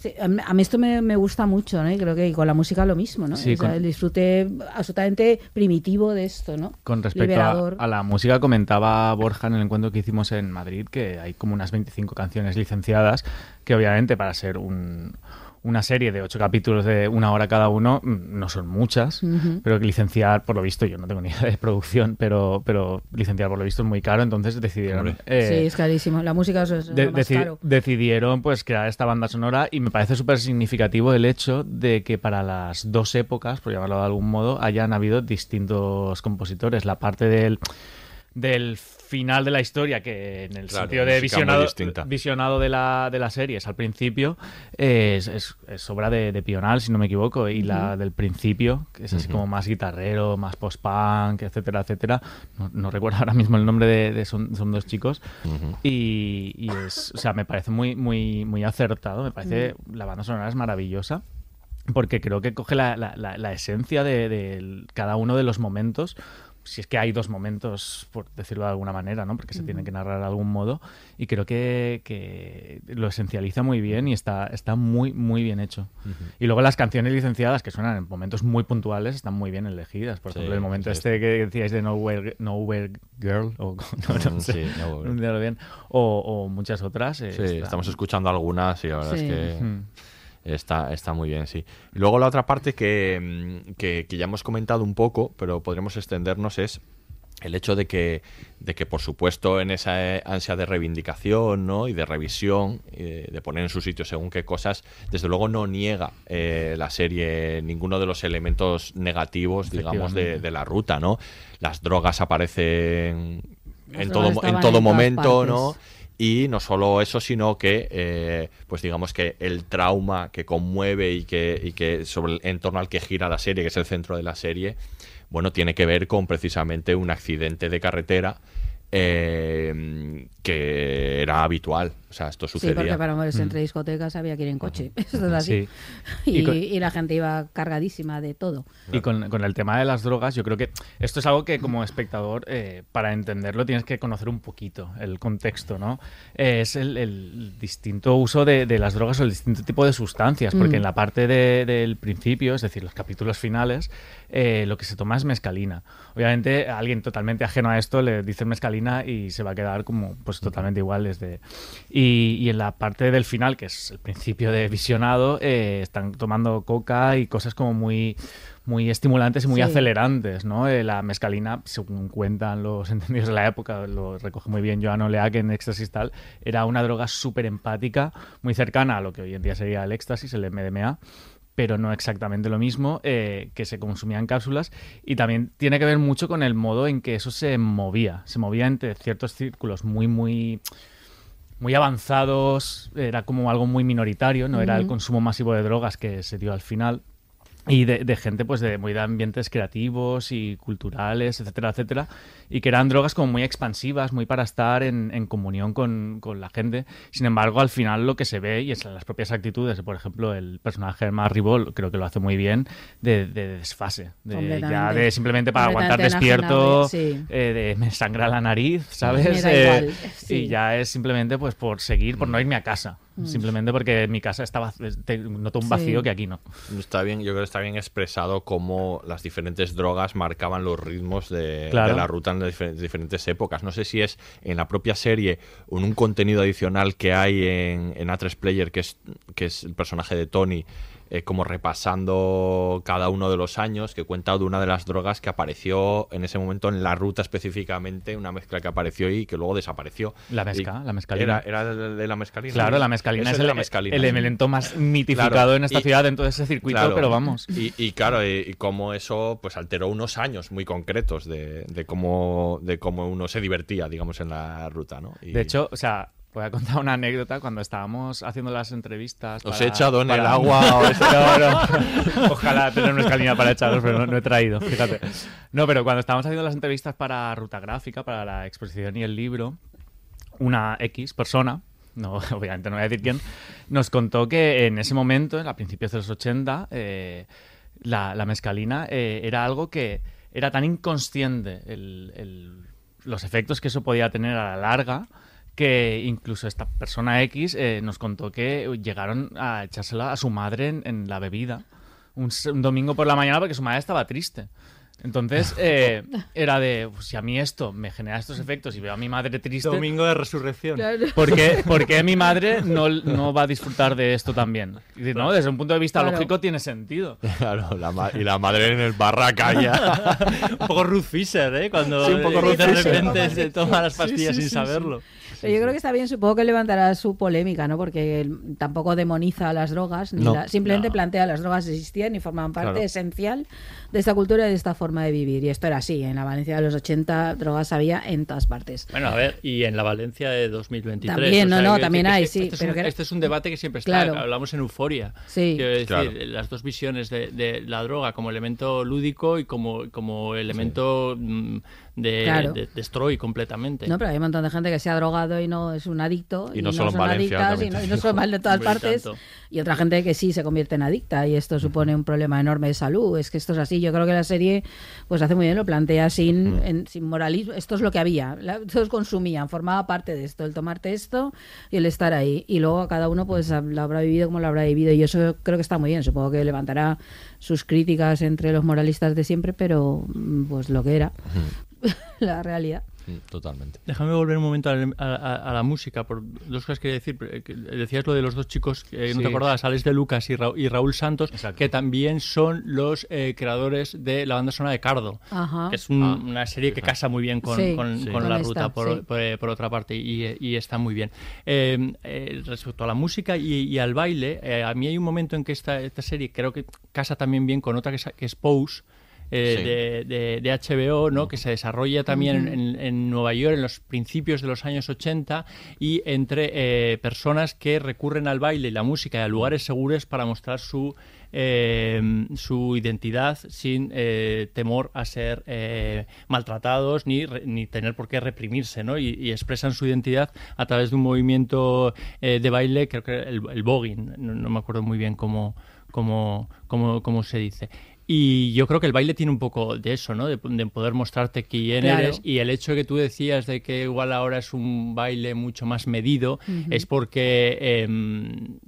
A mí, esto me, me gusta mucho, ¿no? Y creo que con la música lo mismo, ¿no? Sí, O sea, con- el disfrute absolutamente primitivo de esto, ¿no? Con respecto a la música, comentaba Borja en el encuentro que hicimos en Madrid que hay como unas 25 canciones licenciadas que obviamente para ser un- una serie de ocho capítulos de una hora cada uno mm, no son muchas, pero que licenciar, por lo visto, yo no tengo ni idea de producción, pero, pero licenciar por lo visto es muy caro, entonces decidieron... Eh, sí, es carísimo. La música es, de- lo más deci- caro. decidieron pues crear esta banda sonora y me parece súper significativo el hecho de que para las dos épocas, por llamarlo de algún modo, hayan habido distintos compositores. La parte del, del final de la historia, que en el Claro, sentido de visionado, visionado de la, de la serie es al principio, es, es- es obra de, de Pional, si no me equivoco, y la del principio, que es así como más guitarrero, más post-punk, etcétera, etcétera. No, no recuerdo ahora mismo el nombre de, de- son, son dos chicos. Y, y es, o sea, me parece muy, muy, muy acertado. Me parece la banda sonora es maravillosa. Porque creo que coge la, la- la- la esencia de, de cada uno de los momentos. Si es que hay dos momentos, por decirlo de alguna manera, ¿no? Porque se tiene que narrar de algún modo. Y creo que, que lo esencializa muy bien y está, está muy, muy bien hecho. Y luego las canciones licenciadas, que suenan en momentos muy puntuales, están muy bien elegidas. Por Sí, ejemplo, el momento sí. este que decíais de Nowhere, Nowhere Girl, o no, no Mm, sé, sí, Nowhere. pronunciarlo bien, o, o muchas otras. eh, Sí, estamos escuchando algunas y la verdad Sí. es que. Está, está muy bien, sí. Y luego la otra parte que, mm, que, que ya hemos comentado un poco, pero podremos extendernos, es el hecho de que, de que por supuesto, en esa eh, ansia de reivindicación ¿no? y de revisión, eh, de poner en su sitio según qué cosas, desde luego no niega eh, la serie ninguno de los elementos negativos, digamos, de, de la ruta, ¿no? Las drogas aparecen en todo, en todo momento, ¿no? Y no solo eso, sino que, eh, pues digamos que el trauma que conmueve y que, y que sobre el- en torno al que gira la serie, que es el centro de la serie, bueno, tiene que ver con precisamente un accidente de carretera eh, que era habitual. O sea, esto Sí, sucedía. porque para moverse Mm. entre discotecas había que ir en coche. Es así. Sí. Y, Y con- y la gente iba cargadísima de todo. Y con, con el tema de las drogas, yo creo que esto es algo que como espectador, eh, para entenderlo, tienes que conocer un poquito el contexto, ¿no? Eh, es el, el distinto uso de, de las drogas o el distinto tipo de sustancias, porque Mm. en la parte de- del principio, es decir, los capítulos finales, eh, lo que se toma es mescalina. Obviamente, alguien totalmente ajeno a esto le dicen mescalina y se va a quedar como pues totalmente igual desde... Y, y en la parte del final, que es el principio de visionado, eh, están tomando coca y cosas como muy muy estimulantes y muy Sí. acelerantes, ¿no? Eh, la mescalina, según cuentan los entendidos de la época, lo recoge muy bien Joan Oleac en Éxtasis tal, era una droga súper empática, muy cercana a lo que hoy en día sería el éxtasis, el MDMA, pero no exactamente lo mismo, eh, que se consumía en cápsulas y también tiene que ver mucho con el modo en que eso se movía, se movía entre ciertos círculos muy, muy muy avanzados, era como algo muy minoritario, no era el consumo masivo de drogas que se dio al final. Y de, de gente, pues, de muy de ambientes creativos y culturales, etcétera, etcétera. Y que eran drogas como muy expansivas, muy para estar en, en comunión con, con la gente. Sin embargo, al final lo que se ve, y es en las propias actitudes, por ejemplo, el personaje de Matt Ribol, creo que lo hace muy bien, de, de desfase. De, ya de simplemente para aguantar despierto, sí. eh, de me sangra la nariz, ¿sabes? Me da Eh, sí. Y ya es simplemente pues por seguir, por no irme a casa. Mm. Simplemente porque mi casa estaba noto un Sí. vacío que aquí no. Está bien, yo creo que está bien expresado cómo las diferentes drogas marcaban los ritmos de, Claro. de la ruta en las difer- diferentes épocas. No sé si es en la propia serie o en un contenido adicional que hay en, en A3 Player, que es, que es el personaje de Tony, eh, como repasando cada uno de los años, que cuenta de una de las drogas que apareció en ese momento en la ruta específicamente, una mezcla que apareció y que luego desapareció. La mezcla, la mescalina. Era, era de, la mescalina. Claro, la mescalina Eso es el, sí. elemento más mitificado Claro, en esta y- ciudad, en todo ese circuito, Claro. pero vamos. Y, y claro, y, y cómo eso pues alteró unos años muy concretos de, de cómo de cómo uno se divertía, digamos, en la ruta, ¿no? De hecho, o sea, voy a contar una anécdota cuando estábamos haciendo las entrevistas. Os para- he echado en el agua o. No. Ojalá tener una escalina para echaros, pero no, no he traído, fíjate. No, pero cuando estábamos haciendo las entrevistas para Ruta Gráfica, para la exposición y el libro, una X persona, no, obviamente no voy a decir quién, nos contó que en ese momento, a principios de los 80, eh, la, la mescalina eh, era algo que era tan inconsciente el- el- los efectos que eso podía tener a la larga que incluso esta persona X eh, nos contó que llegaron a echársela a su madre en, la bebida un, un domingo por la mañana porque su madre estaba triste. Entonces eh, era de, pues, si a mí esto me genera estos efectos y veo a mi madre triste, Domingo de resurrección. ¿por qué, por qué mi madre no, no va a disfrutar de esto también? Y no, desde un punto de vista Claro. lógico tiene sentido. Claro, la y la madre en el barraca ya. un poco Ruth Fisher, ¿eh? Cuando Sí, un poco de- Ruth de Fisher. repente se toma las pastillas sí, sin sí, saberlo. Pero yo creo que está bien, supongo que levantará su polémica, ¿no? Porque él tampoco demoniza las drogas, ni No. la- simplemente No. plantea las drogas existían y formaban parte Claro. esencial de esta cultura y de esta forma de vivir. Y esto era así, en la Valencia de los 80 drogas había en todas partes. Bueno, a ver, y en la Valencia de 2023. También, no, no, también hay, este- sí, Este, es pero un, que era- este es un debate que siempre está. Claro. Hablamos en euforia. Sí. Quiero decir, Claro. las dos visiones de, de la droga como elemento lúdico y como, como elemento mm, de, Claro. de- destroy completamente. No, pero hay un montón de gente que se ha drogado y no es un adicto. Y no solo son Valencia, adictas y no, y son mal de todas partes. tanto. Y otra gente que sí se convierte en adicta y esto supone un problema enorme de salud. Es que esto es así. Yo creo que la serie pues hace muy bien, lo plantea sin, en- sin moralismo. Esto es lo que había. La- todos consumían, formaba parte de esto, el tomarte esto y el estar ahí. Y luego a cada uno pues lo habrá vivido como lo habrá vivido. Y eso creo que está muy bien. Supongo que levantará sus críticas entre los moralistas de siempre, pero mm, pues lo que era. la realidad. Mm, Totalmente. Déjame volver un momento a, a- a- a la música, por dos cosas que quería decir. Eh, Decías lo de los dos chicos, que no Sí. te acordabas, Alex de Lucas y, Ra- y Raúl Santos, Exacto. que también son los eh, creadores de la banda sonora de Cardo, Ajá. que es un- Ah, una serie que casa muy bien con, Sí, con- sí. con Con la esta, ruta, por, sí. por- eh, por otra parte, y, y está muy bien. Eh, eh, respecto a la música y, y al baile, eh, a mí hay un momento en que esta, esta serie creo que casa también bien con otra que es, que es Pose, eh, Sí. de, de- de HBO, ¿no? que se desarrolla también en, en Nueva York en los principios de los años 80 y entre eh, personas que recurren al baile y la música y a lugares seguros para mostrar su, eh, su identidad sin eh, temor a ser eh, maltratados ni, re- ni tener por qué reprimirse, ¿no? Y, y expresan su identidad a través de un movimiento eh, de baile, creo que el, el voguing, no, no me acuerdo muy bien cómo, cómo, cómo, cómo se dice. Y yo creo que el baile tiene un poco de eso, ¿no? De, de poder mostrarte quién Claro. eres. Y el hecho de que tú decías de que igual ahora es un baile mucho más medido, es porque em,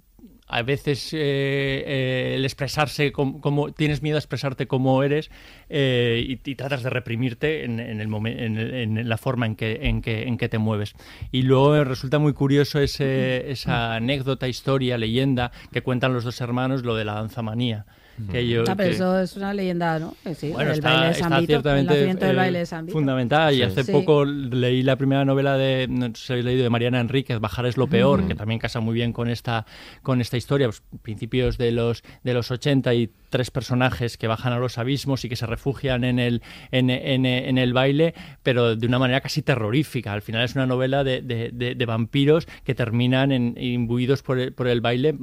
a veces eh, eh, el expresarse como, como- tienes miedo a expresarte como eres eh, y, y tratas de reprimirte en, en el momen- en, el- en la forma en que, en, que, en que te mueves. Y luego me resulta muy curioso ese, esa anécdota, historia, leyenda que cuentan los dos hermanos, lo de la danza manía. Que yo, Ah, pero que- eso es una leyenda, ¿no? Sí, bueno, el está, baile de está San Vito, el ciertamente nacimiento del eh, baile de San Vito. fundamental. Y hace Sí. poco leí la primera novela de, no sé si habéis leído, de Mariana Enríquez, Bajar es lo peor, que también casa muy bien con esta, con esta historia. Pues, principios de los, de los 80 y tres personajes que bajan a los abismos y que se refugian en el, en, en- en el baile, pero de una manera casi terrorífica. Al final es una novela de, de- de- de vampiros que terminan en- imbuidos por el, por el baile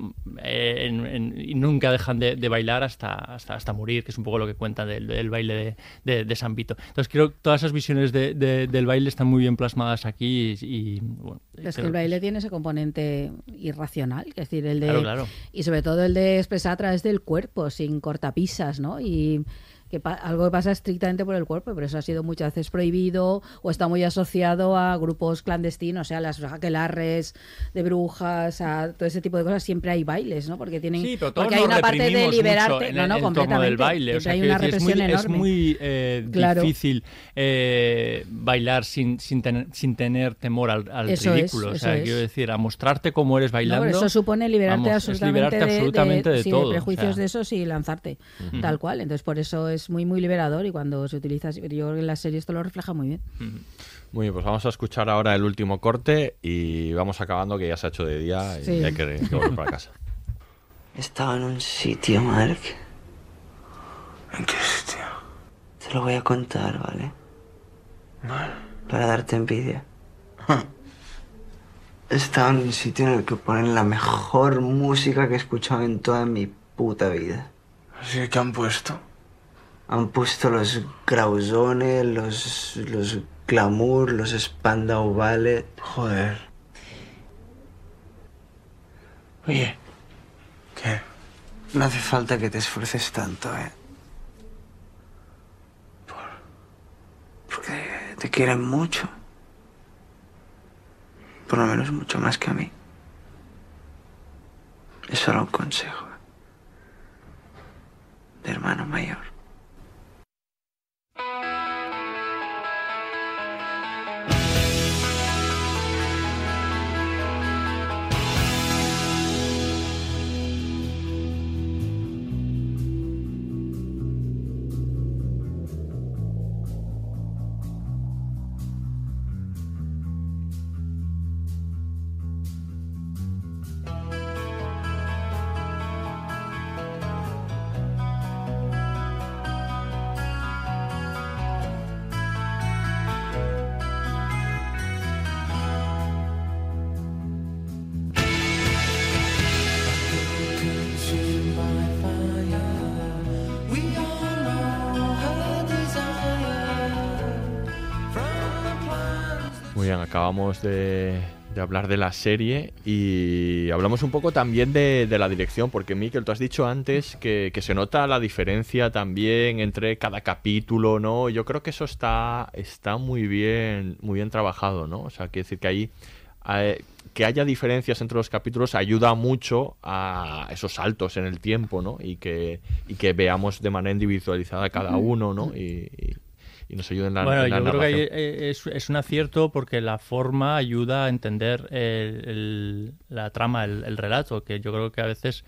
eh, en- en- y nunca dejan de, de bailar hasta, hasta, hasta morir, que es un poco lo que cuenta del, del baile de, de- de San Vito. Entonces creo que todas esas visiones de- de- del baile están muy bien plasmadas aquí y, y, bueno, Es que creo el baile tiene ese componente irracional, es decir, el de Claro, claro. y sobre todo el de expresar a través del cuerpo, sin cortapisas, ¿no? Y que algo que pasa estrictamente por el cuerpo, por eso ha sido muchas veces prohibido o está muy asociado a grupos clandestinos, o sea, las aquelarres de brujas, a todo ese tipo de cosas, siempre hay bailes, ¿no? Porque tienen Sí, pero todos porque hay una parte de liberarte, en no, no, completamente. del baile. O sea, hay una decir, es muy, represión es enorme. muy eh, Claro. difícil eh, bailar sin, sin, tener, sin tener temor al, al Eso es, ridículo. o sea, quiero decir, a mostrarte cómo eres No, bailando. eso supone liberarte vamos, absolutamente, liberarte de- absolutamente de, sí, todo. o prejuicios sea. de esos y lanzarte, Ujú. tal cual. Entonces, por eso es muy, muy liberador y cuando se utiliza, yo creo que en la serie esto lo refleja muy bien. Muy bien, pues vamos a escuchar ahora el último corte y vamos acabando que ya se ha hecho de día y Sí. hay que, que volver para casa. Estaba en un sitio, Mark. ¿En qué sitio? Te lo voy a contar, ¿vale? Vale. Para darte envidia. Estaba en un sitio en el que ponen la mejor música que he escuchado en toda mi puta vida. Así que han puesto. Han puesto los Grausones, los, los Glamour, los Spandau Ballet. Joder. Oye, ¿Qué? no hace falta que te esfuerces tanto, ¿eh? Porque te quieren mucho. Por lo menos mucho más que a mí. Es solo un consejo. ¿eh? De hermano mayor. Acabamos de, de hablar de la serie y hablamos un poco también de, de la dirección, porque Miquel, tú has dicho antes que, que se nota la diferencia también entre cada capítulo, ¿no? Yo creo que eso está, está muy bien, muy bien trabajado, ¿no? O sea, quiere decir que ahí eh, que haya diferencias entre los capítulos ayuda mucho a esos saltos en el tiempo, ¿no? Y que, y que veamos de manera individualizada cada uno, ¿no? Y, y- nos ayuden en la, Bueno, en la yo creo que es, es un acierto porque la forma ayuda a entender el- el- la trama, el, el relato, que yo creo que a veces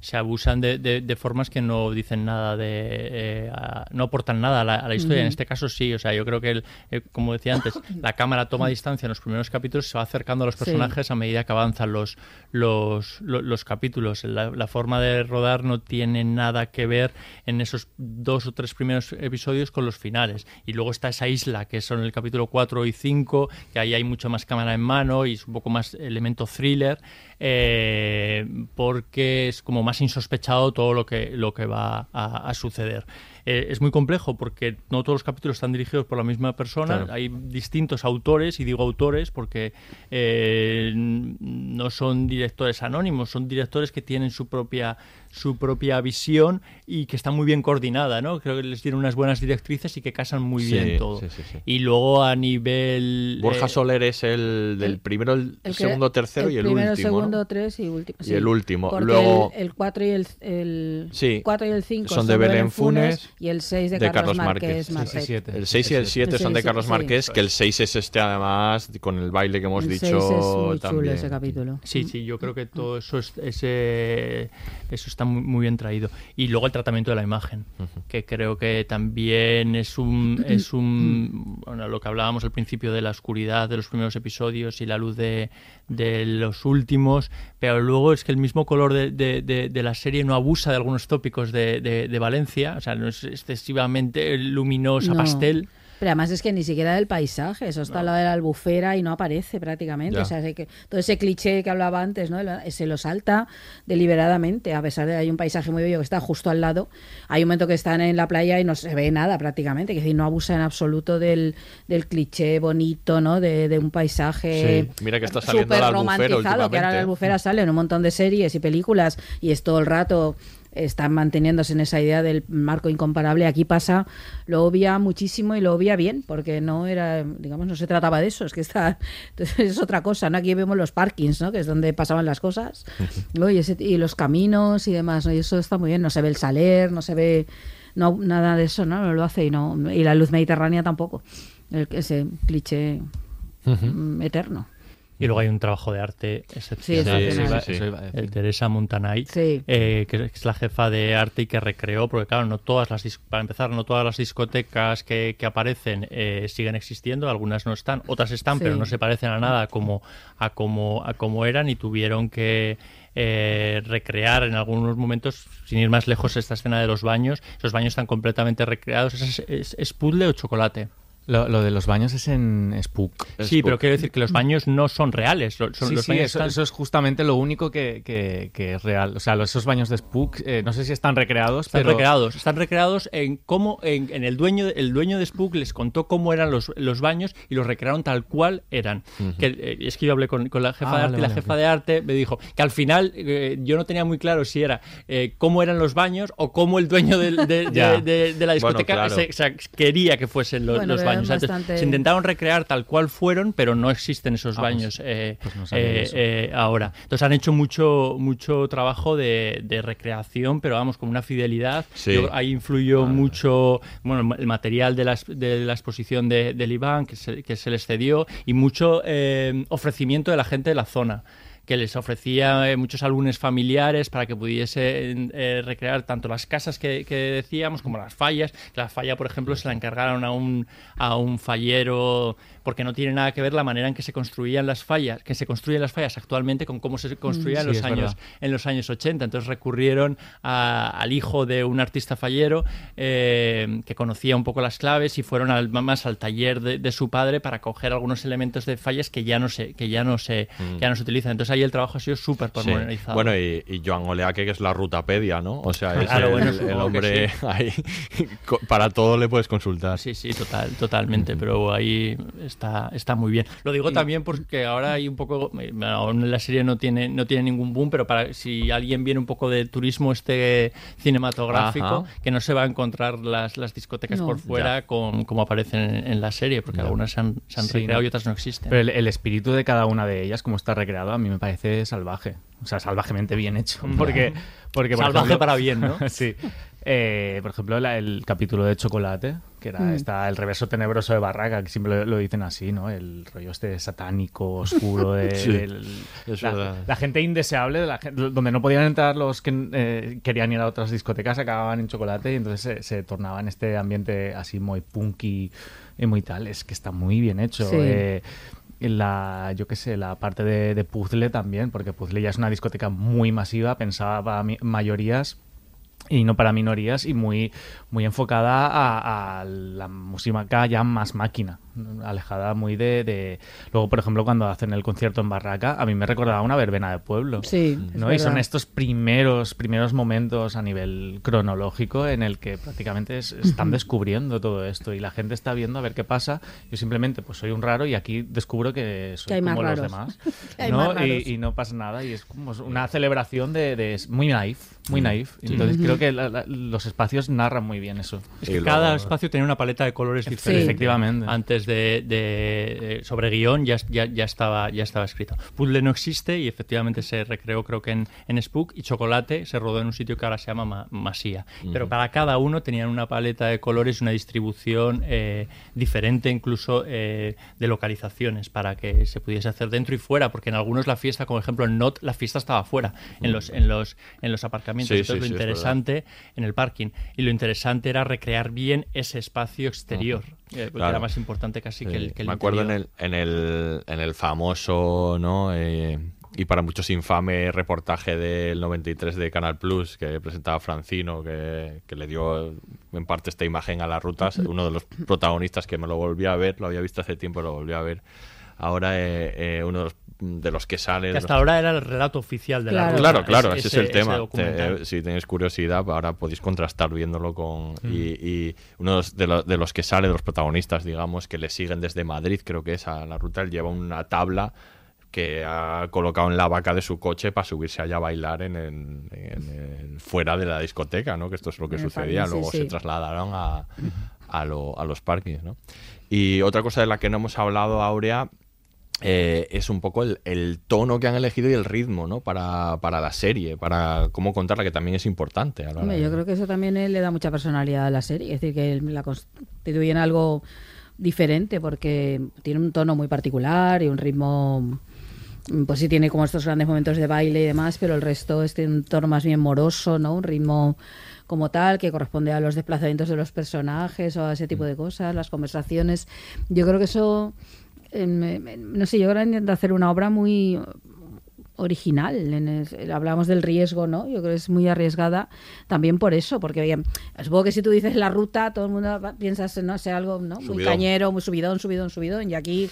se abusan de, de- de formas que no dicen nada de eh, a- no aportan nada a la, a la historia. En este caso sí. O sea yo creo que el- eh, como decía antes la cámara toma distancia en los primeros capítulos se va acercando a los Sí. personajes a medida que avanzan los los, lo- los capítulos. La, la forma de rodar no tiene nada que ver en esos dos o tres primeros episodios con los finales. Y luego está esa isla que son el capítulo 4 y 5 que ahí hay mucho más cámara en mano y es un poco más elemento thriller eh, porque es como más insospechado todo lo que, lo que va a, a suceder. Eh, es muy complejo porque no todos los capítulos están dirigidos por la misma persona, Claro. hay distintos autores, y digo autores porque eh, no son directores anónimos, son directores que tienen su propia su propia visión y que está muy bien coordinada, ¿no? Creo que les tienen unas buenas directrices y que casan muy Sí, bien todo. sí, sí, sí. Y luego a nivel... Borja eh, Soler es el del primero, el, El que- segundo, tercero y el primero, último. ¿no? segundo, tres y último. Y el último. Porque Luego- el, el 4 y el, el Sí, 4 y el 5 son de Belén Funes y el 6 de, Carlos, Márquez. El 6 y el 7 El son de Carlos sí. Márquez, que el 6 es este además, con el baile que hemos El dicho seis es muy chulo también. ese capítulo. Sí, sí, yo creo que todo eso es, ese, eso está muy, muy bien traído. Y luego el tratamiento de la imagen, que creo que también es un, es un bueno, lo que hablábamos al principio de la oscuridad de los primeros episodios y la luz de, de los últimos, pero luego es que el mismo color de, de- de- de la serie no abusa de algunos tópicos de, de- de Valencia, o sea, no es excesivamente luminosa, No. pastel. Pero además es que ni siquiera del paisaje, eso está al lado de la albufera y no aparece prácticamente. Ya. O sea, que todo ese cliché que hablaba antes, ¿no? Se lo salta deliberadamente, a pesar de que hay un paisaje muy bello que está justo al lado. Hay un momento que están en la playa y no se ve nada prácticamente, que es decir, no abusa en absoluto del, del cliché bonito, ¿no? De, de un paisaje Sí, mira que está saliendo súper la albufera romantizado, que ahora la albufera sale en un montón de series y películas y es todo el rato están manteniéndose en esa idea del marco incomparable. Aquí pasa, lo obvia muchísimo y lo obvia bien, porque no era, digamos, no se trataba de eso, es que está, entonces es otra cosa, ¿no? Aquí vemos los parkings, ¿no? Que es donde pasaban las cosas, ¿no? y, ese- y los caminos y demás, ¿no? Y eso está muy bien, no se ve el saler, no se ve no, nada de eso, ¿no? No lo hace y no, y la luz mediterránea tampoco, el, ese cliché mm, eterno. Y luego hay un trabajo de arte excepcional. Sí, sí, sí, Teresa Montanay, Sí. eh, que es la jefa de arte y que recreó, porque claro, no todas las para empezar, no todas las discotecas que, que aparecen eh, siguen existiendo, algunas no están, otras están, Sí. pero no se parecen a nada como a como a como eran y tuvieron que eh, recrear en algunos momentos, sin ir más lejos, esta escena de los baños. Esos baños están completamente recreados. ¿Es, es, es puzzle o chocolate? Lo, lo de los baños es en Spook. Sí, pero quiero decir que los baños no son reales. son- sí, los sí, baños eso, están- eso es justamente lo único que, que- que es real. O sea, los- esos baños de Spook, eh, no sé si están recreados, Están pero... recreados, están recreados en cómo en, en el dueño el dueño de Spook les contó cómo eran los, los baños y los recrearon tal cual eran. Que, eh, es que yo hablé con, con la jefa Ah, de arte vale, y la vale, jefa de arte me dijo que al final eh, yo no tenía muy claro si era eh, cómo eran los baños o cómo el dueño de, de- Ya. de- de la Bueno, discoteca claro. se- quería que fuesen los, Bueno, los pero baños. bastante- se intentaron recrear tal cual fueron, pero no existen esos Ah, pues- baños eh, pues no eh, eh, ahora. Entonces han hecho mucho mucho trabajo de, de recreación, pero vamos, con una fidelidad. Sí. Yo- ahí influyó mucho bueno, el material de la, de la exposición de, del Iván, que se, que se les cedió, y mucho eh, ofrecimiento de la gente de la zona que les ofrecía eh, muchos álbumes familiares para que pudiesen eh, recrear tanto las casas que, decíamos como las fallas. La falla, por ejemplo, se la encargaron a un, a un fallero porque no tiene nada que ver la manera en que se construían las fallas, que se construyen las fallas actualmente con cómo se construían Sí, en, los es años, verdad. en los años 80. Entonces recurrieron a- al hijo de un artista fallero eh, que conocía un poco las claves y fueron al, más al taller de, de su padre para coger algunos elementos de fallas que ya no se, que ya no se, Mm. ya no se utilizan. Entonces ahí el trabajo ha sido súper Sí. pormenorizado. Bueno, y, y Joan Oleaque, que es la rutapedia, ¿no? O sea, es Claro, el, bueno, hombre sí. ahí. Para todo le puedes consultar. Sí, sí, total, totalmente, pero ahí está, está muy bien. Lo digo también porque ahora hay un poco, eh, aún la serie no tiene, no tiene ningún boom, pero para si alguien viene un poco de turismo este cinematográfico, Ajá. que no se va a encontrar las, las discotecas No. por fuera con, como aparecen en, en la serie, porque Ya. algunas se han, se han Sí, recreado no. y otras no existen. Pero el, el espíritu de cada una de ellas, como está recreado, a mí me parece salvaje. O sea, salvajemente bien hecho. Porque, porque por Salvaje ejemplo- para bien, ¿no? sí. Eh, por ejemplo, la- el capítulo de Chocolate, que era Mm. está el reverso tenebroso de Barraca, que siempre lo, lo dicen así, ¿no? El rollo este satánico, oscuro, de, Sí, la, gente indeseable, de la donde no podían entrar los que eh, querían ir a otras discotecas, acababan en Chocolate y entonces se, se tornaba en este ambiente así muy punky y muy tal. Es que está muy bien hecho. Sí. Eh, la, yo qué sé, la parte de, de Puzzle también, porque Puzzle ya es una discoteca muy masiva, pensada para mayorías y no para minorías y muy, muy enfocada a, a la música ya más máquina, alejada muy de, de- Luego, por ejemplo, cuando hacen el concierto en Barraca, a mí me recordaba una verbena de pueblo. Sí, es ¿no? Y son estos primeros, primeros momentos a nivel cronológico en el que prácticamente es- están descubriendo todo esto y la gente está viendo a ver qué pasa. Yo simplemente pues soy un raro y aquí descubro que soy Que hay más como los demás. Que hay ¿no? más raros. Y, y no pasa nada y es como una celebración de, de- es muy naif, muy naif. Sí. Entonces creo que la- la- los espacios narran muy bien eso. Es Y que luego- cada espacio tenía una paleta de colores Sí. diferente. Efectivamente. Antes de, de- sobre guion ya, ya, ya estaba, ya estaba escrito. Puzzle no existe y efectivamente se recreó creo que en, en Spook y Chocolate se rodó en un sitio que ahora se llama Ma- Masía. Pero para cada uno tenían una paleta de colores y una distribución eh, diferente incluso eh, de localizaciones para que se pudiese hacer dentro y fuera, porque en algunos la fiesta, como ejemplo en Not, la fiesta estaba fuera, en los, en los, en los aparcamientos. Sí, Entonces sí, lo sí, interesante en el parking. Y lo interesante era recrear bien ese espacio exterior, eh, Claro. era más importante casi que el, que el Me acuerdo en el, en el, en el famoso, ¿no? Eh, y para muchos infame reportaje del 93 de Canal Plus que presentaba Francino, que, que le dio en parte esta imagen a las rutas. Uno de los protagonistas que me lo volví a ver, lo había visto hace tiempo, lo volví a ver. Ahora eh, uno de los, de los que sale. Que hasta los- ahora era el relato oficial de la Claro. ruta, Claro, claro, ese, es el tema. Te- eh, si tenéis curiosidad, ahora podéis contrastar viéndolo con. Mm. Y, y uno de los, de los que sale, de los protagonistas, digamos, que le siguen desde Madrid, creo que es a la ruta, él lleva una tabla que ha colocado en la vaca de su coche para subirse allá a bailar en, en- en- en- fuera de la discoteca, ¿no? Que esto es lo que sucedía. Luego sí. se trasladaron a, a, lo- a los parkings, ¿no? Y otra cosa de la que no hemos hablado, Aurea, eh, es un poco el, el tono que han elegido y el ritmo, ¿no? Para, para la serie, para cómo contarla, que también es importante. a la hora Hombre, de- yo creo que eso también eh, le da mucha personalidad a la serie, es decir, que la constituye en algo diferente porque tiene un tono muy particular y un ritmo, mm, pues sí tiene como estos grandes momentos de baile y demás, pero el resto es tiene un tono más bien moroso, ¿no? Un ritmo como tal que corresponde a los desplazamientos de los personajes o a ese tipo de cosas, las conversaciones. Yo creo que eso, no sé, yo creo que intenta hacer una obra muy original. En el- hablábamos del riesgo, ¿no? Yo creo que es muy arriesgada también por eso, porque oye, supongo que si tú dices la ruta, todo el mundo piensas, no sé, algo ¿no? muy cañero, muy subidón, subidón, subidón, y aquí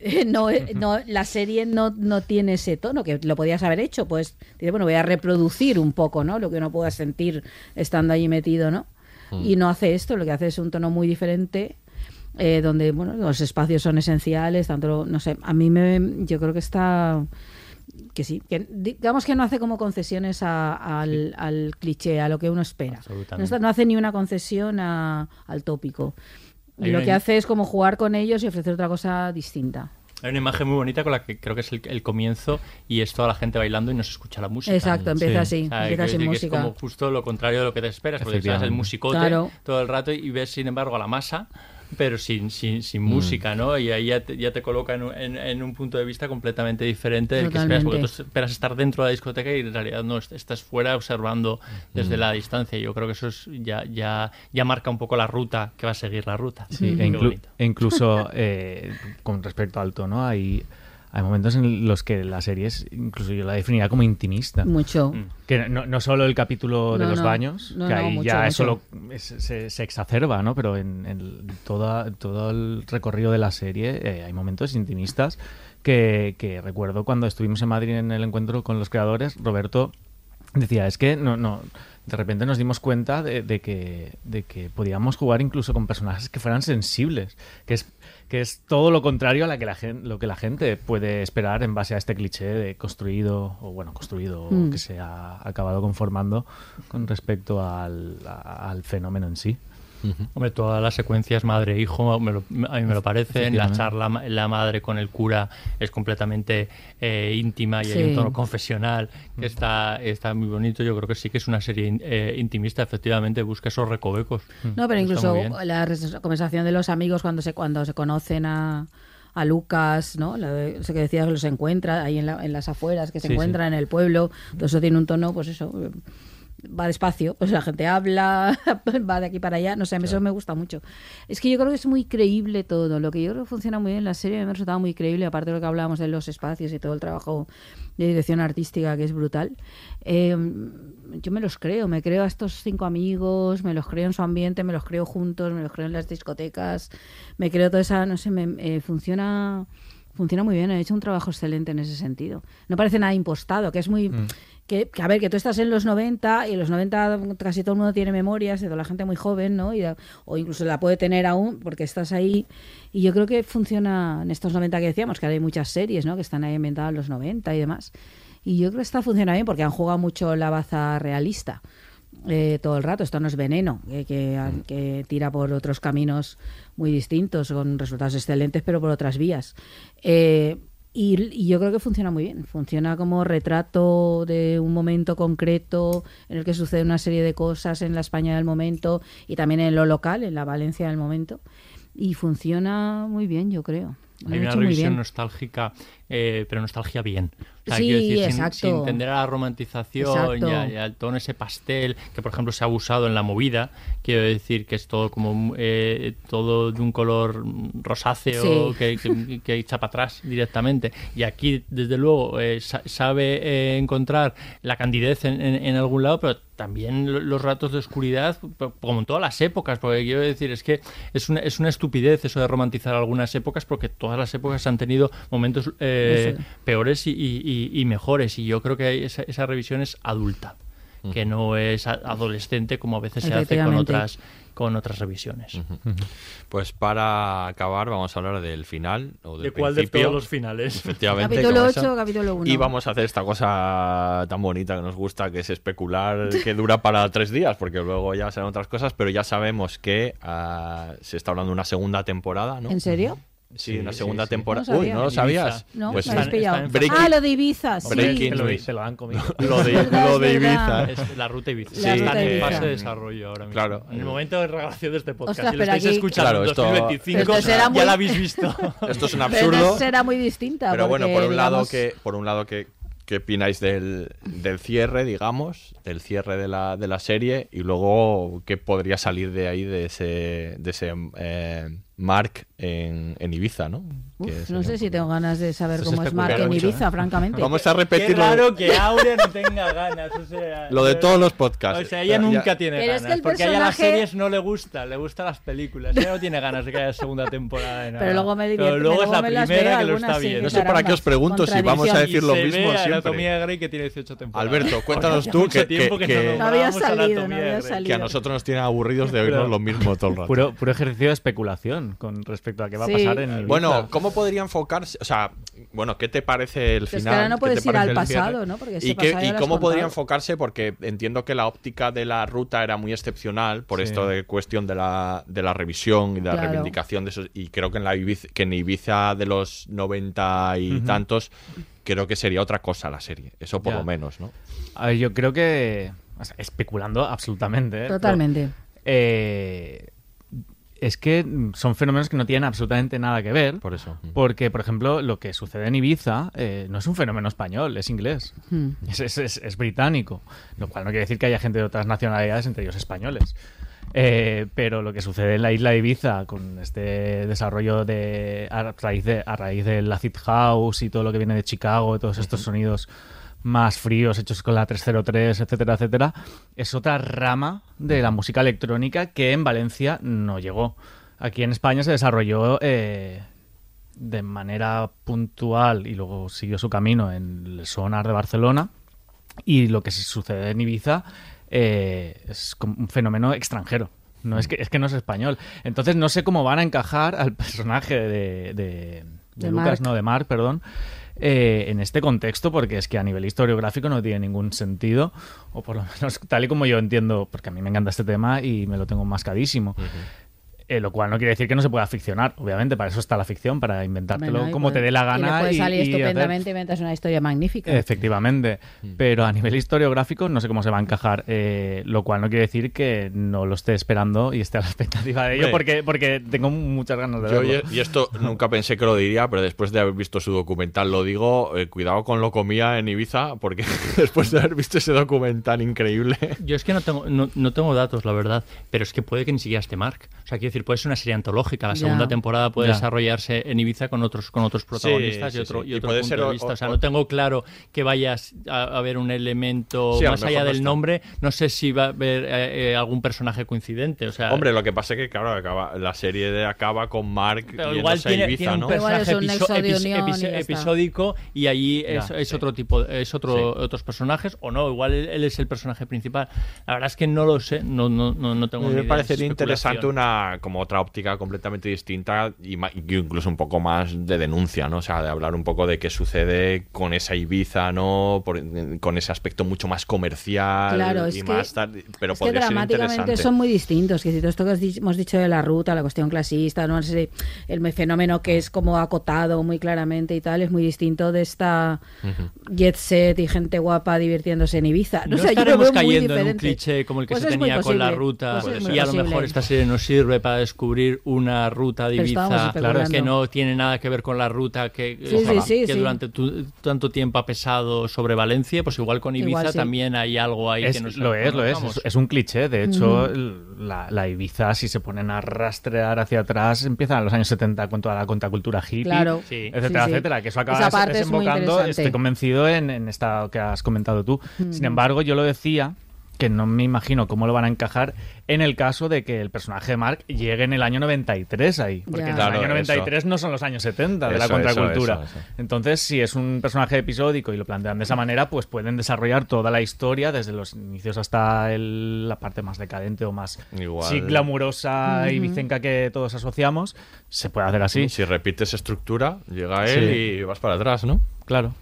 eh, no, eh, no, la serie no, no tiene ese tono, que lo podías haber hecho, pues, dice, bueno, voy a reproducir un poco, ¿no? Lo que uno pueda sentir estando allí metido, ¿no? Mm. Y no hace esto, lo que hace es un tono muy diferente. Eh, donde bueno los espacios son esenciales tanto no sé a mí me yo creo que está que sí, que digamos que no hace como concesiones a- al, al cliché, a lo que uno espera. No, está- no hace ni una concesión a- al tópico. Y lo que hace es como jugar con ellos y ofrecer otra cosa distinta. Hay una imagen muy bonita con la que creo que es el, el comienzo y es toda la gente bailando y no se escucha la música. Exacto, empieza así, O sea, empieza sin que música. Es como justo lo contrario de lo que te esperas, porque estás el musicote Claro. todo el rato y ves, sin embargo, a la masa pero sin, sin, sin Mm. música, ¿no? Y ahí ya te, ya te coloca en un, en, en un punto de vista completamente diferente del que esperas, porque tú esperas estar dentro de la discoteca y en realidad no, est- estás fuera observando desde Mm. la distancia. Yo creo que eso es, ya, ya, ya marca un poco la ruta que va a seguir la ruta. Sí, Qué e, inclu- bonito. incluso eh, con respecto al tono, hay, hay momentos en los que la serie es, incluso yo la definiría como intimista. Mucho. Que no, no solo el capítulo de No, los no. baños, No, que no, ahí mucho, ya mucho. eso lo- es- se, se exacerba, ¿no? Pero en, en toda, todo el recorrido de la serie eh, hay momentos intimistas que, que recuerdo cuando estuvimos en Madrid en el encuentro con los creadores, Roberto decía, es que no, no, de repente nos dimos cuenta de, de que, de que podíamos jugar incluso con personajes que fueran sensibles, que es, que es todo lo contrario a la que la gen- lo que la gente puede esperar en base a este cliché de construido, o bueno, construido, Mm. que se ha acabado conformando con respecto al, al fenómeno en sí. Hombre, todas las secuencias madre-hijo me lo- a mí me lo parecen. La charla la madre con el cura es completamente eh, íntima y hay un Sí. tono confesional que está, está muy bonito. Yo creo que sí que es una serie eh, intimista, efectivamente, busca esos recovecos. No, pero Está incluso la res- conversación de los amigos cuando se cuando se conocen a, a Lucas, ¿no? La de- Eso que decías que los encuentra ahí en, la- en las afueras, que se Sí, sí. encuentran en el pueblo. Todo eso tiene un tono, pues eso, eh, va despacio. Pues la gente habla, va de aquí para allá. No sé, eso me gusta mucho. Es que yo creo que es muy creíble todo. Lo que yo creo que funciona muy bien en la serie, a mí me ha resultado muy creíble, aparte de lo que hablábamos de los espacios y todo el trabajo de dirección artística que es brutal. Eh, yo me los creo, me creo a estos cinco amigos, me los creo en su ambiente, me los creo juntos, me los creo en las discotecas, me creo toda esa, no sé, me, eh, funciona funciona muy bien, he hecho un trabajo excelente en ese sentido. No parece nada impostado, que es muy... Que, que, a ver, que tú estás en los 90 y en los 90 casi todo el mundo tiene memorias de toda la gente muy joven, ¿no? Y, o incluso la puede tener aún porque estás ahí. Y yo creo que funciona en estos 90 que decíamos, que ahora hay muchas series, ¿no? Que están ahí inventadas en los 90 y demás. Y yo creo que esta funciona bien porque han jugado mucho la baza realista eh, todo el rato. Esto no es veneno, eh, que, que tira por otros caminos muy distintos, con resultados excelentes, pero por otras vías. Eh, y, yo creo que funciona muy bien. Funciona como retrato de un momento concreto en el que sucede una serie de cosas en la España del momento y también en lo local, en la Valencia del momento. Y funciona muy bien, yo creo. Lo Hay una revisión nostálgica, eh, pero nostalgia bien. O sea, Sí, quiero decir, sin- exacto. sin, tender a la romantización y, al tono ese pastel que, por ejemplo, se ha usado en la movida. Quiero decir que es todo como eh, todo de un color rosáceo Sí. que, que, que echa para atrás directamente. Y aquí, desde luego, eh, sa- sabe eh, encontrar la candidez en, en- en algún lado, pero también lo- los ratos de oscuridad, como en todas las épocas, porque quiero decir, es que es una, es una estupidez eso de romantizar algunas épocas, porque todas las épocas han tenido momentos eh, peores y, y- y- y mejores, y yo creo que esa, esa revisión es adulta. que no es adolescente como a veces se hace con otras con otras revisiones. Pues para acabar vamos a hablar del final o del ¿De cuál de principio. todos los finales? Efectivamente. Capítulo como eso. 8, capítulo 1. Y vamos a hacer esta cosa tan bonita que nos gusta, que es especular, que dura para tres días, porque luego ya serán otras cosas, pero ya sabemos que ah, se está hablando de una segunda temporada, ¿no? ¿En serio? Sí, una sí, segunda sí. temporada. No Uy. ¿no lo sabías? No, pues me habéis está- pillado. está en Breaking- Ah, lo de Ibiza, sí. Breaking lo, News. se lo han comido. Lo de, lo de. Ibiza. Es la ruta Ibiza. La Sí, en fase de desarrollo ahora mismo. Claro. En el momento de grabación de este podcast. Ostras, si lo pero estáis aquí- escuchando Claro, en esto- 2025, Pero esto será ya muy- la habéis visto. Esto es un absurdo. será muy distinta. Pero bueno, por un lado que por un lado que ¿qué opináis del, del cierre, digamos, del cierre de la, de la serie y luego qué podría salir de ahí de ese de ese eh, Mark en, en Ibiza, ¿no? uf, no sé si tengo ganas de saber cómo es es Mark en mucho, Ibiza, ¿eh? francamente. Vamos a Qué repetirlo. raro que Aurea no tenga ganas. o sea, Lo de todos los podcasts. O sea, ella Ya- nunca tiene Pero es ganas. que el porque a ella las personaje- series no le gusta, le gustan las películas. Ella no tiene ganas de que haya segunda temporada de nada. Pero luego me Pero divierte, luego es la primera que lo está sí, viendo. No sé para qué os pregunto si vamos a decir lo Y se mismo ve siempre. Anatomía de Grey que tiene 18 temporadas. Alberto, cuéntanos tú que- que- que, no había salido, no había salido. que a nosotros nos tiene aburridos de oírnos Pero- lo mismo todo el rato. Puro ejercicio de especulación con respecto a qué va a Sí. pasar en Ibiza. Bueno, ¿cómo podría enfocarse? O sea, bueno, ¿qué te parece el Pero es final? que ahora no ¿Qué puedes ir parece al el cierre? pasado, ¿no? Porque ¿Y, qué- pasado ya y cómo podría enfocarse? Porque entiendo que la óptica de la ruta era muy excepcional por Sí. esto de cuestión de la, de la revisión y de la reivindicación de esos. Y creo que en la Ibiza, que en Ibiza de los 90 y tantos, creo que sería otra cosa la serie. Eso por Ya. lo menos, ¿no? A ver, yo creo que. o sea, especulando absolutamente. ¿eh? Totalmente. Pero, eh, es que son fenómenos que no tienen absolutamente nada que ver. Por eso. Porque, por ejemplo, lo que sucede en Ibiza eh, no es un fenómeno español, es inglés. Hmm. Es, es- es- es británico. Lo cual no quiere decir que haya gente de otras nacionalidades, entre ellos españoles. Eh, pero lo que sucede en la isla de Ibiza, con este desarrollo de a raíz de, a raíz del acid house y todo lo que viene de Chicago, todos estos sonidos más fríos hechos con la 303, etcétera, etcétera, es otra rama de la música electrónica que en Valencia no llegó. Aquí en España se desarrolló eh, de manera puntual y luego siguió su camino en el Sonar de Barcelona. Y lo que sucede en Ibiza eh, es como un fenómeno extranjero. No es que, es que no es español. Entonces no sé cómo van a encajar al personaje de, de- de De Lucas, Mark. no, de Mark, perdón, eh, en este contexto, porque es que a nivel historiográfico no tiene ningún sentido, o por lo menos tal y como yo entiendo, porque a mí me encanta este tema y me lo tengo mascadísimo. Eh, lo cual no quiere decir que no se pueda ficcionar, obviamente, para eso está la ficción, para inventártelo Bueno, y como te dé la Y gana. puede salir y estupendamente mientras una historia magnífica. Efectivamente, pero a nivel historiográfico no sé cómo se va a encajar, eh, lo cual no quiere decir que no lo esté esperando y esté a la expectativa de ello, porque, porque tengo muchas ganas de Yo, verlo. y y esto nunca pensé que lo diría, pero después de haber visto su documental lo digo, eh, cuidado con lo comía en Ibiza, porque después de haber visto ese documental increíble... Yo es que no tengo, no, no tengo datos, la verdad, pero es que puede que ni siquiera esté Mark. O sea, quiero decir, puede ser una serie antológica. La Ya. segunda temporada puede Ya. desarrollarse en Ibiza con otros, con otros protagonistas sí, y otro, sí. y Y otro puede punto ser de o- vista. O sea, o- no tengo claro que vayas a, ver un elemento más allá del nombre. No sé si va a haber eh, eh, algún personaje coincidente. O sea, Hombre, lo que pasa es que, claro, acaba, la serie de acaba con Mark Pero yéndose igual a tiene, Ibiza, tiene un ¿no? Personaje un episo- epi- y episódico y allí Ya, es, es sí. otro tipo, es otro otros personajes o no, igual él, él es el personaje principal. La verdad es que no lo sé, no no no, no tengo A mí ni me es interesante una como otra óptica completamente distinta y incluso un poco más de denuncia, ¿no? O sea, de hablar un poco de qué sucede con esa Ibiza, ¿no? Por- con ese aspecto mucho más comercial Claro, es y que- más tal, pero es que podría dramáticamente son muy distintos. Que si todo esto que hemos dicho de la ruta, la cuestión clasista, no sé, el me- fenómeno que es como acotado muy claramente y tal, es muy distinto de esta jet set y gente guapa divirtiéndose en Ibiza. No o sea, yo lo estaremos muy cayendo en un cliché como el que Pues se es tenía con la ruta pues es y a lo mejor esta serie nos sirve para descubrir una ruta de Ibiza especulando. que no tiene nada que ver con la ruta que, Sí, ojalá, sí, sí, que sí. durante tu- tanto tiempo ha pesado sobre Valencia, pues igual con Igual Ibiza sí. también hay algo ahí Es- que nos lo es, lo es, es. es un cliché. De hecho, el- la, la Ibiza, si se ponen a rastrear hacia atrás, empiezan en los años 70 con toda la contracultura hippie, Claro. Sí. etcétera, Sí, sí. etcétera. Que eso acaba es desembocando, estoy convencido en, en esta que has comentado tú. Sin embargo, yo lo decía que no me imagino cómo lo van a encajar en el caso de que el personaje de Mark llegue en el año 93 ahí. Porque Ya. en Claro, el año 93 eso. no son los años 70 de Eso, la contracultura. eso, eso, eso. Entonces, si es un personaje episódico y lo plantean de esa manera, pues pueden desarrollar toda la historia desde los inicios hasta el- la parte más decadente o más sí, glamurosa y vicenca que todos asociamos. Se puede hacer así. Si repites estructura, llega él Sí. y vas para atrás, ¿no? Claro.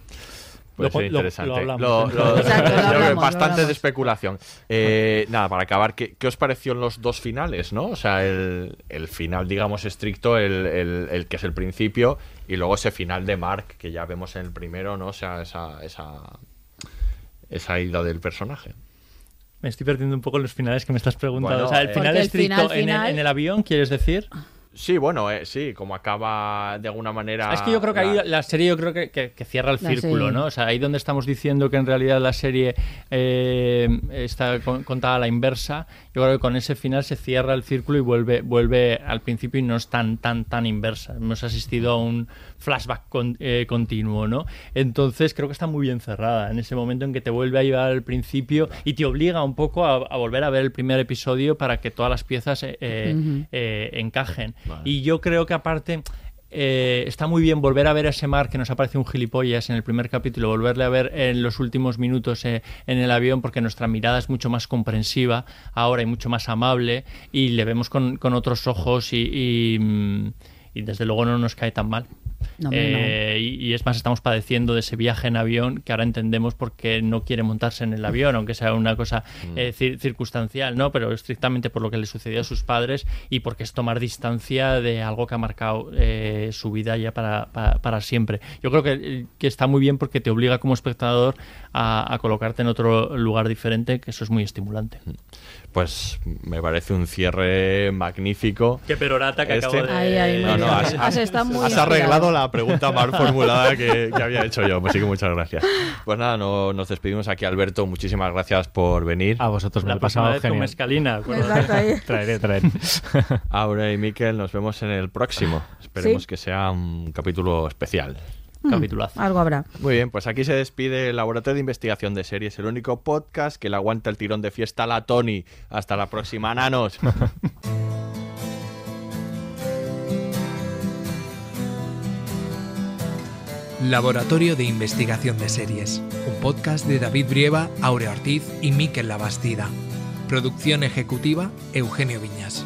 Pues Lo- lo- interesante. lo hablamos. Lo- lo- Exacto, lo yo creo que hablamos, lo bastante de especulación. Eh, nada, para acabar, ¿qué, qué os pareció los dos finales, no? O sea, el, el final, digamos, estricto, el, el- el que es el principio, y luego ese final de Mark, que ya vemos en el primero, ¿no? O sea, esa, esa, esa ida del personaje. Me estoy perdiendo un poco en los finales que me estás preguntando. Bueno, o sea, el eh, final estricto final, en, el, final- en el avión, ¿quieres decir? Sí, bueno, eh, sí, como acaba de alguna manera... Es que yo creo que ahí la- la serie yo creo que, que- que cierra el La círculo, serie. ¿no? O sea, ahí donde estamos diciendo que en realidad la serie eh, está con- contada a la inversa, yo creo que con ese final se cierra el círculo y vuelve, vuelve al principio y no es tan, tan, tan inversa. Hemos asistido a un flashback con- eh, continuo, ¿no? Entonces creo que está muy bien cerrada en ese momento en que te vuelve a llevar al principio y te obliga un poco a, a volver a ver el primer episodio para que todas las piezas eh, eh, eh, encajen. Y yo creo que aparte eh, está muy bien volver a ver a ese Mark que nos aparece un gilipollas en el primer capítulo, volverle a ver en los últimos minutos eh, en el avión porque nuestra mirada es mucho más comprensiva ahora y mucho más amable y le vemos con, con otros ojos y, y, mm, y desde luego no nos cae tan mal. No, hombre, no. Eh, y, y es más, estamos padeciendo de ese viaje en avión que ahora entendemos por qué no quiere montarse en el avión, aunque sea una cosa eh, cir- circunstancial, ¿no? Pero estrictamente por lo que le sucedió a sus padres y porque es tomar distancia de algo que ha marcado eh, su vida ya para, para, para siempre. Yo creo que, que está muy bien porque te obliga como espectador a, a colocarte en otro lugar diferente, que eso es muy estimulante. Pues me parece un cierre magnífico. Qué perorata que acabo de- Ay, No, no, has, Has estado muy has inspirado. arreglado la pregunta mal formulada que, que había hecho yo. Pues sí que muchas gracias. Pues nada, no- nos despedimos aquí, Alberto. Muchísimas gracias por venir. A vosotros La próxima vez con mezcalina. Traeré, traeré. Aura y Miquel, nos vemos en el próximo. Esperemos Sí. que sea un capítulo especial. Mm, Algo habrá. Muy bien, pues aquí se despide el Laboratorio de Investigación de Series, el único podcast que le aguanta el tirón de fiesta a la Tony. Hasta la próxima, nanos. Laboratorio de Investigación de Series, un podcast de David Brieva, Aurea Ortiz y Miquel Labastida. Producción ejecutiva, Eugenio Viñas.